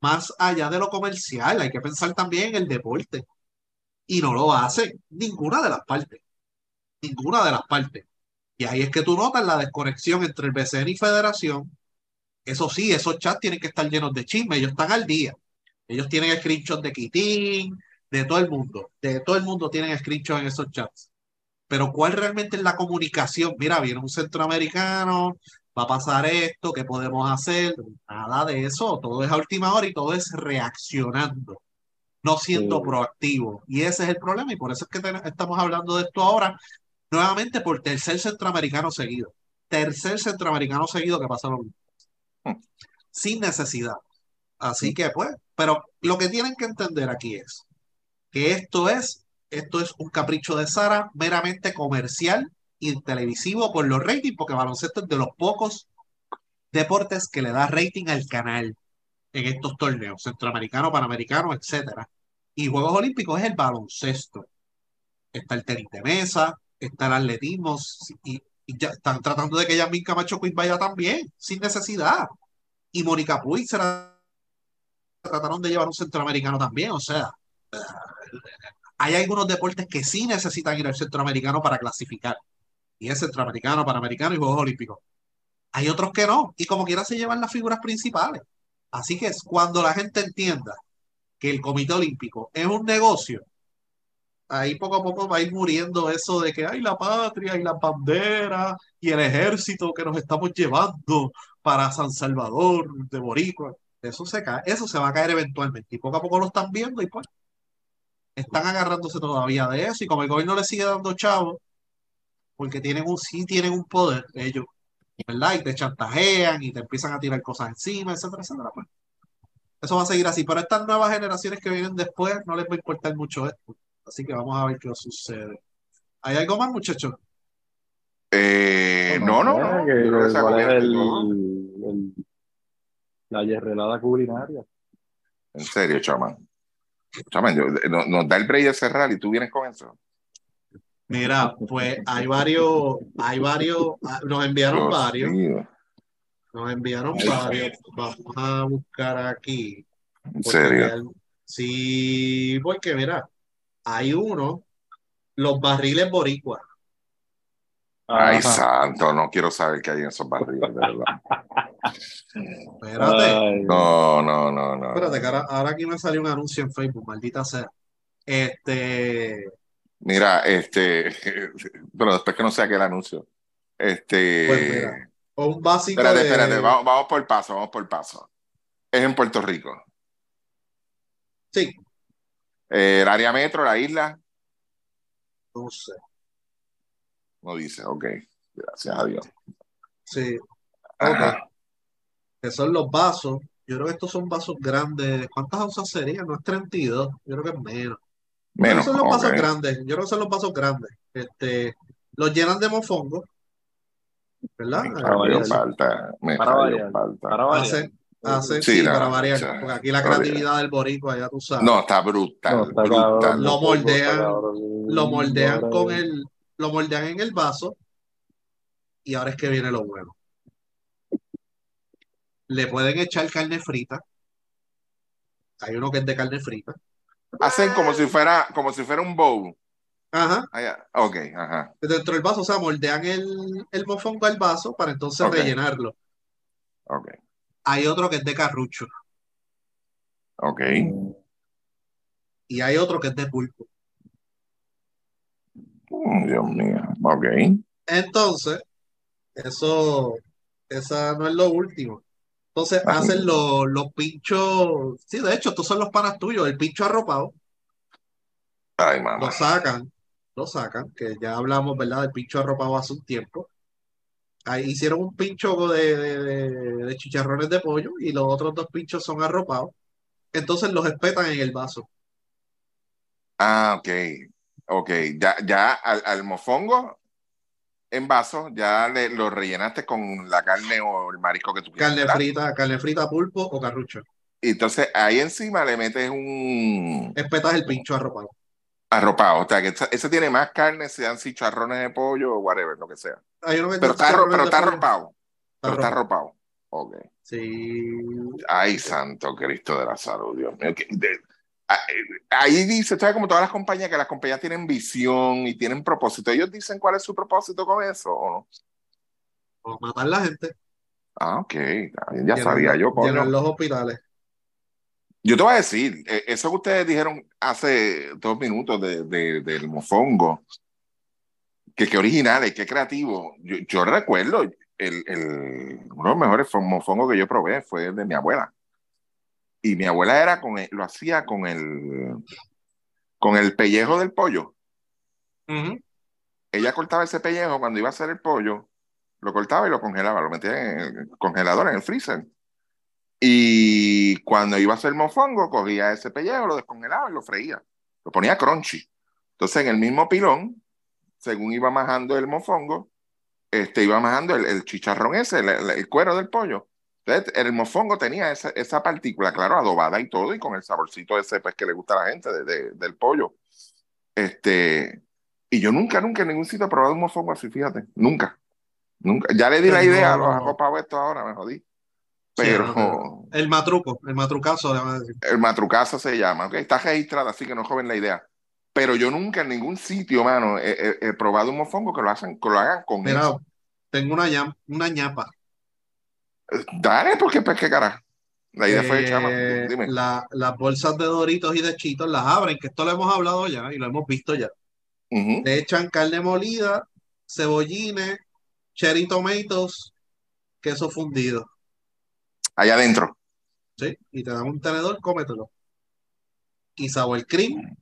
más allá de lo comercial, hay que pensar también en el deporte. Y no lo hace ninguna de las partes. Ninguna de las partes. Y ahí es que tú notas la desconexión entre el BCN y Federación. Eso sí, esos chats tienen que estar llenos de chisme, ellos están al día. Ellos tienen screenshots de Kitín, de todo el mundo, de todo el mundo tienen screenshots en esos chats. Pero ¿cuál realmente es la comunicación? Mira, viene un centroamericano va a pasar esto, qué podemos hacer, nada de eso, todo es a última hora y todo es reaccionando, no siendo Sí. proactivo. Y ese es el problema y por eso es que estamos hablando de esto ahora, nuevamente por tercer centroamericano seguido. Tercer centroamericano seguido que pasa lo mismo. Hmm. Sin necesidad. Así que pues, pero lo que tienen que entender aquí es que esto es, esto es un capricho de Sara meramente comercial y televisivo por los ratings, porque baloncesto es de los pocos deportes que le da rating al canal en estos torneos, centroamericano, panamericano, etcétera. Y Juegos Olímpicos es el baloncesto. Está el tenis de mesa, está el atletismo, y, ya están tratando de que Yasmin Camacho vaya también, sin necesidad. Y Mónica Puig se trataron de llevar un centroamericano también, o sea, hay algunos deportes que sí necesitan ir al centroamericano para clasificar. Y es centroamericano, panamericano y Juegos Olímpicos. Hay otros que no, y como quiera se llevan las figuras principales. Así que es cuando la gente entienda que el Comité Olímpico es un negocio, ahí poco a poco va a ir muriendo eso de que hay la patria y la bandera y el ejército que nos estamos llevando para San Salvador de Boricua. Eso se cae, eso se va a caer eventualmente. Y poco a poco lo están viendo y pues están agarrándose todavía de eso. Y como el gobierno le sigue dando chavo, porque tienen un, sí tienen un poder ellos, ¿verdad? Y te chantajean y te empiezan a tirar cosas encima, etcétera, etcétera. Pues. Eso va a seguir así. Pero estas nuevas generaciones que vienen después no les va a importar mucho esto. Así que vamos a ver qué sucede. ¿Hay algo más, muchachos? Eh, no, no, no. sé, que- Yo creo que se ha ¿Cuál es cubierto el, todo. el- la yerrelada culinaria? En serio, chaman. Chaman, yo- no- nos da el break de cerrar y tú vienes con eso. Mira, pues hay varios, hay varios, ah, nos enviaron Dios varios, mío, nos enviaron Ay, varios. Vamos a buscar aquí. en serio. real- sí, porque mira, hay uno, los barriles boricuas. Ay, Ajá. santo, no quiero saber qué hay en esos barriles, de verdad. Espérate, Ay, No, no, no, no. espérate, que ahora, ahora aquí me salió un anuncio en Facebook, maldita sea. Este, Mira, este, pero después que no sea aquel anuncio. Este, Pues mira, un básico espérate, de, espérate, vamos, vamos por paso, vamos por paso. Es en Puerto Rico. sí, Eh, el área metro, la isla, no sé, no dice, ok, gracias a Dios. sí, Ajá. ok. que son los vasos. Yo creo que estos son vasos grandes. ¿Cuántas onzas serían? No es 32, yo creo que es menos. Yo creo que Menos, son los vasos grandes. Yo creo que son los vasos grandes. Este, los llenan de mofongo, ¿verdad? Me Para variar. falta, me Para variar. falta. Para variar. Sí, sí, la- para variar, porque aquí la creatividad del boricua, ya tú sabes. No, está brutal, No, está brutal. cabrón, Lo moldean, cabrón. Lo moldean con el, lo moldean en el vaso y ahora es que viene lo bueno. Le pueden echar carne frita. Hay uno que es de carne frita. Hacen como si fuera, como si fuera un bowl. Ajá. Allá. Ok, ajá. Dentro del vaso, o sea, moldean el, el mofongo al vaso para entonces rellenarlo. Ok, Hay otro que es de carrucho ok. y hay otro que es de pulpo. Mm, Dios mío. Ok. Entonces, eso, esa no es lo último. Entonces Ajá. hacen los, los pinchos, sí, de hecho, estos son los panas tuyos, el pincho arropado, Ay, mamá. lo sacan, lo sacan, que ya hablamos, ¿verdad? Del pincho arropado hace un tiempo. Ahí hicieron un pincho de, de- chicharrones de pollo y los otros dos pinchos son arropados. Entonces los espetan en el vaso. Ah, ok. Ok. Ya, ya al, al mofongo en vaso, ya le, lo rellenaste con la carne o el marisco que tú quieras. Carne frita, carne frita, pulpo o carrucho. Y entonces ahí encima le metes un Espetas el pincho arropado. Arropado. O sea, que ese, ese tiene más carne, sean chicharrones de pollo o whatever, lo que sea. Pero está, pero está arropado. Pero está arropado. Ok. Sí, Ay, santo Cristo de la salud, Dios mío. De- a- eh, ahí dice, ¿sabes? Como todas las compañías, que las compañías tienen visión y tienen propósito. ¿Ellos dicen cuál es su propósito con eso o no? o matar la gente. Ah, ok. bien, Ya llenar sabía yo, llenar los hospitales. Yo te voy a decir, eh, eso que ustedes dijeron hace dos minutos de, de- del mofongo, que qué original y qué creativo. Yo, yo recuerdo, el, el, uno de los mejores mofongos que yo probé fue el de mi abuela. Y mi abuela era con el- lo hacía con el, con el pellejo del pollo. Ella cortaba ese pellejo cuando iba a hacer el pollo, lo cortaba y lo congelaba, lo metía en el congelador, en el freezer. Y cuando iba a hacer mofongo, cogía ese pellejo, lo descongelaba y lo freía. Lo ponía crunchy. Entonces, en el mismo pilón, según iba majando el mofongo, este, iba majando el, el chicharrón ese, el, el- el cuero del pollo. Entonces, el mofongo tenía esa, esa partícula, claro, adobada y todo, y con el saborcito ese pues, que le gusta a la gente de- de- del pollo. Este, y yo nunca, nunca en ningún sitio he probado un mofongo así, fíjate, nunca. Nunca. Ya le di la idea a los acopados estos ahora, me jodí. Sí, Pero no, El matruco, el matrucazo, le van a decir. el matrucazo se llama, ¿ok? Está registrada, así que no joven la idea. Pero yo nunca en ningún sitio, mano, he, he- he probado un mofongo que lo, hacen, que lo hagan con Mira, eso. tengo una, ñam- una ñapa. Dale, porque pues qué cara. La idea fue Eh, chama. Dime. la- las bolsas de Doritos y de Chitos las abren, que esto lo hemos hablado ya y lo hemos visto ya. Ujú. Le echan carne molida, cebollines, cherry tomatoes, queso fundido, Allá adentro. ¿sí? Y te dan un tenedor, cómetelo. Y sour cream,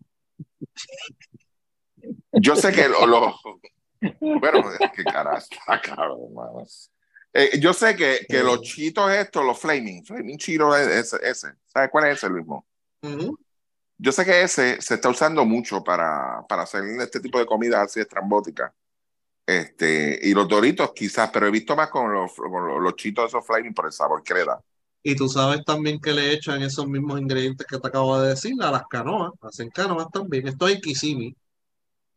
Yo sé que lo, lo- bueno, qué cara está cabrón. Eh, yo sé que, que los chitos estos, los flaming, flaming chito es ese, ese. ¿Sabes cuál es ese, Luismo? ujú, Yo sé que ese se está usando mucho para, para hacer este tipo de comidas así estrambóticas. Este, y los doritos quizás, pero he visto más con los, con los, los chitos esos flaming por el sabor que le da. Y tú sabes también que le echan esos mismos ingredientes que te acabo de decir a las canoas. Hacen canoas también. Esto es mismos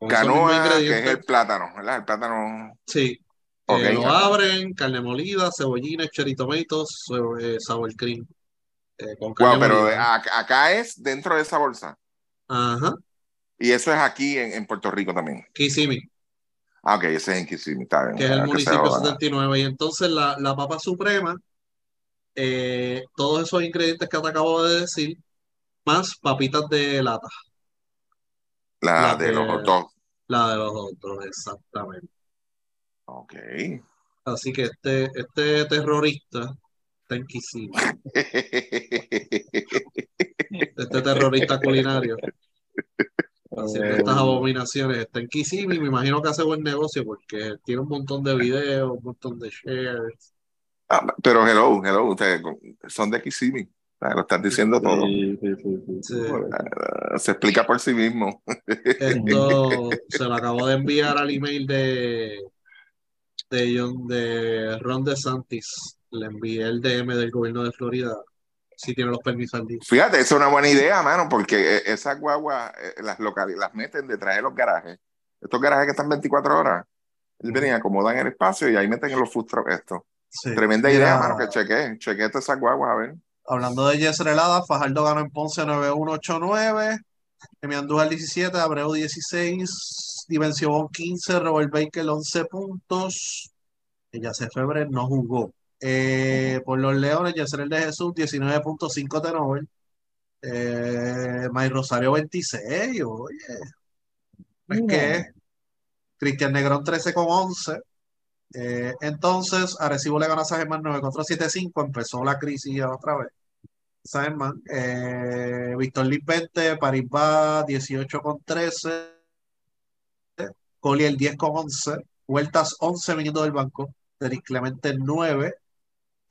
Canoa, que es el plátano, ¿verdad? El plátano. Sí. Eh, lo canoa. abren, carne molida, cebollines, cherry tomatoes, so- eh, cream. eh, con carne Wow, pero molida. acá es dentro de esa bolsa. Ajá. Y eso es aquí en, en Puerto Rico también. Kissimmee, Ah, ok, ese es en Kissimmee, está bien. que es el que municipio joda. 79. Y entonces la, la papa suprema, eh, todos esos ingredientes que te acabo de decir, más papitas de lata. La La de que- los hot dogs. La de los otros, exactamente. Ok. Así que este, este terrorista está en Kissimmee. Este terrorista culinario. Haciendo Eh, estas abominaciones. Está en Kissimmee. Me imagino que hace buen negocio porque tiene un montón de videos, un montón de shares. Ah, pero hello, hello, ustedes son de Kissimmee. Lo están diciendo todo. Sí, sí, sí, sí. Sí. Ah, Se explica por sí mismo. Esto se lo acabo de enviar al email de, de, John, de Ron DeSantis. Le envié el DM del gobierno de Florida. Si tiene los permisos al día. Fíjate, es una buena idea, mano, porque eh, esas guaguas eh, las, las meten detrás de los garajes. Estos garajes que están 24 horas. Él venía, acomodan el espacio y ahí meten los food esto. Sí. Tremenda Mira, idea, mano, que cheque, cheque esas guaguas, a ver. Hablando de Jess Relada, Fajardo ganó en Ponce 9-1-8-9, Emi Andújar 17, Abreu 16, Dimensión 15, Robert Baker 11 puntos. Y Yacel Febre no jugó. Eh, por los Leones, Yacel de Jesús 19.5 de Nobel. Eh, May Rosario 26, oye. Es que Cristian Negrón 13 con 11. Eh, entonces, Arecibo le gana a San Germán 9 contra 7-5. Empezó la crisis otra vez. San Germán. Eh, Víctor Liz 20, Paribá 18 con 13. Collier 10 con 11. Vueltas 11 viniendo del banco. Derek Clemente 9.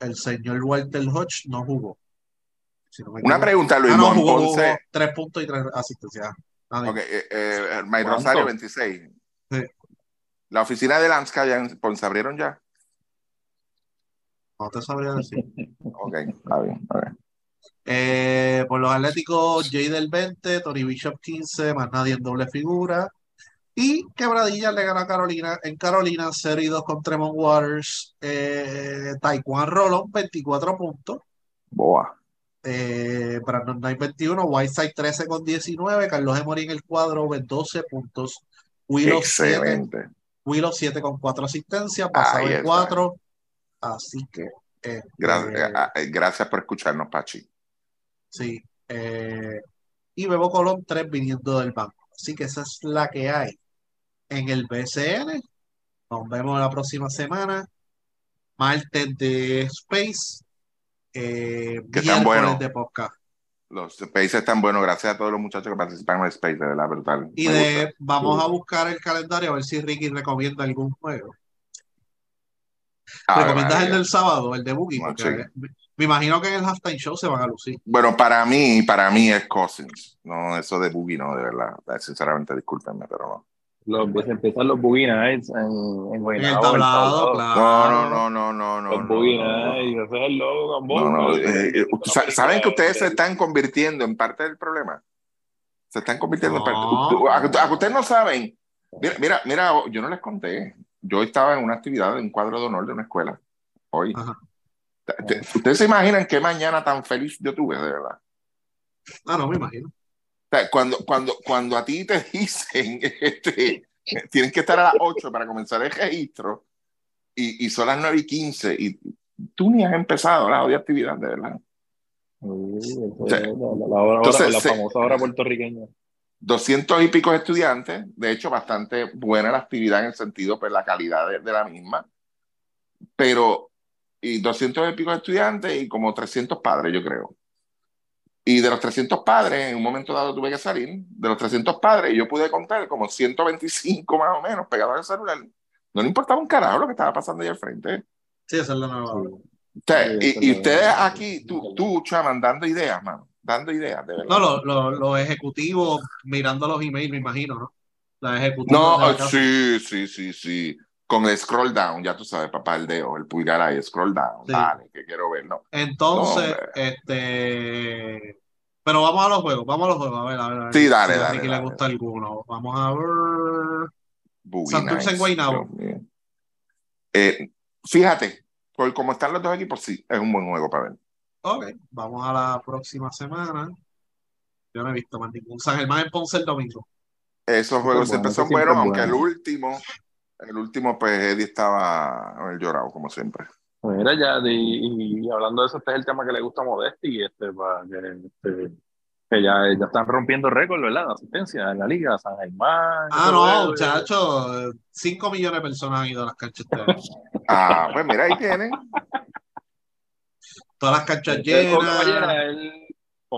El señor Walter Hodge no jugó. Si no me Una pregunta, Luis Ah, no, jugó, jugó, Ponce. jugó. Tres puntos y tres asistencias. Ah, dime. Ok, eh, eh. Rosario 26. Sí. La oficina de Lanska ya en Ponce abrieron ya. No te sabría decir. Ok, está bien. Eh, por los Atléticos, Jay del 20, Tony Bishop 15, más nadie en doble figura. Y Quebradilla le gana a Carolina en Carolina, 0 y 2 con Tremont Waters. Eh, Taekwondo Rolón, 24 puntos. Boa. Eh, Brandon Knight 21, Whiteside 13 con 19, Carlos Emory en el cuadro 12 puntos, Willow 7, Excelente. Willow 7 con 4 asistencias, Ahí está. 4, así que este, Gracias, ah, eh, gracias por escucharnos, Pachi. sí, eh, y Bebo Colón 3 viniendo del banco, así que esa es la que hay en el BCN, nos vemos la próxima semana martes de Space, eh, Que tan miércoles bueno. de podcast. Los Space están buenos, gracias a todos los muchachos que participan en el Space, de verdad, brutal. Y de, vamos a buscar el calendario a ver si Ricky recomienda algún juego. Ave ¿Recomiendas el del sábado, el de Boogie? No, me, me imagino que en el halftime show se van a lucir. Bueno, para mí, para mí es Cousins. No, eso de Boogie, no, de verdad. Sinceramente, discúlpenme, pero no. Los, se empiezan los Boogie Nights en, en En Guaynabo, el tablado, No, claro. no, no, no, no. Los no, Boogie no, no. Nights, ese es el logo, No, eh, eh, sa- ¿Saben que ustedes se están convirtiendo en parte del problema? Se están convirtiendo en parte. A- a- a- Ustedes no saben. Mira, mira, mira, yo no les conté. Yo estaba en una actividad, en un cuadro de honor de una escuela. Hoy. Ustedes se imaginan qué mañana tan feliz yo tuve, de verdad. Ah, no, me imagino. Sea, cuando, cuando, cuando a ti te dicen, este, tienes que estar a las 8 para comenzar el registro y, y son las 9 y 15 y tú ni has empezado la odia actividad, de verdad. Sí, O sea, la, la- hora- entonces, la famosa hora puertorriqueña. 200 y pico estudiantes, de hecho, bastante buena la actividad en el sentido, pues la calidad de, de la misma, pero, y 200 y pico estudiantes y como 300 padres, yo creo. Y de los 300 padres, en un momento dado tuve que salir, de los 300 padres, yo pude contar como 125 más o menos pegados al celular. No le importaba un carajo lo que estaba pasando ahí al frente. Sí, esa es la nueva. Sea, Sí, y, y es ustedes lo- aquí, tú, tú, Chaman, dando ideas, mano, dando ideas, de verdad. No, los los- los ejecutivos mirando los emails, me imagino, ¿no? Los ejecutivos No, de la casa. sí, sí, sí, sí. Con el scroll down, ya tú sabes, papá, el dedo, el pulgar ahí, scroll down. Sí. Dale, que quiero ver, ¿no? Entonces, No, este. Pero vamos a los juegos, vamos a los juegos. A ver, a ver. a ver Sí, dale, si a dale, dale. le gusta alguno. Vamos a ver. Boogie Santurce en Nights, Guaynabo. Eh, fíjate, por como están los dos equipos, sí, es un buen juego para ver. Ok, vamos a la próxima semana. Yo no he visto más ningún. San Germán en Ponce el domingo. Esos juegos siempre son buenos, aunque el último, el último, pues Eddie estaba el llorado, como siempre. Mira, ya, y, y hablando de eso, este es el tema que le gusta a Modesti, este, para que, este, que ya, ya están rompiendo récord, ¿verdad? De asistencia en la liga, San Germán. Ah, no, muchachos. 5 millones de personas han ido a las canchas. Ah, pues mira, ahí tienen. Todas las canchas Este llenas.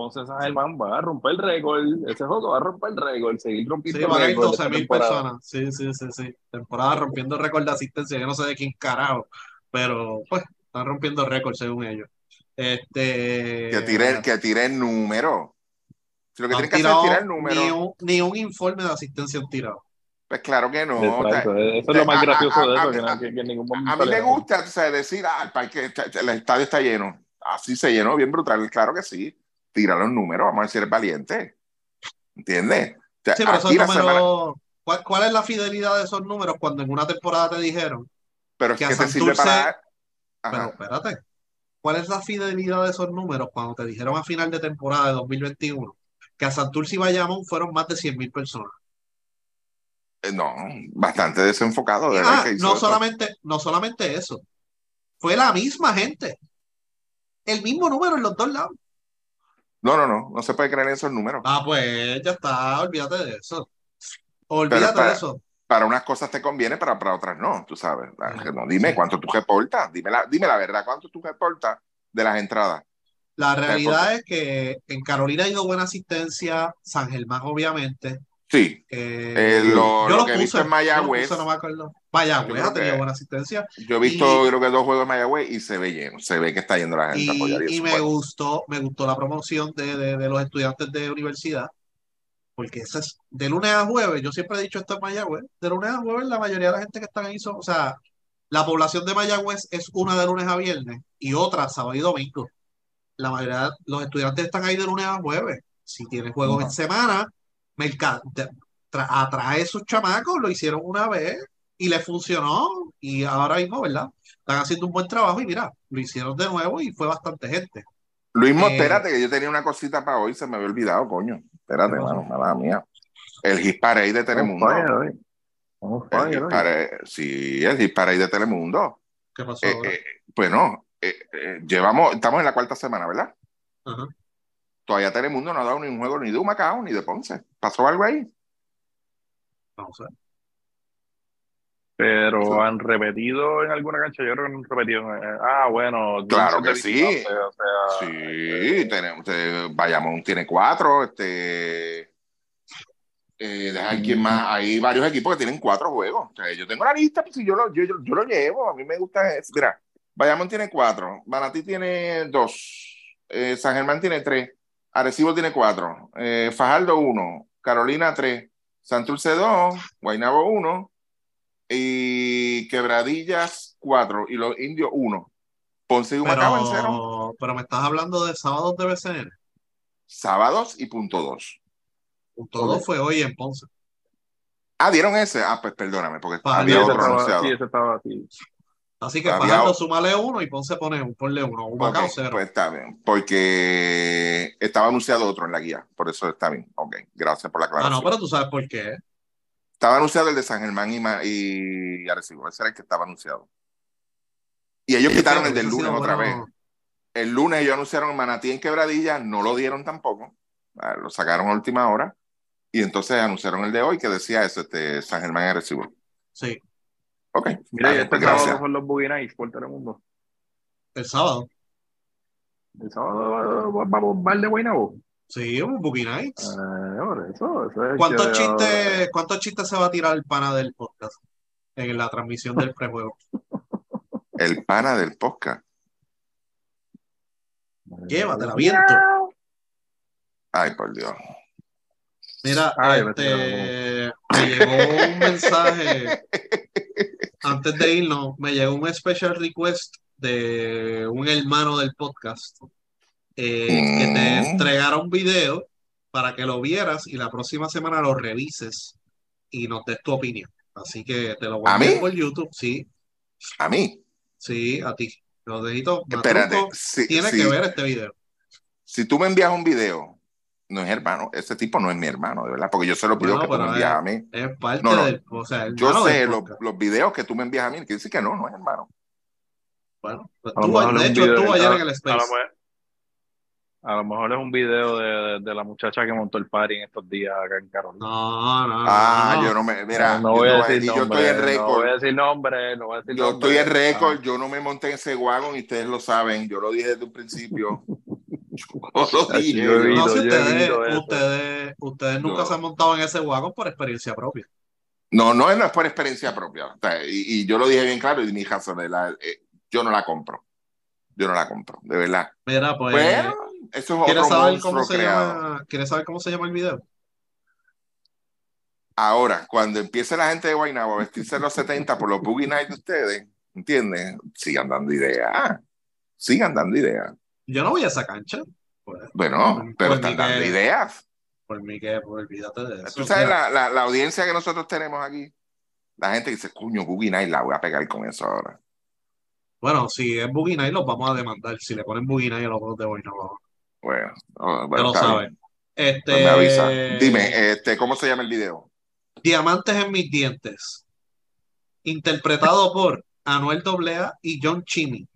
Ponce San Germán va a romper el récord, ese juego va a romper el récord, seguir rompiendo Sí, el van a ir récord 12 esta mil temporada. personas. Sí, sí, sí, sí. Temporada rompiendo récord de asistencia. Yo no sé de quién carajo, pero pues están rompiendo récord según ellos. Este. Que tiren, que tiren número. Si lo que tienen que hacer es tirar número, Ni un, ni un informe de asistencia han tirado. pues claro que no. O sea, Exacto, eso es lo más a- gracioso de eso, a- que, a- no- que- que en ningún momento A mí me le- gusta o sea, decir, ah, el, parque, el estadio está lleno. Así se llenó, bien brutal. Claro que sí. Tira los números, vamos a decir, es valiente. ¿Entiendes? O sea, Sí, pero esos la semana- números. ¿cuál, cuál es la fidelidad de esos números cuando en una temporada te dijeron? pero es que que, a te sirve Santurce- para. Pero espérate. ¿Cuál es la fidelidad de esos números cuando te dijeron a final de temporada de 2021 que a Santurce y Bayamón fueron más de 100 mil personas? Eh, No, bastante desenfocado. de Ah, que no solamente, no solamente eso. Fue la misma gente. El mismo número en los dos lados. No, no, no. No se puede creer en esos números. Ah, pues ya está. Olvídate de eso. Olvídate para- de eso. Para unas cosas te conviene, pero para otras no, tú sabes. No, dime sí. cuánto tú reportas. Dime la, dime la verdad, cuánto tú reportas de las entradas. La realidad es que en Carolina ha ido buena asistencia, San Germán, obviamente. Sí. Eh, Eh, lo- yo lo que he visto en Mayagüez, puse, no me acuerdo. yo Mayagüez ha tenido buena asistencia. Yo he visto, Y- creo que dos juegos de Mayagüez y se ve lleno. Se ve que está yendo la gente a apoyar. Y, y me bueno. gustó, me gustó la promoción de, de- de los estudiantes de universidad, porque eso es de lunes a jueves. Yo siempre he dicho esto en Mayagüez. De lunes a jueves, la mayoría de la gente que están ahí son, o sea, la población de Mayagüez es una de lunes a viernes y otra sábado y domingo. La mayoría de los estudiantes están ahí de lunes a jueves. Si tienes juegos en semana, merca- te- tra- atrae a esos chamacos, lo hicieron una vez y le funcionó. Y ahora mismo, ¿verdad? Están haciendo un buen trabajo y mira, lo hicieron de nuevo y fue bastante gente. Luis, Eh, espérate, que yo tenía una cosita para hoy, se me había olvidado, coño. Espérate, mano, mala mía. El Hit Parade de Telemundo. Fire El sí, el Hit Parade de Telemundo. ¿Qué pasó Eh, ahora? eh, bueno, eh, eh, llevamos, estamos en la cuarta semana, ¿verdad? Ajá. Todavía Telemundo no ha dado ni un juego ni de Humacao ni de Ponce. ¿Pasó algo ahí? A ver. Pero han repetido en alguna cancha, yo creo que no han repetido. en- ah, bueno. Claro que sí. visitante, o sea, Sí, tenemos, Bayamón tiene cuatro, este, eh, deja ver quién más, hay varios equipos que tienen cuatro juegos. O sea, yo tengo la lista, pues si yo lo, yo, yo, yo lo llevo, a mí me gusta, mira, Bayamón tiene cuatro, Manatí tiene dos, eh, San Germán tiene tres, Arecibo tiene cuatro, eh, Fajardo uno, Carolina tres, Santurce dos, Guaynabo uno, y Quebradillas cuatro, y los indios uno. Ponce y Humacao en cero. Pero, me estás hablando de sábados de BCN. sábados y punto dos. Punto dos fue hoy en Ponce. Ah, dieron ese. Ah, pues perdóname, porque Fajardo había otro estaba, anunciado. sí, ese estaba así. Así que Fajardo o- súmale uno y Ponce pone un, ponle uno. Un Ok, Macao cero. pues está bien, porque estaba anunciado otro en la guía, por eso está bien. Ok, gracias por la ah, aclaración. no, pero tú sabes por qué. Estaba anunciado el de San Germán y, y Arecibo, ese era el que estaba anunciado. Y ellos quitaron el del lunes otra bueno. vez. El lunes ellos anunciaron Manatí en Quebradilla, no lo dieron tampoco, Ah, lo sacaron a última hora, y entonces anunciaron el de hoy que decía eso, este, San Germán y Arecibo. Sí, Ok, Mira, y está bien, este pues sábado son los Boogie Nights por Telemundo. el sábado. El sábado va- vamos a bar de Guaynabo. Sí, un Boogie Nights. Eh, eso, eso es ¿Cuántos que- chistes, ¿Cuántos chistes se va a tirar el pana del podcast en la transmisión del prejuego? El pana del podcast. Llévatela, viento. Ay, por Dios. Mira, Ay, este, me llegó un mensaje antes de irnos, me llegó un special request de un hermano del podcast eh, que te Mm. entregara un video para que lo vieras y la próxima semana lo revises y nos des tu opinión. Así que te lo voy a ¿A mí? por YouTube, sí, A mí. sí, a ti. Los deditos, Espérate. Si, tienes si- que ver este video. si tú me envías un video, no es hermano. Ese tipo no es mi hermano, de verdad. Porque yo sé los videos que tú me envías es- a mí. Es parte No, no. del, o sea, el Yo sé los, videos que tú me envías a mí, que dice que no, no es hermano. Bueno, pues A lo tú, mejor es de un hecho, video- estuvo ayer a- en el A Space. lo, mejor, a lo mejor es un video de, de la muchacha que montó el party en estos días acá en Carolina. No, no, no. Ah, no. yo no me. Mira, no yo, voy te a decir yo nombre, estoy en No récord. voy a decir nombre, no voy a decir Yo nombre. estoy en récord, Ah, yo no me monté en ese wagon y ustedes lo saben, yo lo dije desde un principio. Yo lo Ay, dije. yo he yo- No, visto, si yo he ustedes, ustedes, ustedes nunca No. se han montado en ese wagon por experiencia propia. No, no, no es por experiencia propia. O sea, y, y yo lo dije bien claro y mi hija sobre la, eh, yo no la compro. Yo no la compro, de verdad. Mira, pues, Bueno, eso es ¿quieres otro saber cómo se creado. llama? ¿Quieres saber cómo se llama el video? Ahora, cuando empiece la gente de Guaynabo a vestirse los 70 por los Boogie Nights de ustedes, ¿entiendes? Sigan dando ideas. Sigan dando ideas. Yo no voy a esa cancha. Pues, Bueno, Pues pero están que- dando ideas. por mí que, pues, olvídate de eso. Tú sabes la, la, la audiencia que nosotros tenemos aquí. La gente dice, coño, Boogie Night, la voy a pegar con eso ahora. Bueno, si es Boogie Night, los vamos a demandar. Si le ponen Boogie Night a los dos de hoy, no vamos. Bueno, oh, Ya bueno, lo saben. Este, Pues me avisa. Dime, este, ¿cómo se llama el video? Diamantes en mis dientes. Interpretado por Anuel AA y John Chimmy.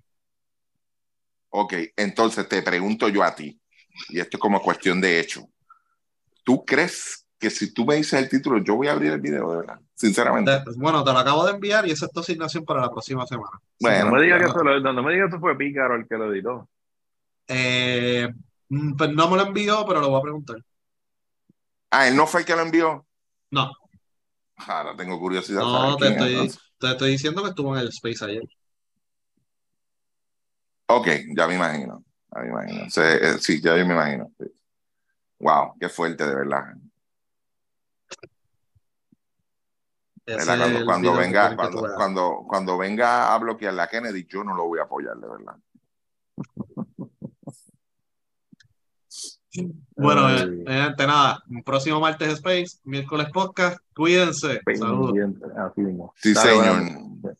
Ok, entonces te pregunto yo a ti, y esto es como cuestión de hecho. ¿Tú crees que si tú me dices el título, yo voy a abrir el video, de verdad? Sinceramente. Te- bueno, te lo acabo de enviar y esa es tu asignación para la próxima semana. Bueno, no me digas que bueno. eso lo- no me digas que eso fue Pícaro el que lo editó. Eh, mm, pues no me lo envió, pero lo voy a preguntar. Ah, él no fue el que lo envió. No, Ahora tengo curiosidad. no, te quién estoy, entonces. te estoy diciendo que estuvo en el Space ayer. Ok, ya me imagino. Ya me imagino. Sí, eh, sí, ya yo me imagino. sí. Wow, qué fuerte, de verdad. Cuando, venga, cuando, cuando, cuando venga a bloquear la Kennedy, yo no lo voy a apoyar, de verdad. Bueno, eh, eh, ante nada, próximo martes Space, miércoles podcast, cuídense. Saludos. Pendiente, así mismo. Sí, Dale, señor.